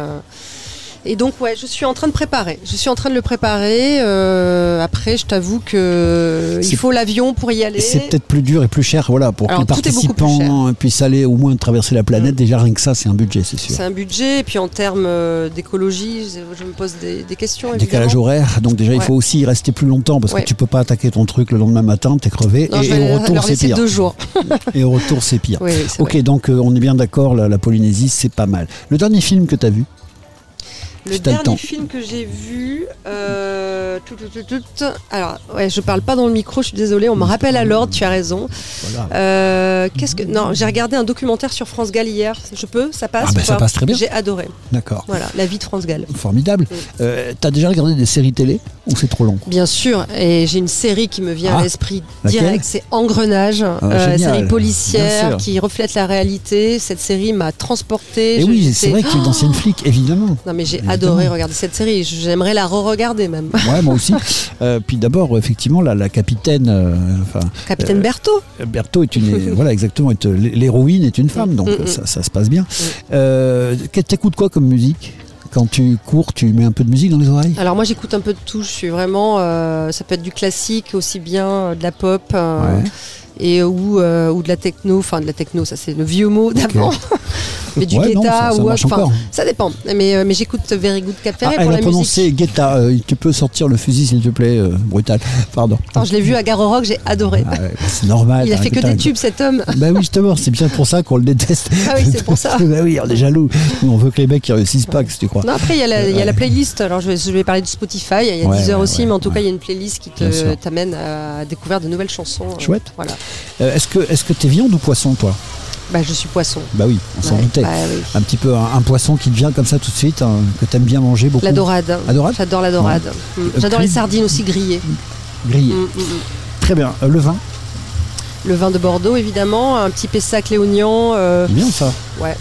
Euh. Et donc, ouais, je suis en train de préparer. Je suis en train de le préparer. euh, après, je t'avoue que C'est- il faut l'avion pour y aller. C'est peut-être plus dur et plus cher, voilà, pour Alors, que les participants puissent aller au moins traverser la planète. Déjà, rien que ça, c'est un budget, c'est sûr. C'est un budget, et puis en termes euh, d'écologie, je, me pose des, des questions. Décalage horaire, donc déjà il faut aussi y rester plus longtemps parce Ouais. que tu peux pas attaquer ton truc le lendemain matin, t'es crevé Non, et, au retour c'est pire. deux jours. Et au retour c'est pire. Oui, ok, vrai. donc euh, on est bien d'accord, la, la Polynésie c'est pas mal. Le dernier film que tu as vu? Le dernier film que j'ai vu, euh, tout, tout, tout, tout, alors ouais, je parle pas dans le micro, je suis désolée, on me rappelle à l'ordre, tu as raison. Voilà. Euh, Qu'est-ce que non, j'ai regardé un documentaire sur France Gall hier, je peux, ça passe Ah, ben, ou ça pas? passe très bien. J'ai adoré. D'accord. Voilà, la vie de France Gall. Formidable. Euh, T'as déjà regardé des séries télé ou c'est trop long? Bien sûr, et j'ai une série qui me vient Ah, à l'esprit laquelle? direct, c'est Engrenage, Ah, euh, série policière qui reflète la réalité. Cette série m'a transportée. Et je- oui, c'est vrai que tu es d'ancienne flic, évidemment. Non mais j'ai. Adoré regarder cette série. J'aimerais la re-regarder même. Ouais, moi aussi. Euh, puis d'abord, effectivement, la, la capitaine, euh, Capitaine Euh, Berthaud. Berthaud est une, voilà, exactement, euh, l'héroïne est une femme, donc Mm, mm. ça, ça se passe bien. Euh, qu'est- T'écoutes quoi comme musique? Quand tu cours, tu mets un peu de musique dans les oreilles? Alors moi j'écoute un peu de tout. Je suis vraiment, euh, ça peut être du classique aussi bien euh, de la pop. euh, Ouais. Et ou, euh, ou de la techno, enfin de la techno, ça c'est le vieux mot d'avant. mais du Ouais, non, guetta ça- ça ou enfin, ça dépend. Mais, euh, mais j'écoute Very Good Cap Ferret Ah, pour elle la a prononcé musique. Guetta. euh, tu peux sortir le fusil, s'il te plaît, euh, brutal. Pardon. Attends, je l'ai vu à Garo Rock, j'ai adoré. Ah c'est normal. Il a fait que des tubes cet homme. Bah oui, justement, c'est bien pour ça qu'on le déteste. Ah oui, c'est pour ça. bah oui, on est jaloux. On veut que les mecs réussissent pas, que tu crois? Non, après, il y, a la- il y a la Ouais. playlist. Alors, je vais, je vais parler de Spotify. Il y a Ouais, 10 heures aussi, mais en tout cas, il y a une playlist qui t'amène à découvrir de nouvelles chansons. Chouette. Voilà. Euh, est-ce que est-ce que t'es viande ou poisson, toi? Bah, je suis poisson. Bah oui, on s'en Ouais, doutait. bah oui. Un petit peu un, un poisson qui te vient comme ça tout de suite, hein, que t'aimes bien manger beaucoup. La dorade. La dorade? J'adore la dorade. Ouais. Euh, J'adore les sardines aussi grillées. Grillé. Mm, mm, mm. Très bien. Euh, le vin? Le vin de Bordeaux, évidemment, un petit Pessac léognan. euh, Bien ça. ouais,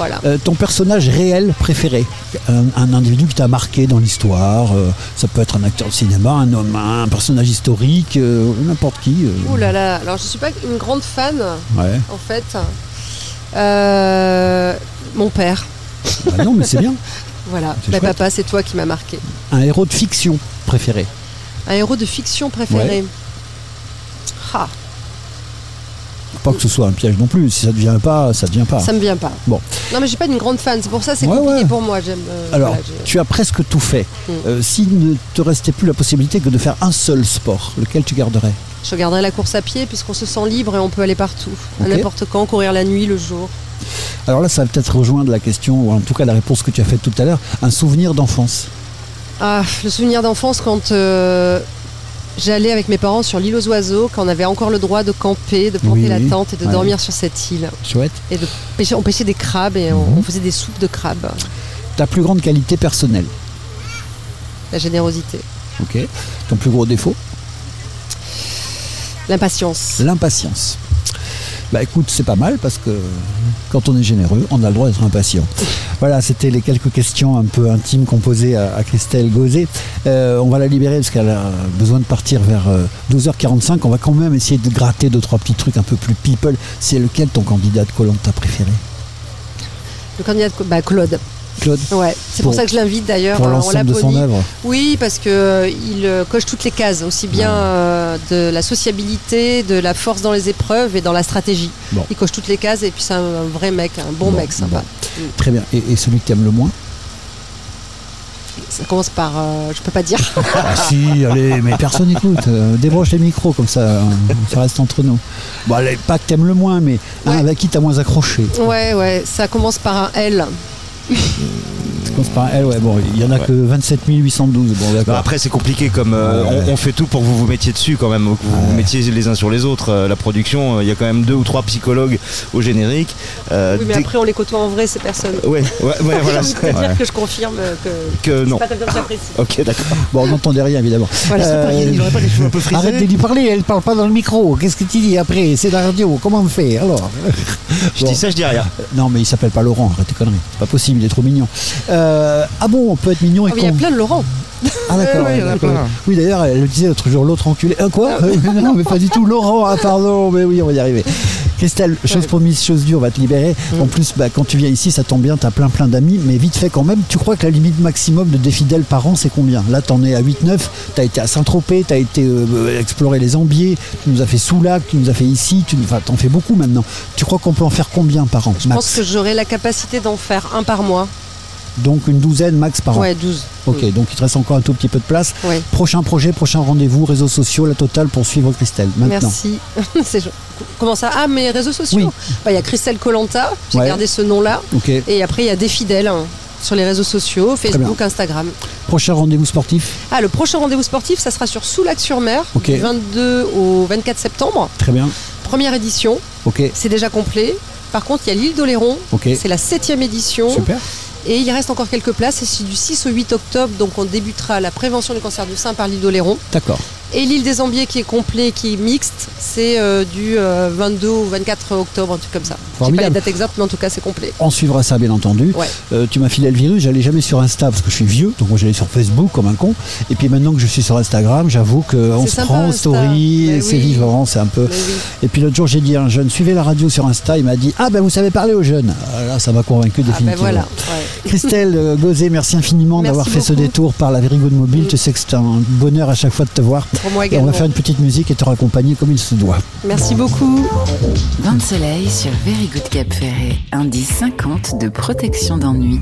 voilà. Euh, ton personnage réel préféré un, un individu qui t'a marqué dans l'histoire euh, Ça peut être un acteur de cinéma, un homme, un personnage historique, euh, n'importe qui. euh. Ouh là là, alors je suis pas une grande fan, Ouais. en fait. Euh, mon père. Bah non, mais c'est bien. Voilà, Bah, papa, c'est toi qui m'as marqué. Un héros de fiction préféré Un héros de fiction préféré. Ah, Pas que ce soit un piège non plus. Si ça ne devient pas, ça ne devient pas. ça me vient pas. Bon. Non, mais je suis pas une grande fan, c'est pour ça c'est Ouais, compliqué ouais. pour moi. J'aime. euh, Alors, voilà, tu as presque tout fait. Mm. Euh, S'il ne te restait plus la possibilité que de faire un seul sport, lequel tu garderais? Je garderai la course à pied puisqu'on se sent libre et on peut aller partout, à n'importe quand, courir la nuit, le jour. Alors là, ça va peut-être rejoindre la question, ou en tout cas la réponse que tu as faite tout à l'heure. Un souvenir d'enfance. Ah, le souvenir d'enfance quand euh, j'allais avec mes parents sur l'île aux oiseaux, quand on avait encore le droit de camper, de planter Oui, la tente et de ouais. dormir sur cette île. Chouette. Et de pêcher, on pêchait des crabes et Mhm. on faisait des soupes de crabes. Ta plus grande qualité personnelle. La générosité, Ok. Ton plus gros défaut l'impatience. L'impatience. Bah écoute, c'est pas mal parce que quand on est généreux, on a le droit d'être impatient. Voilà, c'était les quelques questions un peu intimes qu'on posait à, Christelle Gauzet. Euh, on va la libérer parce qu'elle a besoin de partir vers euh, 12h45. On va quand même essayer de gratter deux, trois petits trucs un peu plus people. C'est lequel ton candidat de Colanta préféré? Le candidat de, bah, Claude. Claude Ouais, c'est Pour- pour, ça que je l'invite d'ailleurs. Pour euh, on l'ensemble de son œuvre Oui, parce que euh, il euh, coche toutes les cases, aussi bien euh, de la sociabilité, de la force dans les épreuves et dans la stratégie. Bon. Il coche toutes les cases et puis c'est un, un vrai mec, un bon, Bon, mec sympa. bon. Très bien. Et, et celui que tu aimes le moins Ça commence par, euh, je peux pas dire. Ah si, allez, mais personne n'écoute. Euh, débranche les micros comme ça, euh, ça reste entre nous. Bon, allez, pas que t'aimes le moins, mais un avec qui t'as moins accroché. ouais, ouais, ça commence par un L. Par L, ouais, bon, il y en a que 27 812. Bon, Bah, d'accord. après c'est compliqué comme euh, Ouais. on, on fait tout pour que vous vous mettiez dessus quand même, que vous vous mettiez les uns sur les autres. Euh, la production, euh, il y a quand même deux ou trois psychologues au générique. Euh, Oui, mais après on les côtoie en vrai ces personnes. Ouais, ouais, ouais, voilà. Envie de dire que je confirme que, Que non. pas. Ok, d'accord. Bon, on n'entendait rien, évidemment. Voilà, pas- il pas les cheveux un peu frisés. Arrête de lui parler, elle parle pas dans le micro. Qu'est-ce que tu dis après? C'est la radio, comment on fait alors? Je dis ça, je dis rien. Non, mais il s'appelle pas Laurent, arrête tes conneries. C'est pas possible, il est trop mignon. Euh, ah bon, on peut être mignon et Oh, il y a plein de Laurent. Ah d'accord. Oui d'ailleurs, elle le disait l'autre jour, l'autre enculé. Euh, quoi? Non mais pas du tout. Laurent, ah pardon, mais oui, on va y arriver. Christelle, chose promise, chose due, on va te libérer. Mm. En plus, bah, quand tu viens ici, ça tombe bien, t'as plein plein d'amis, mais vite fait quand même, tu crois que la limite maximum de des fidèles par an, c'est combien? Là, t'en es à 8-9, t'as été à Saint-Tropez, t'as été euh, explorer les Ambiers, tu nous as fait Soulac, tu nous as fait ici, tu enfin, t'en fais beaucoup maintenant. Tu crois qu'on peut en faire combien par an? Je max? pense que j'aurai la capacité d'en faire un par mois. Donc une douzaine max par an Ouais, 12. Ok, donc il te reste encore un tout petit peu de place. Prochain projet, prochain rendez-vous, réseaux sociaux, la totale pour suivre Christelle. Maintenant. Merci. Comment ça? Ah, mes réseaux sociaux? Oui. Bah, Il y a Christelle Colanta, j'ai Ouais. gardé ce nom-là. Et après, il y a des fidèles hein, sur les réseaux sociaux, Facebook, Instagram. Prochain rendez-vous sportif? Ah, le prochain rendez-vous sportif, ça sera sur Soulac-sur-Mer, du 22 au 24 septembre. Très bien. Première édition, Ok. c'est déjà complet. Par contre, il y a l'île d'Oléron, Ok. c'est la septième édition. Super. Et il reste encore quelques places, c'est du 6 au 8 octobre, donc on débutera la prévention du cancer du sein par l'île d'Oléron. D'accord. Et l'île des Ambiers qui est complet, qui est mixte, c'est euh, du euh, 22 au 24 octobre, un truc comme ça. J'ai pas les dates exactes, mais en tout cas c'est complet. On suivra ça bien entendu. Ouais. Euh, tu m'as filé le virus, j'allais jamais sur Insta parce que je suis vieux, donc moi j'allais sur Facebook comme un con. Et puis maintenant que je suis sur Instagram, j'avoue qu'on se prend en Insta. story, c'est oui. vivant, c'est un peu. Oui. Et puis l'autre jour j'ai dit à un jeune, suivez la radio sur Insta, il m'a dit Ah ben vous savez parler aux jeunes. Ah, Là ça m'a convaincu Ah ben définitivement. voilà. ouais. Christelle euh, Gauzet, merci infiniment d'avoir fait ce détour par la Very Good Mobile. Tu sais que c'est un bonheur à chaque fois de te voir. Pour moi Et on également. va faire une petite musique et te raccompagner comme il se doit. Merci beaucoup. Bain de soleil sur Very Good Cap Ferret. Indice 50 de protection d'ennui.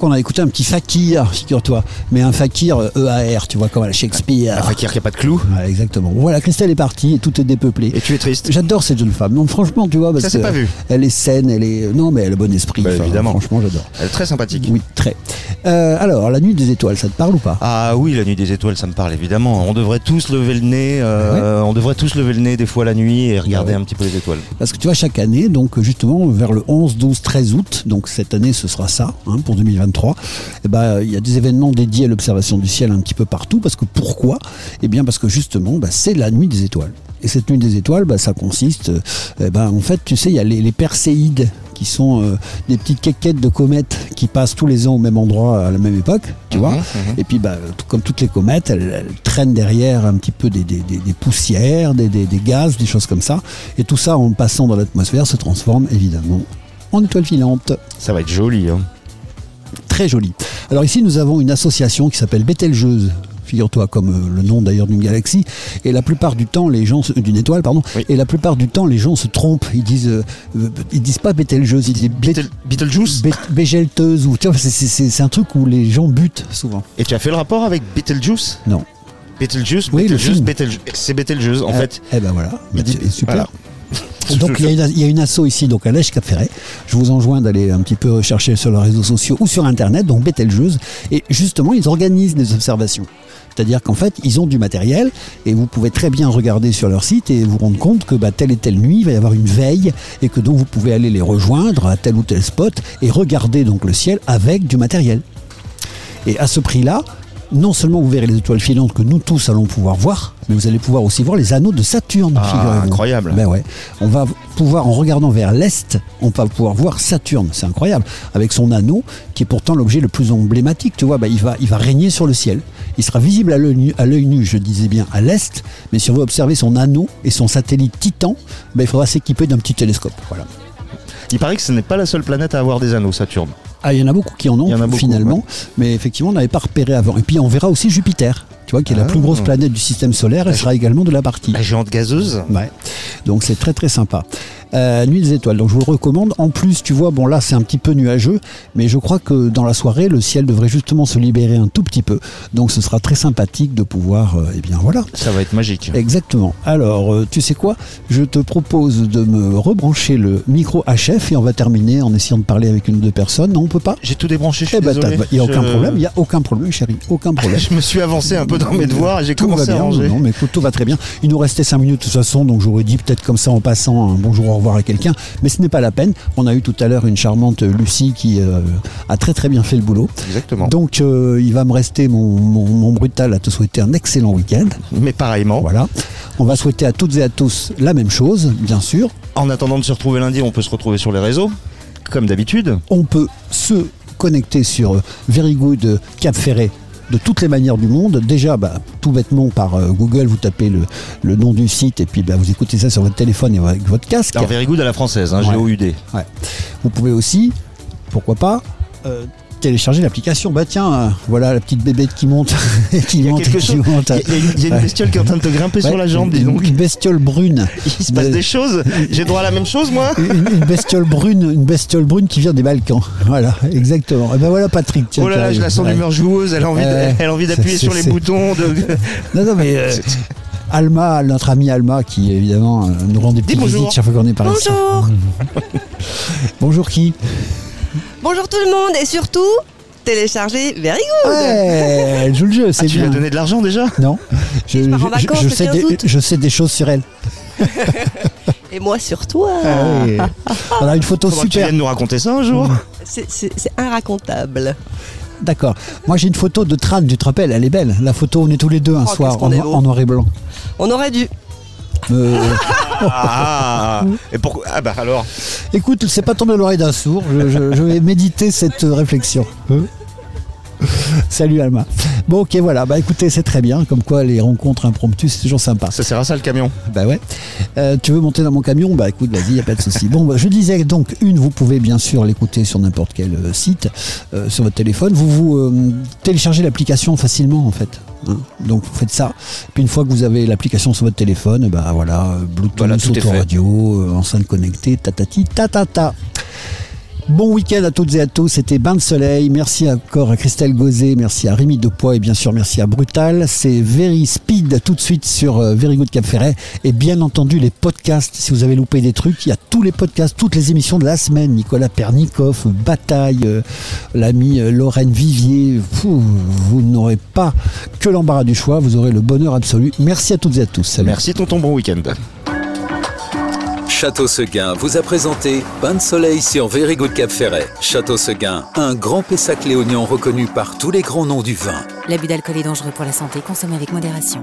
Qu'on a écouté un petit fakir, figure-toi, mais un fakir euh, EAR, tu vois, comme à Shakespeare. Un fakir qui a pas de clous. Ouais, exactement. Voilà, Christelle est partie et tout est dépeuplé. Et tu es triste. J'adore cette jeune femme. Non, franchement, tu vois, parce Ça que pas vu. elle est saine, elle est. Non, mais elle a bon esprit. Bah, évidemment. Franchement, j'adore. Elle est très sympathique. Oui, très. Euh, alors, la nuit des étoiles, ça te parle ou pas? Ah oui, la nuit des étoiles, ça me parle évidemment. On devrait tous lever le nez. euh, On devrait tous lever le nez des fois la nuit et regarder un petit peu les étoiles. Parce que tu vois, chaque année, donc justement, vers le 11, 12, 13 août, donc cette année, ce sera ça, hein, pour 2023, eh ben, il y a des événements dédiés à l'observation du ciel un petit peu partout. Parce que pourquoi? Eh bien, parce que justement, bah, c'est la nuit des étoiles. Et cette nuit des étoiles, bah, ça consiste, euh, eh ben, en fait, tu sais, il y a les, les perséides qui sont euh, des petites quéquettes de comètes qui passent tous les ans au même endroit à la même époque, tu vois. Et puis, bah, comme toutes les comètes, elles, elles traînent derrière un petit peu des, des- des- des poussières, des gaz, des choses comme ça. Et tout ça, en passant dans l'atmosphère, se transforme évidemment en étoile filante. Ça va être joli. Hein. Très joli. Alors ici, nous avons une association qui s'appelle Bételgeuse. Figure-toi, comme euh, le nom d'ailleurs d'une galaxie. Et la plupart du temps, les gens, se- d'une étoile, pardon. Et la plupart du temps, les gens se trompent. Ils disent, euh, euh, ils disent pas Bételgeuse, ils disent Beetlejuice. Bé- Bégelteuse ou tu vois, c'est- un truc où les gens butent souvent. Et tu as fait le rapport avec Beetlejuice Non. Beetlejuice, Oui. Betelgeuse. C'est Betelgeuse en Eh- fait. Eh ben voilà. Bah, dit- super. voilà. Donc il y, a une, il y a une asso ici, donc à l'Èche Cap Ferret. Je vous enjoins d'aller un petit peu rechercher sur les réseaux sociaux ou sur internet, donc Bételgeuse. Et justement, ils organisent des observations. C'est-à-dire qu'en fait, ils ont du matériel et vous pouvez très bien regarder sur leur site et vous rendre compte que bah, telle et telle nuit, il va y avoir une veille et que donc vous pouvez aller les rejoindre à tel ou tel spot et regarder donc le ciel avec du matériel. Et à ce prix-là, non seulement vous verrez les étoiles filantes que nous tous allons pouvoir voir, mais vous allez pouvoir aussi voir les anneaux de Saturne. Ah, incroyable. Ben ouais. On va pouvoir, en regardant vers l'est, on va pouvoir voir Saturne. C'est incroyable. Avec son anneau, qui est pourtant l'objet le plus emblématique. Tu vois, ben, il, va, il va régner sur le ciel. Il sera visible à l'œil nu, à l'œil nu, je disais bien, à l'est. Mais si on veut observer son anneau et son satellite Titan, ben, il faudra s'équiper d'un petit télescope. Voilà. Il paraît que ce n'est pas la seule planète à avoir des anneaux, Saturne. Ah, il y en a beaucoup qui en ont, Il y en a beaucoup, finalement. Mais effectivement, on n'avait pas repéré avant. Et puis, on verra aussi Jupiter, tu vois, qui est la Ah. plus grosse planète du système solaire. Elle sera également de la partie. La géante gazeuse. Ouais. Donc, c'est très, très sympa. Euh, Nuit des étoiles. Donc, je vous le recommande. En plus, tu vois, bon, là, c'est un petit peu nuageux. Mais je crois que dans la soirée, le ciel devrait justement se libérer un tout petit peu. Donc, ce sera très sympathique de pouvoir. euh, eh bien, voilà. Ça va être magique. Exactement. Alors, euh, tu sais quoi? Je te propose de me rebrancher le micro HF et on va terminer en essayant de parler avec une ou deux personnes. Non, on peut pas? J'ai tout débranché, je suis Eh ben, désolé. il n'y a aucun problème, il n'y a aucun problème, chérie, aucun problème. Je me suis avancé un peu dans mes devoirs et j'ai Tout commencé va à bien, ranger. non, mais écoute, tout va très bien. Il nous restait 5 minutes de toute façon, donc j'aurais dit peut-être comme ça en passant un bonjour, au revoir à quelqu'un, mais ce n'est pas la peine. On a eu tout à l'heure une charmante Lucie qui euh, a très très bien fait le boulot. Exactement. Donc euh, il va me rester mon, mon- mon brutal à te souhaiter un excellent week-end. Mais pareillement. Voilà. On va souhaiter à toutes et à tous la même chose, bien sûr. En attendant de se retrouver lundi, on peut se retrouver sur les réseaux, comme d'habitude. On peut se connecter sur euh, Very Good Cap Ferret de toutes les manières du monde. Déjà, bah, tout bêtement par euh, Google, vous tapez le, le nom du site et puis bah, vous écoutez ça sur votre téléphone et avec votre casque. Alors, very good à la française, hein, Ouais. G-O-U-D. Ouais. Vous pouvez aussi, pourquoi pas, euh, télécharger l'application. Bah tiens, euh, voilà la petite bébête qui monte, qui Il y a monte, qui chose. monte. Il y a- il y a une- bestiole qui est en train de te grimper sur la jambe, dis donc. Une bestiole brune. Il se passe De- des choses. J'ai droit à la même chose, moi une, une bestiole brune, une bestiole brune qui vient des Balkans. Voilà, exactement. Et ben voilà Patrick. tiens, Oh là là, je la sens Ouais. d'humeur joueuse. Elle a envie, elle a envie d'appuyer sur les boutons. De... Non, non, mais euh, Alma, notre amie Alma, qui évidemment euh, nous rend des petites visites chaque fois qu'on est par ici. Bonjour Bonjour qui? Bonjour tout le monde et surtout, téléchargez Very Good Ouais, elle joue le jeu, c'est Ah, tu lui bien. as donné de l'argent déjà Non, je, pars en vacances je le sais 15 des, août. je sais des choses sur elle. Et moi sur toi Ah oui. On a une photo Faudra que tu super. viennes nous raconter ça un jour. C'est- C'est c'est inracontable. D'accord. Moi j'ai une photo de Tran, tu te rappelles, elle est belle. La photo, on est tous les deux un Oh, soir qu'est-ce qu'on en, est noir- beau. en noir et blanc. On aurait dû. Euh, Ah, et pourquoi Ah bah alors. écoute, c'est pas tombé à l'oreille d'un sourd. Je, je- je vais méditer cette euh, réflexion. Salut Alma. Bon, ok, voilà. Bah écoutez, c'est très bien. Comme quoi, les rencontres impromptues, c'est toujours sympa. Ça sert à ça le camion Bah ouais. Euh, tu veux monter dans mon camion? Bah écoute, vas-y, y a pas de souci. Bon, bah, je disais donc, une, vous pouvez bien sûr l'écouter sur n'importe quel euh, site, euh, sur votre téléphone. Vous vous téléchargez l'application facilement, en fait. hein. Donc vous faites ça. Puis une fois que vous avez l'application sur votre téléphone, bah voilà, Bluetooth, Voilà, autoradio, enceinte connectée, tatati, tatata. Bon week-end à toutes et à tous, c'était Bain de Soleil. Merci encore à Christelle Gauzet, merci à Rémi Depoix et bien sûr merci à Brutal. C'est Very Speed tout de suite sur euh, Very Good Cap Ferret. Et bien entendu les podcasts, si vous avez loupé des trucs, il y a tous les podcasts, toutes les émissions de la semaine. Nicolas Pernikov, Bataille, euh, l'ami euh, Lorraine Vivier. Vous n'aurez pas que l'embarras du choix, vous aurez le bonheur absolu. Merci à toutes et à tous. Salut. Merci tonton, bon week-end. Château Seguin vous a présenté Bain de Soleil sur Very Good Cap Ferret. Château Seguin, un grand Pessac léognan reconnu par tous les grands noms du vin. L'abus d'alcool est dangereux pour la santé, consommez avec modération.